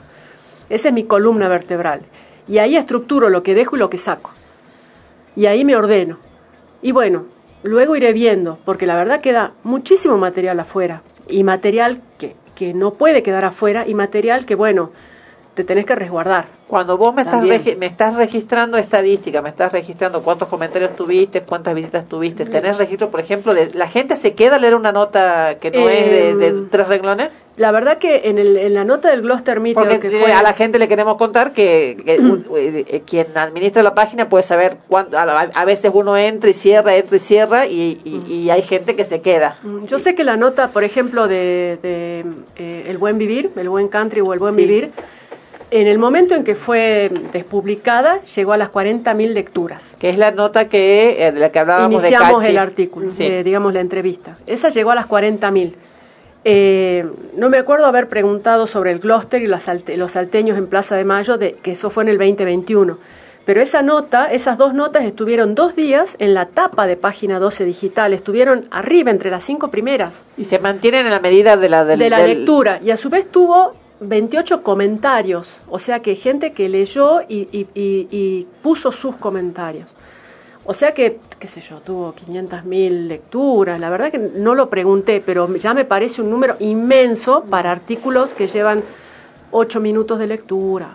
S11: Esa es mi columna vertebral. Y ahí estructuro lo que dejo y lo que saco. Y ahí me ordeno. Y bueno, luego iré viendo, porque la verdad queda muchísimo material afuera. Y material que, que no puede quedar afuera y material que, bueno, te tenés que resguardar.
S6: Cuando vos me estás, me estás registrando estadística, me estás registrando cuántos comentarios tuviste, cuántas visitas tuviste, ¿tenés registro, por ejemplo, de la gente se queda a leer una nota que no es de, de
S11: Em,
S6: tres renglones?
S11: La verdad que en, el, en la nota del Gloucester Meteor
S6: Porque
S11: que
S6: eh,
S11: fue...
S6: a la gente le queremos contar que, que, un- eh, eh, quien administra la página puede saber cuánto, a, a veces uno entra y cierra, entra y cierra y, y- y hay gente que se queda.
S11: Mm, Yo sé que la nota, por ejemplo, de, de, eh, El Buen Vivir, El Buen Country o El Buen
S6: Sí.
S11: Vivir, en el momento en que fue despublicada, llegó a las 40.000 lecturas.
S6: Que es la nota que eh, de la que hablábamos
S11: Iniciamos
S6: de Cachi.
S11: el artículo,
S6: Sí.
S11: eh, digamos la entrevista. Esa llegó a las 40.000. Eh, no me acuerdo haber preguntado sobre el Gloucester y las salte- los salteños en Plaza de Mayo, de, que eso fue en el 2021. Pero esa nota, esas dos notas estuvieron dos días en la tapa de página 12 digital, estuvieron arriba entre las cinco primeras.
S6: Y se mantienen en la medida de la, del-
S11: de la
S6: del-
S11: lectura. Y a su vez tuvo 28 comentarios, o sea que gente que leyó y, y- y- y puso sus comentarios. O sea que, qué sé yo, tuvo 500.000 lecturas. La verdad que no lo pregunté, pero ya me parece un número inmenso para artículos que llevan 8 minutos de lectura,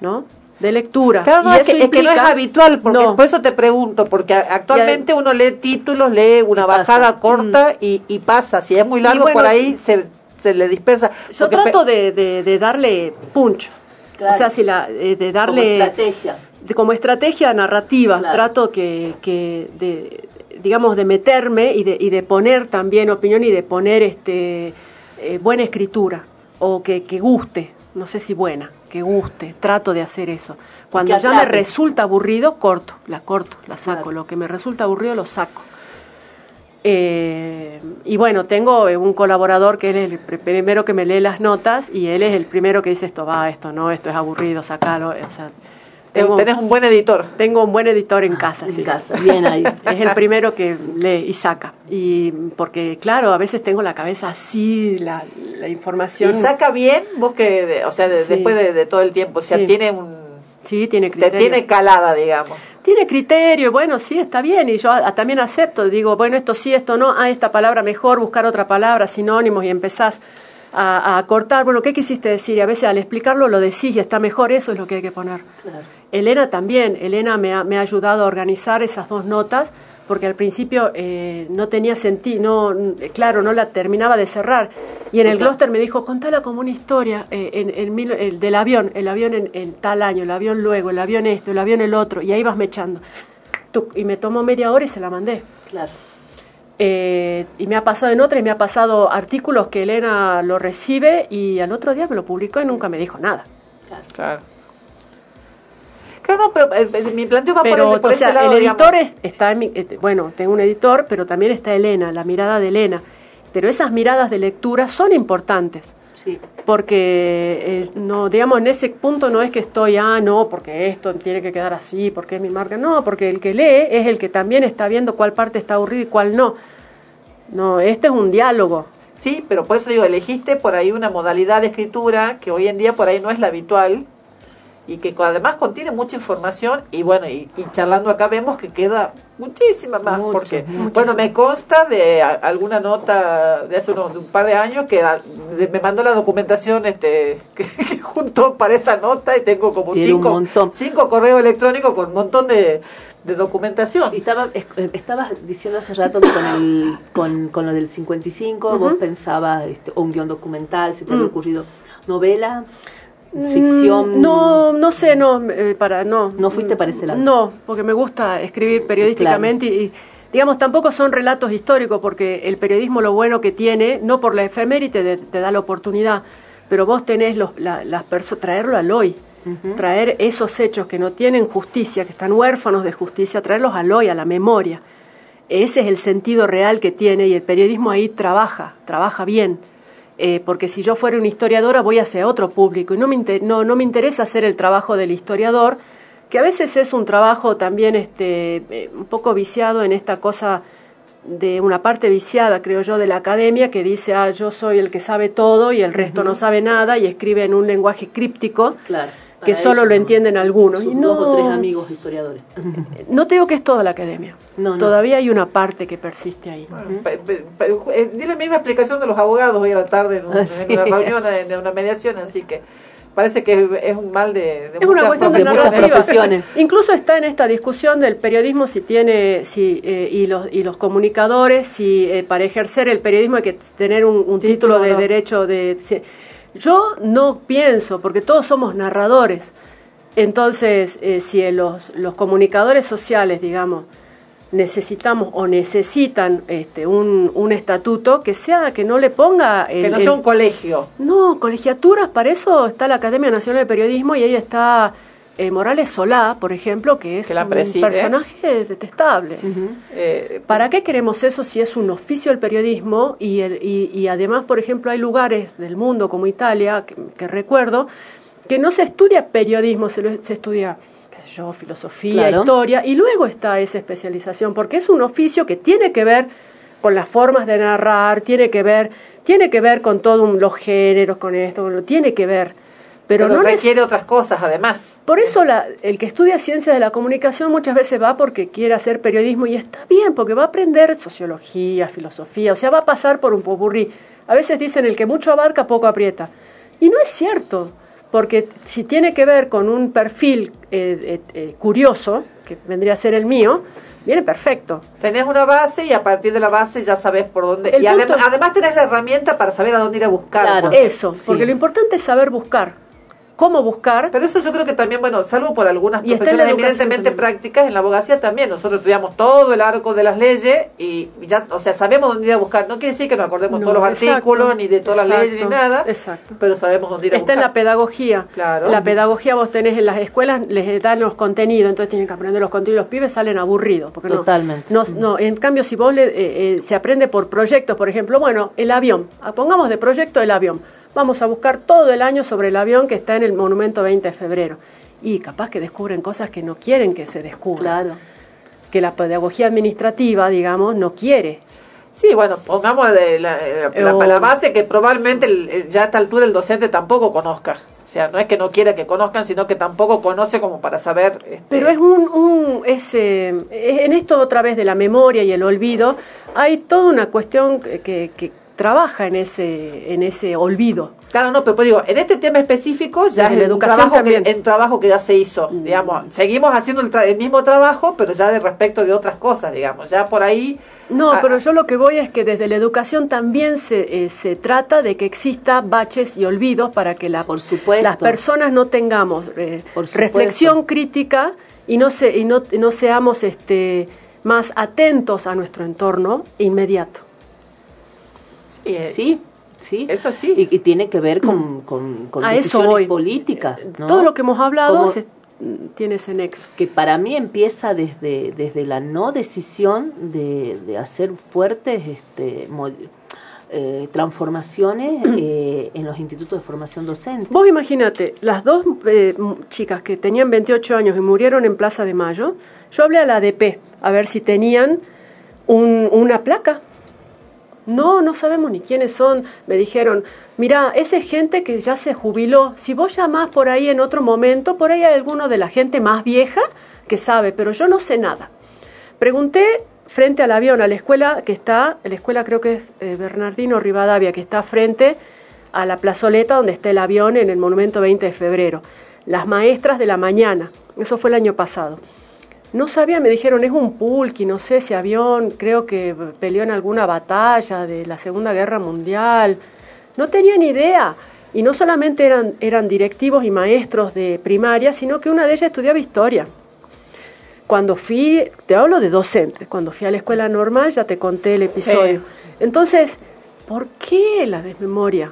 S11: ¿no? De lectura.
S6: Claro, no,
S11: Y
S6: es, que,
S11: eso
S6: es que no es habitual, porque
S11: No.
S6: por eso te pregunto, porque actualmente uno lee títulos, lee una bajada corta y, y pasa. Si es muy largo,
S11: Mm. bueno,
S6: por ahí se, se le dispersa.
S11: Yo trato de, de- de darle punch.
S5: Claro.
S11: O sea, si la, eh, de darle...
S5: Como estrategia.
S11: de- como estrategia narrativa,
S5: Claro.
S11: trato que, que de, digamos, de meterme y de, y de poner también opinión y de poner este eh, buena escritura o que, que guste, no sé si buena, que guste, trato de hacer eso. Cuando ya me resulta aburrido, corto, la corto, la saco, lo que me resulta aburrido lo saco. Eh, y bueno, tengo eh, un colaborador que él es el pr- primero que me lee las notas y él es el primero que dice esto va, esto no, esto es aburrido, sacalo. O sea, tengo,
S6: Tenés un buen editor.
S11: tengo un buen editor en casa, sí.
S5: casa, bien ahí.
S11: Es el primero que lee y saca. Y porque, claro, a veces tengo la cabeza así, la, la información.
S6: Y saca bien, vos que, de- o sea, de-
S11: Sí.
S6: después de, de todo el tiempo, o sea,
S11: Sí.
S6: tiene un...
S11: Sí, tiene
S6: Te
S11: criterio.
S6: tiene calada, digamos.
S11: Tiene criterio, bueno, sí, está bien, y yo a- también acepto, digo, bueno, esto sí, esto no, ah, esta palabra mejor, buscar otra palabra, sinónimos, y empezás a, a cortar, bueno, ¿qué quisiste decir? Y a veces al explicarlo lo decís y está mejor, eso es lo que hay que poner. Elena también, Elena me ha, me ha ayudado a organizar esas dos notas, porque al principio eh, no tenía sentido, no, n- claro, no la terminaba de cerrar. Y en el. Gloucester me dijo, contala como una historia eh, en, en mil- el del avión, el avión en, en tal año, el avión luego, el avión esto, el avión el otro, y ahí vas mechando. Tuc, y me tomó media hora y se la mandé.
S5: Claro.
S11: Eh, y me ha pasado en otra y me ha pasado artículos que Elena lo recibe y al otro día me lo publicó y nunca me dijo nada.
S6: Claro. Claro, no, pero eh, eh, mi planteo va por,
S11: Pero,
S6: el, por
S11: o
S6: ese lado,
S11: el editor es- está en mi- eh, bueno, tengo un editor, pero también está Elena, la mirada de Elena. Pero esas miradas de lectura son importantes.
S5: Sí.
S11: Porque, eh, no, digamos, en ese punto no es que estoy, ah, no, porque esto tiene que quedar así, porque es mi marca. No, porque el que lee es el que también está viendo cuál parte está aburrida y cuál no. No, este es un diálogo.
S6: Sí, pero por eso digo, elegiste por ahí una modalidad de escritura que hoy en día por ahí no es la habitual y que además contiene mucha información y bueno, y, y charlando acá vemos que queda muchísima más, porque bueno, me consta de a- alguna nota de hace unos- de un par de años que a- de- me mandó la documentación este que, que juntó para esa nota y tengo como
S5: Tiene
S6: cinco, cinco correos electrónicos con un montón de, de documentación.
S5: Y estaba, es- eh, estabas diciendo hace rato que con, el, con, con lo del 55 vos
S11: Ujú.
S5: pensabas este, un guion documental, si te había
S11: Mm.
S5: ocurrido novela, ficción.
S11: Mm, No, no sé, no, eh, para, no.
S5: No fuiste para ese lado.
S11: No, porque me gusta escribir periodísticamente y, y, digamos, tampoco son relatos históricos, porque el periodismo lo bueno que tiene, no por la efeméride te, te da la oportunidad, pero vos tenés los, la- las personas, traerlo al hoy, traer esos hechos que no tienen justicia, que están huérfanos de justicia, traerlos al hoy, a la memoria. Ese es el sentido real que tiene y el periodismo ahí trabaja, trabaja bien. Eh, porque si yo fuera una historiadora voy hacia otro público y no me, inter- no, no me interesa hacer el trabajo del historiador, que a veces es un trabajo también este, eh, un poco viciado en esta cosa de una parte viciada, creo yo, de la academia que dice, ah, yo soy el que sabe todo y el resto no sabe nada y escribe en un lenguaje críptico
S5: Claro.
S11: Que solo
S5: ellos,
S11: lo entienden algunos.
S5: sus
S11: Y no,
S5: dos o tres amigos historiadores.
S11: no te digo que es toda la academia.
S5: No, no.
S11: Todavía hay una parte que persiste ahí.
S6: Pe- eh, di la misma explicación de los abogados hoy a la tarde en, un-
S11: Ah,
S6: en una reunión, en una mediación, así que parece que es un mal de, de
S11: Es una
S6: muchas
S11: cuestión de
S6: profesiones.
S11: narrativa. Incluso está en esta discusión del periodismo si tiene si eh, y los y los comunicadores si eh, para ejercer el periodismo hay que tener un, un título, de
S6: no.
S11: derecho de si- yo no pienso porque todos somos narradores entonces eh, si los los comunicadores sociales digamos necesitamos o necesitan este un, un estatuto que sea que no le ponga el,
S6: Que no
S11: el-
S6: sea un colegio.
S11: no, colegiaturas, para eso está la Academia Nacional de Periodismo y ahí está eh, Morales Solá, por ejemplo, que es
S6: Que la
S11: un personaje detestable.
S6: Eh,
S11: ¿Para qué queremos eso si es un oficio el periodismo y, el, y, y además, por ejemplo, hay lugares del mundo como Italia, que, que recuerdo, que no se estudia periodismo, se, lo- se estudia qué sé yo, filosofía,
S5: Claro.
S11: historia, y luego está esa especialización, porque es un oficio que tiene que ver con las formas de narrar, tiene que ver, tiene que ver con todos los géneros, con esto, con lo, tiene que ver. Pero,
S6: pero
S11: no
S6: requiere otras cosas además.
S11: por eso la- el que estudia ciencias de la comunicación muchas veces va porque quiere hacer periodismo y está bien, porque va a aprender sociología, filosofía, o sea, va a pasar por un popurrí. A veces dicen el que mucho abarca, poco aprieta. Y no es cierto, porque si tiene que ver con un perfil eh, eh, eh, curioso, que vendría a ser el mío, viene perfecto.
S6: Tenés una base y a partir de la base ya sabes por dónde.
S11: El
S6: y adem- además tenés la herramienta para saber a dónde ir a buscar.
S11: Claro, eso, porque lo importante es saber buscar. ¿Cómo buscar?
S6: Pero eso yo creo que también, bueno, salvo por algunas
S11: Y
S6: profesiones evidentemente
S11: también.
S6: prácticas, en la abogacía también. Nosotros estudiamos todo el arco de las leyes y ya, o sea, sabemos dónde ir a buscar. No quiere decir que nos acordemos
S11: No,
S6: todos los
S11: exacto,
S6: artículos, ni de todas las leyes, ni nada.
S11: Exacto.
S6: Pero sabemos dónde ir a
S11: Está en
S6: buscar.
S11: la pedagogía.
S6: Claro.
S11: La pedagogía vos tenés en las escuelas, les dan los contenidos, entonces tienen que aprender los contenidos. Los pibes salen aburridos. Porque no-
S5: Totalmente.
S11: No, no, en cambio, si vos le, eh, eh, se aprende por proyectos, por ejemplo, bueno, el avión. Ah, Pongamos de proyecto el avión. Vamos a buscar todo el año sobre el avión que está en el Monumento 20 de Febrero. y capaz que descubren cosas que no quieren que se descubran.
S5: Claro.
S11: Que la pedagogía administrativa, digamos, no quiere.
S6: Sí, bueno, pongamos de la, la-
S11: O-
S6: la base que probablemente el- el- ya a esta altura el docente tampoco conozca. O sea, no es que no quiera que conozcan, sino que tampoco conoce como para saber. este,
S11: Pero es un, un es, eh, en esto otra vez de la memoria y el olvido, hay toda una cuestión que trabaja en ese, en ese olvido.
S6: Claro, no, pero pues digo, en este tema específico ya
S11: Desde
S6: es un trabajo, que, en trabajo que ya se hizo, digamos. Seguimos haciendo el, tra- el mismo trabajo, pero ya de respecto de otras cosas, digamos. Ya por ahí...
S11: No,
S6: Ah,
S11: pero yo lo que voy es que desde la educación también se, eh, se trata de que exista baches y olvidos para que la, las personas no tengamos eh, reflexión crítica y no, se, y no, no seamos este, más atentos a nuestro entorno inmediato.
S5: Sí, sí.
S6: Eso sí.
S5: Y, y tiene que ver con, con, con decisiones políticas. ¿no?
S11: Todo lo que hemos hablado
S5: Como-
S11: se- tiene ese nexo.
S5: que para mí empieza desde, desde la no decisión de, de hacer fuertes este, eh, transformaciones eh, en los institutos de formación docente.
S11: Vos imagínate, las dos eh, chicas que tenían 28 años y murieron en Plaza de Mayo, yo hablé a la ADP a ver si tenían un- una placa. No, no sabemos ni quiénes son. Me dijeron, mira, esa es gente que ya se jubiló. Si vos llamás por ahí en otro momento, por ahí hay alguno de la gente más vieja que sabe, pero yo no sé nada. Pregunté frente al avión, a la escuela que está, la escuela creo que es eh, Bernardino Rivadavia, que está frente a la plazoleta donde está el avión en el Monumento 20 de Febrero. Las maestras de la mañana, eso fue el año pasado. No sabía, me dijeron, es un pulqui, no sé ese avión, creo que peleó en alguna batalla de la Segunda Guerra Mundial. No tenía ni idea. Y no solamente eran, eran directivos y maestros de primaria, sino que una de ellas estudiaba historia. Cuando fui, te hablo de docentes, cuando fui a la escuela normal ya te conté el episodio. Entonces, ¿por qué la desmemoria?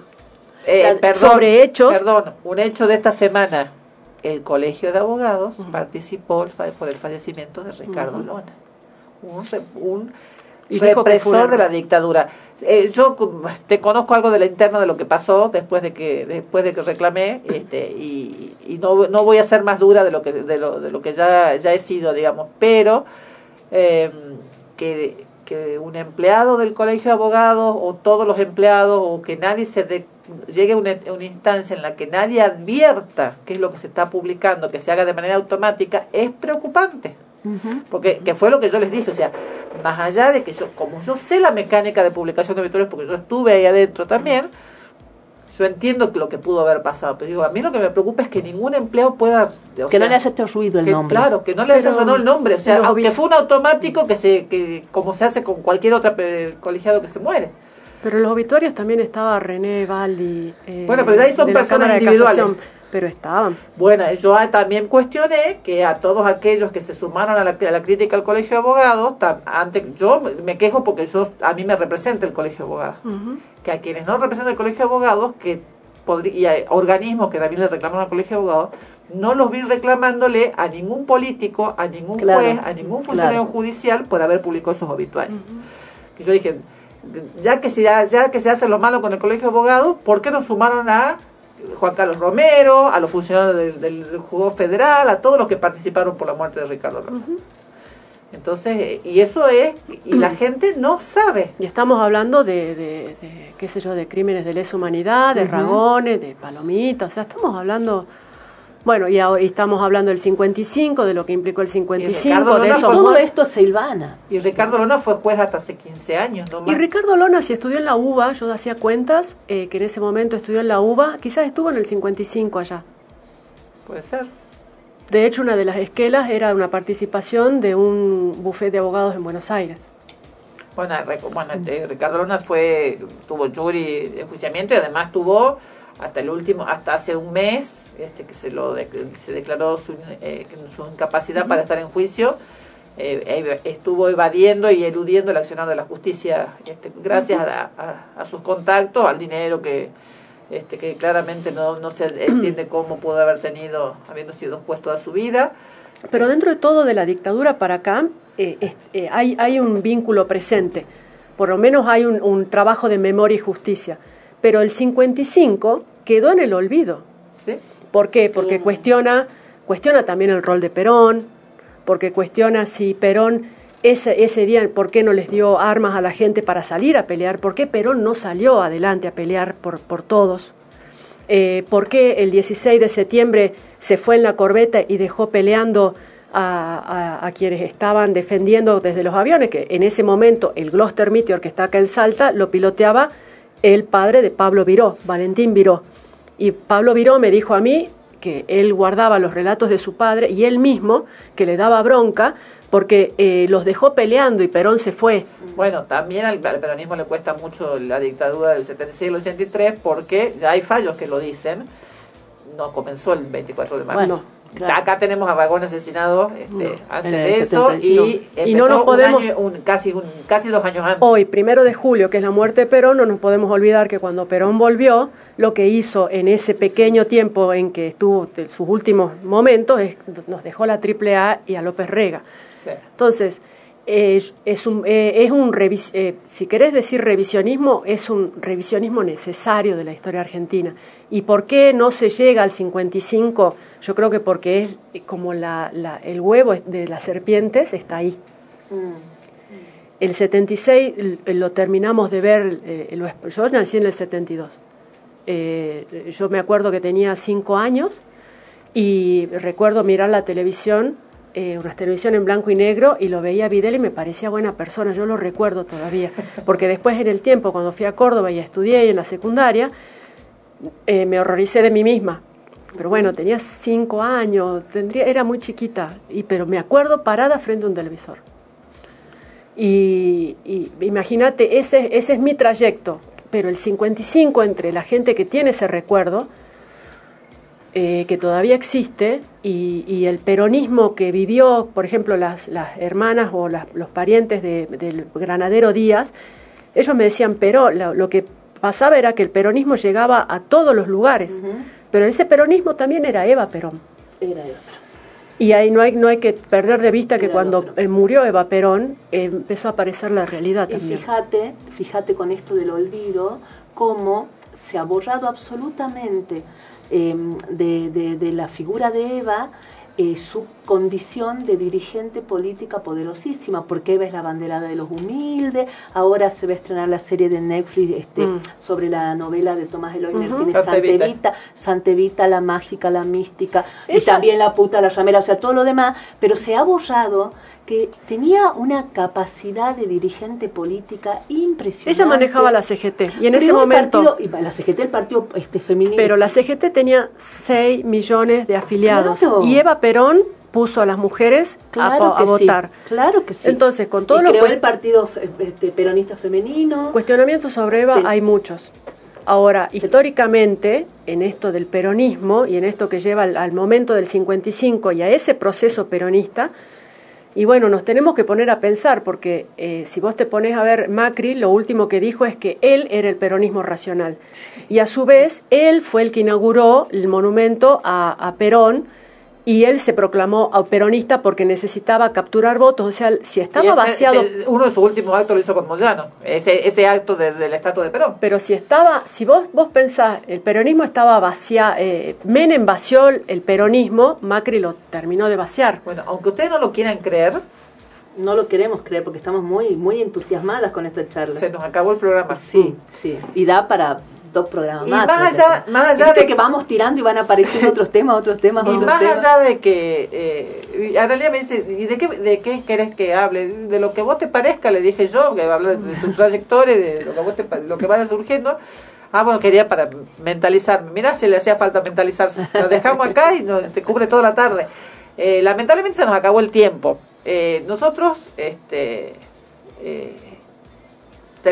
S6: Eh,
S11: La-
S6: perdón,
S11: sobre hechos.
S6: Perdón, un hecho de esta semana. El Colegio de Abogados participó el por el fallecimiento de Ricardo. Lona, un, re- un represor de la dictadura. Eh, yo te conozco algo de la interna de lo que pasó después de que después de que reclamé este y, y no, no voy a ser más dura de lo que de lo, de lo que ya ya he sido digamos pero eh, que, que un empleado del colegio de abogados o todos los empleados o que nadie se de- llegue a una, una instancia en la que nadie advierta qué es lo que se está publicando, que se haga de manera automática, es preocupante. Porque que fue lo que yo les dije, o sea, más allá de que yo, como yo sé la mecánica de publicación de obituarios, porque yo estuve ahí adentro también, yo entiendo lo que pudo haber pasado, pero digo, a mí lo que me preocupa es que ningún empleado pueda...
S5: que no le haya hecho ruido el
S6: que,
S5: nombre.
S6: Claro, que no le haya sonado el nombre. O sea, aunque
S11: vi-
S6: fue un automático que se, que como se hace con cualquier otro colegiado que se muere.
S11: Pero en los obituarios también estaba René Valdi. eh,
S6: Bueno, pero ahí son personas individuales.
S11: Pero estaban.
S6: Bueno, yo también cuestioné que a todos aquellos que se sumaron a la, a la crítica al colegio de abogados, tam- antes, yo me- quejo porque yo a mí me representa el colegio de abogados. que a quienes no representa el colegio de abogados, que y a organismos que también le reclamaron al colegio de abogados, no los vi reclamándole a ningún político, a ningún
S5: Claro,
S6: juez, a ningún funcionario
S5: claro.
S6: judicial por haber publicado esos obituarios. Que yo dije, ya que, se, ya que se hace lo malo con el colegio de abogados, ¿por qué no sumaron a Juan Carlos Romero, a los funcionarios del, del, del juzgado federal, a todos los que participaron por la muerte de Ricardo López? Entonces, y eso es, y la gente no sabe.
S11: Y estamos hablando de, de, de, qué sé yo, de crímenes de lesa humanidad, de
S6: Ujú.
S11: ragones, de palomitas, o sea, estamos hablando... Bueno, y, ahora- estamos hablando del 55, de lo que implicó el 55,
S6: Ricardo
S11: de
S6: Lona fue-
S5: Todo esto se hilvana.
S6: Y Ricardo Lona fue juez hasta hace 15 años, ¿no?
S11: Y. Ricardo Lona, si estudió en la UBA, yo hacía cuentas, eh, que en ese momento estudió en la UBA, quizás estuvo en el 55 allá.
S6: Puede ser.
S11: De hecho, una de las esquelas era una participación de un buffet de abogados en Buenos Aires.
S6: Bueno, este, Ricardo Luna fue, tuvo jury de enjuiciamiento y además tuvo hasta el último, hasta hace un mes, este, que se lo de- se declaró su, eh, incapacidad para estar en juicio, eh, eh, estuvo evadiendo y eludiendo el accionar de la justicia, este, gracias a, sus contactos, al dinero que este, que claramente no, no se entiende cómo pudo haber tenido, habiendo sido juez toda su vida.
S11: Pero dentro de todo, de la dictadura para acá, eh, hay, hay un vínculo presente. Por lo menos hay un, un trabajo de memoria y justicia. Pero el 55 quedó en el olvido.
S6: ¿Sí?
S11: ¿Por qué? Porque cuestiona cuestiona también el rol de Perón, porque cuestiona si Perón ese, ese día, ¿por qué no les dio armas a la gente para salir a pelear? ¿Por qué Perón no salió adelante a pelear por, por todos? Eh, ¿Por qué el 16 de septiembre se fue en la corbeta y dejó peleando a, a- a quienes estaban defendiendo desde los aviones? Que en ese momento el Gloucester Meteor que está acá en Salta lo piloteaba el padre de Pablo Viró, Valentín Viró. Y Pablo Viró me dijo a mí que él guardaba los relatos de su padre y él mismo, que le daba bronca, porque eh, los dejó peleando y Perón se fue.
S6: Bueno, también al, al peronismo le cuesta mucho la dictadura del 76 y el 83 porque ya hay fallos que lo dicen. No comenzó el 24 de marzo.
S11: Bueno, claro.
S6: Acá tenemos a Vagón asesinado este, antes de eso
S11: 70,
S6: y
S11: Y no nos
S6: un
S11: podemos-
S6: año- un- casi, un, casi dos años antes.
S11: Hoy, primero de julio, que es la muerte de Perón, no nos podemos olvidar que cuando Perón volvió, lo que hizo en ese pequeño tiempo en que estuvo en sus últimos momentos, es, nos dejó la AAA y a López Rega.
S6: Sí.
S11: Entonces, eh, es un, eh, es un eh, si querés decir revisionismo, es un revisionismo necesario de la historia argentina. ¿Y por qué no se llega al 55? Yo creo que porque es eh, como la, la- el huevo de las serpientes está ahí. El 76 l- lo terminamos de ver, eh, lo- yo nací en el 72. Eh, yo me acuerdo que tenía cinco años y recuerdo mirar la televisión, eh, una televisión en blanco y negro, y lo veía a Vidal y me parecía buena persona, yo lo recuerdo todavía, porque después en el tiempo, cuando fui a Córdoba y estudié en la secundaria, eh, me horroricé de mí misma. Pero bueno, tenía cinco años, tendría, era muy chiquita, y, pero me acuerdo parada frente a un televisor. Y, y imagínate, ese, ese es mi trayecto, pero el 55 entre la gente que tiene ese recuerdo, eh, que todavía existe, y, y el peronismo que vivió, por ejemplo, las, las hermanas o las- los parientes de- del granadero Díaz, ellos me decían, pero lo, lo que pasaba era que el peronismo llegaba a todos los lugares, pero ese peronismo también era Eva Perón.
S5: Era Eva.
S11: Y ahí no hay, no hay que perder de vista que cuando eh, murió Eva Perón eh, empezó a aparecer la realidad
S5: Y
S11: también.
S5: fíjate, fíjate con esto del olvido, cómo se ha borrado absolutamente eh, de, de- de la figura de Eva eh, su condición de dirigente política poderosísima, porque Eva es la banderada de los humildes, ahora se va a estrenar la serie de Netflix este,
S11: Mm.
S5: sobre la novela de Tomás Eloy
S11: Ujú.
S5: Martínez,
S6: Santa Evita.
S5: Santa Evita, Santa Evita, la mágica, la mística, y también la puta, la ramera, o sea, todo lo demás, pero se ha borrado que tenía una capacidad de dirigente política impresionante.
S11: Ella manejaba la CGT y en ese
S5: Creó
S11: momento...
S5: partido- y la CGT, el partido este, femenino.
S11: Pero la CGT tenía 6 millones de afiliados
S5: Claro.
S11: y Eva Perón puso a las mujeres a
S5: claro
S11: po- a,
S5: que sí,
S11: votar.
S5: claro que sí.
S11: Entonces, con todo
S5: y
S11: lo
S5: creó el partido este, peronista femenino.
S11: Cuestionamientos sobre Eva
S5: Sí.
S11: hay muchos. Ahora, históricamente, en esto del peronismo y en esto que lleva al, al momento del 55 y a ese proceso peronista, y bueno, nos tenemos que poner a pensar, porque eh, si vos te pones a ver Macri, lo último que dijo es que él era el peronismo racional. Y a su vez, él fue el que inauguró el monumento a, a Perón y él se proclamó a peronista porque necesitaba capturar votos. O sea, si estaba
S6: ese-
S11: vaciado...
S6: ese- uno de sus últimos actos lo hizo con Moyano, ese, ese acto de- del estatua de Perón.
S11: Pero si estaba, si vos vos pensás, el peronismo estaba vacía, eh, Menem vació el peronismo, Macri lo terminó de vaciar.
S6: Bueno, aunque ustedes no lo quieran creer,
S5: No lo queremos creer porque estamos muy, muy entusiasmadas con esta charla.
S6: se nos acabó el programa.
S5: Sí, sí. Y da para dos programas
S6: Y
S5: más.
S6: allá- más allá de-
S5: que vamos tirando y van apareciendo otros temas, otros temas,
S6: Y
S5: otros
S6: más
S5: temas.
S6: allá de que, eh, Analia me dice, ¿y de qué, de qué querés que hable? De lo que vos te parezca, le dije yo, que habla de tu trayectoria, de lo que, vos te, lo que vaya surgiendo. Ah, bueno, quería para mentalizarme. Mirá si le hacía falta mentalizarse. Lo dejamos acá y no, te cubre toda la tarde. Eh, lamentablemente se nos acabó el tiempo. Eh, nosotros este, eh,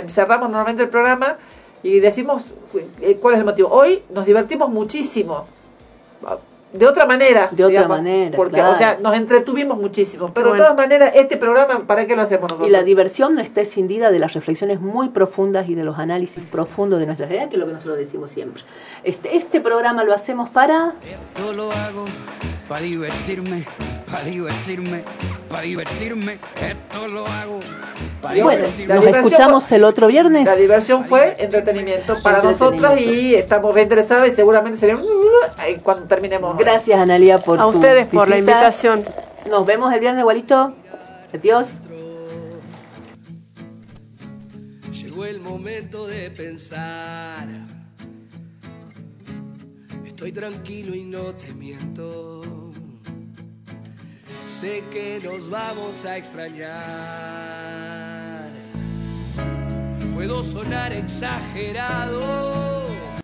S6: cerramos normalmente el programa y decimos eh, cuál es el motivo. Hoy nos divertimos muchísimo. De otra manera.
S5: De otra manera,
S6: Porque,
S5: claro.
S6: o sea, nos entretuvimos muchísimo. Pero
S5: Bueno.
S6: de todas maneras, este programa, ¿para qué lo hacemos nosotros?
S5: Y la diversión no está escindida de las reflexiones muy profundas y de los análisis profundos de nuestra realidad, que es lo que nosotros decimos siempre. Este, este programa lo hacemos para...
S13: Esto lo hago para divertirme,
S9: para divertirme, para divertirme, esto lo hago.
S5: Bueno,
S9: divertirme.
S5: nos escuchamos el otro viernes.
S6: La diversión fue entretenimiento para
S5: Entretenimiento.
S6: nosotras y estamos reinteresadas y seguramente se ven ahí cuando terminemos.
S5: Gracias, Analia, por
S11: A
S5: tu
S11: ustedes por la invitación.
S5: Nos vemos el viernes, igualito. Adiós.
S13: Llegó el momento de pensar. Estoy tranquilo y no te miento. Sé que nos vamos a extrañar. Puedo sonar exagerado.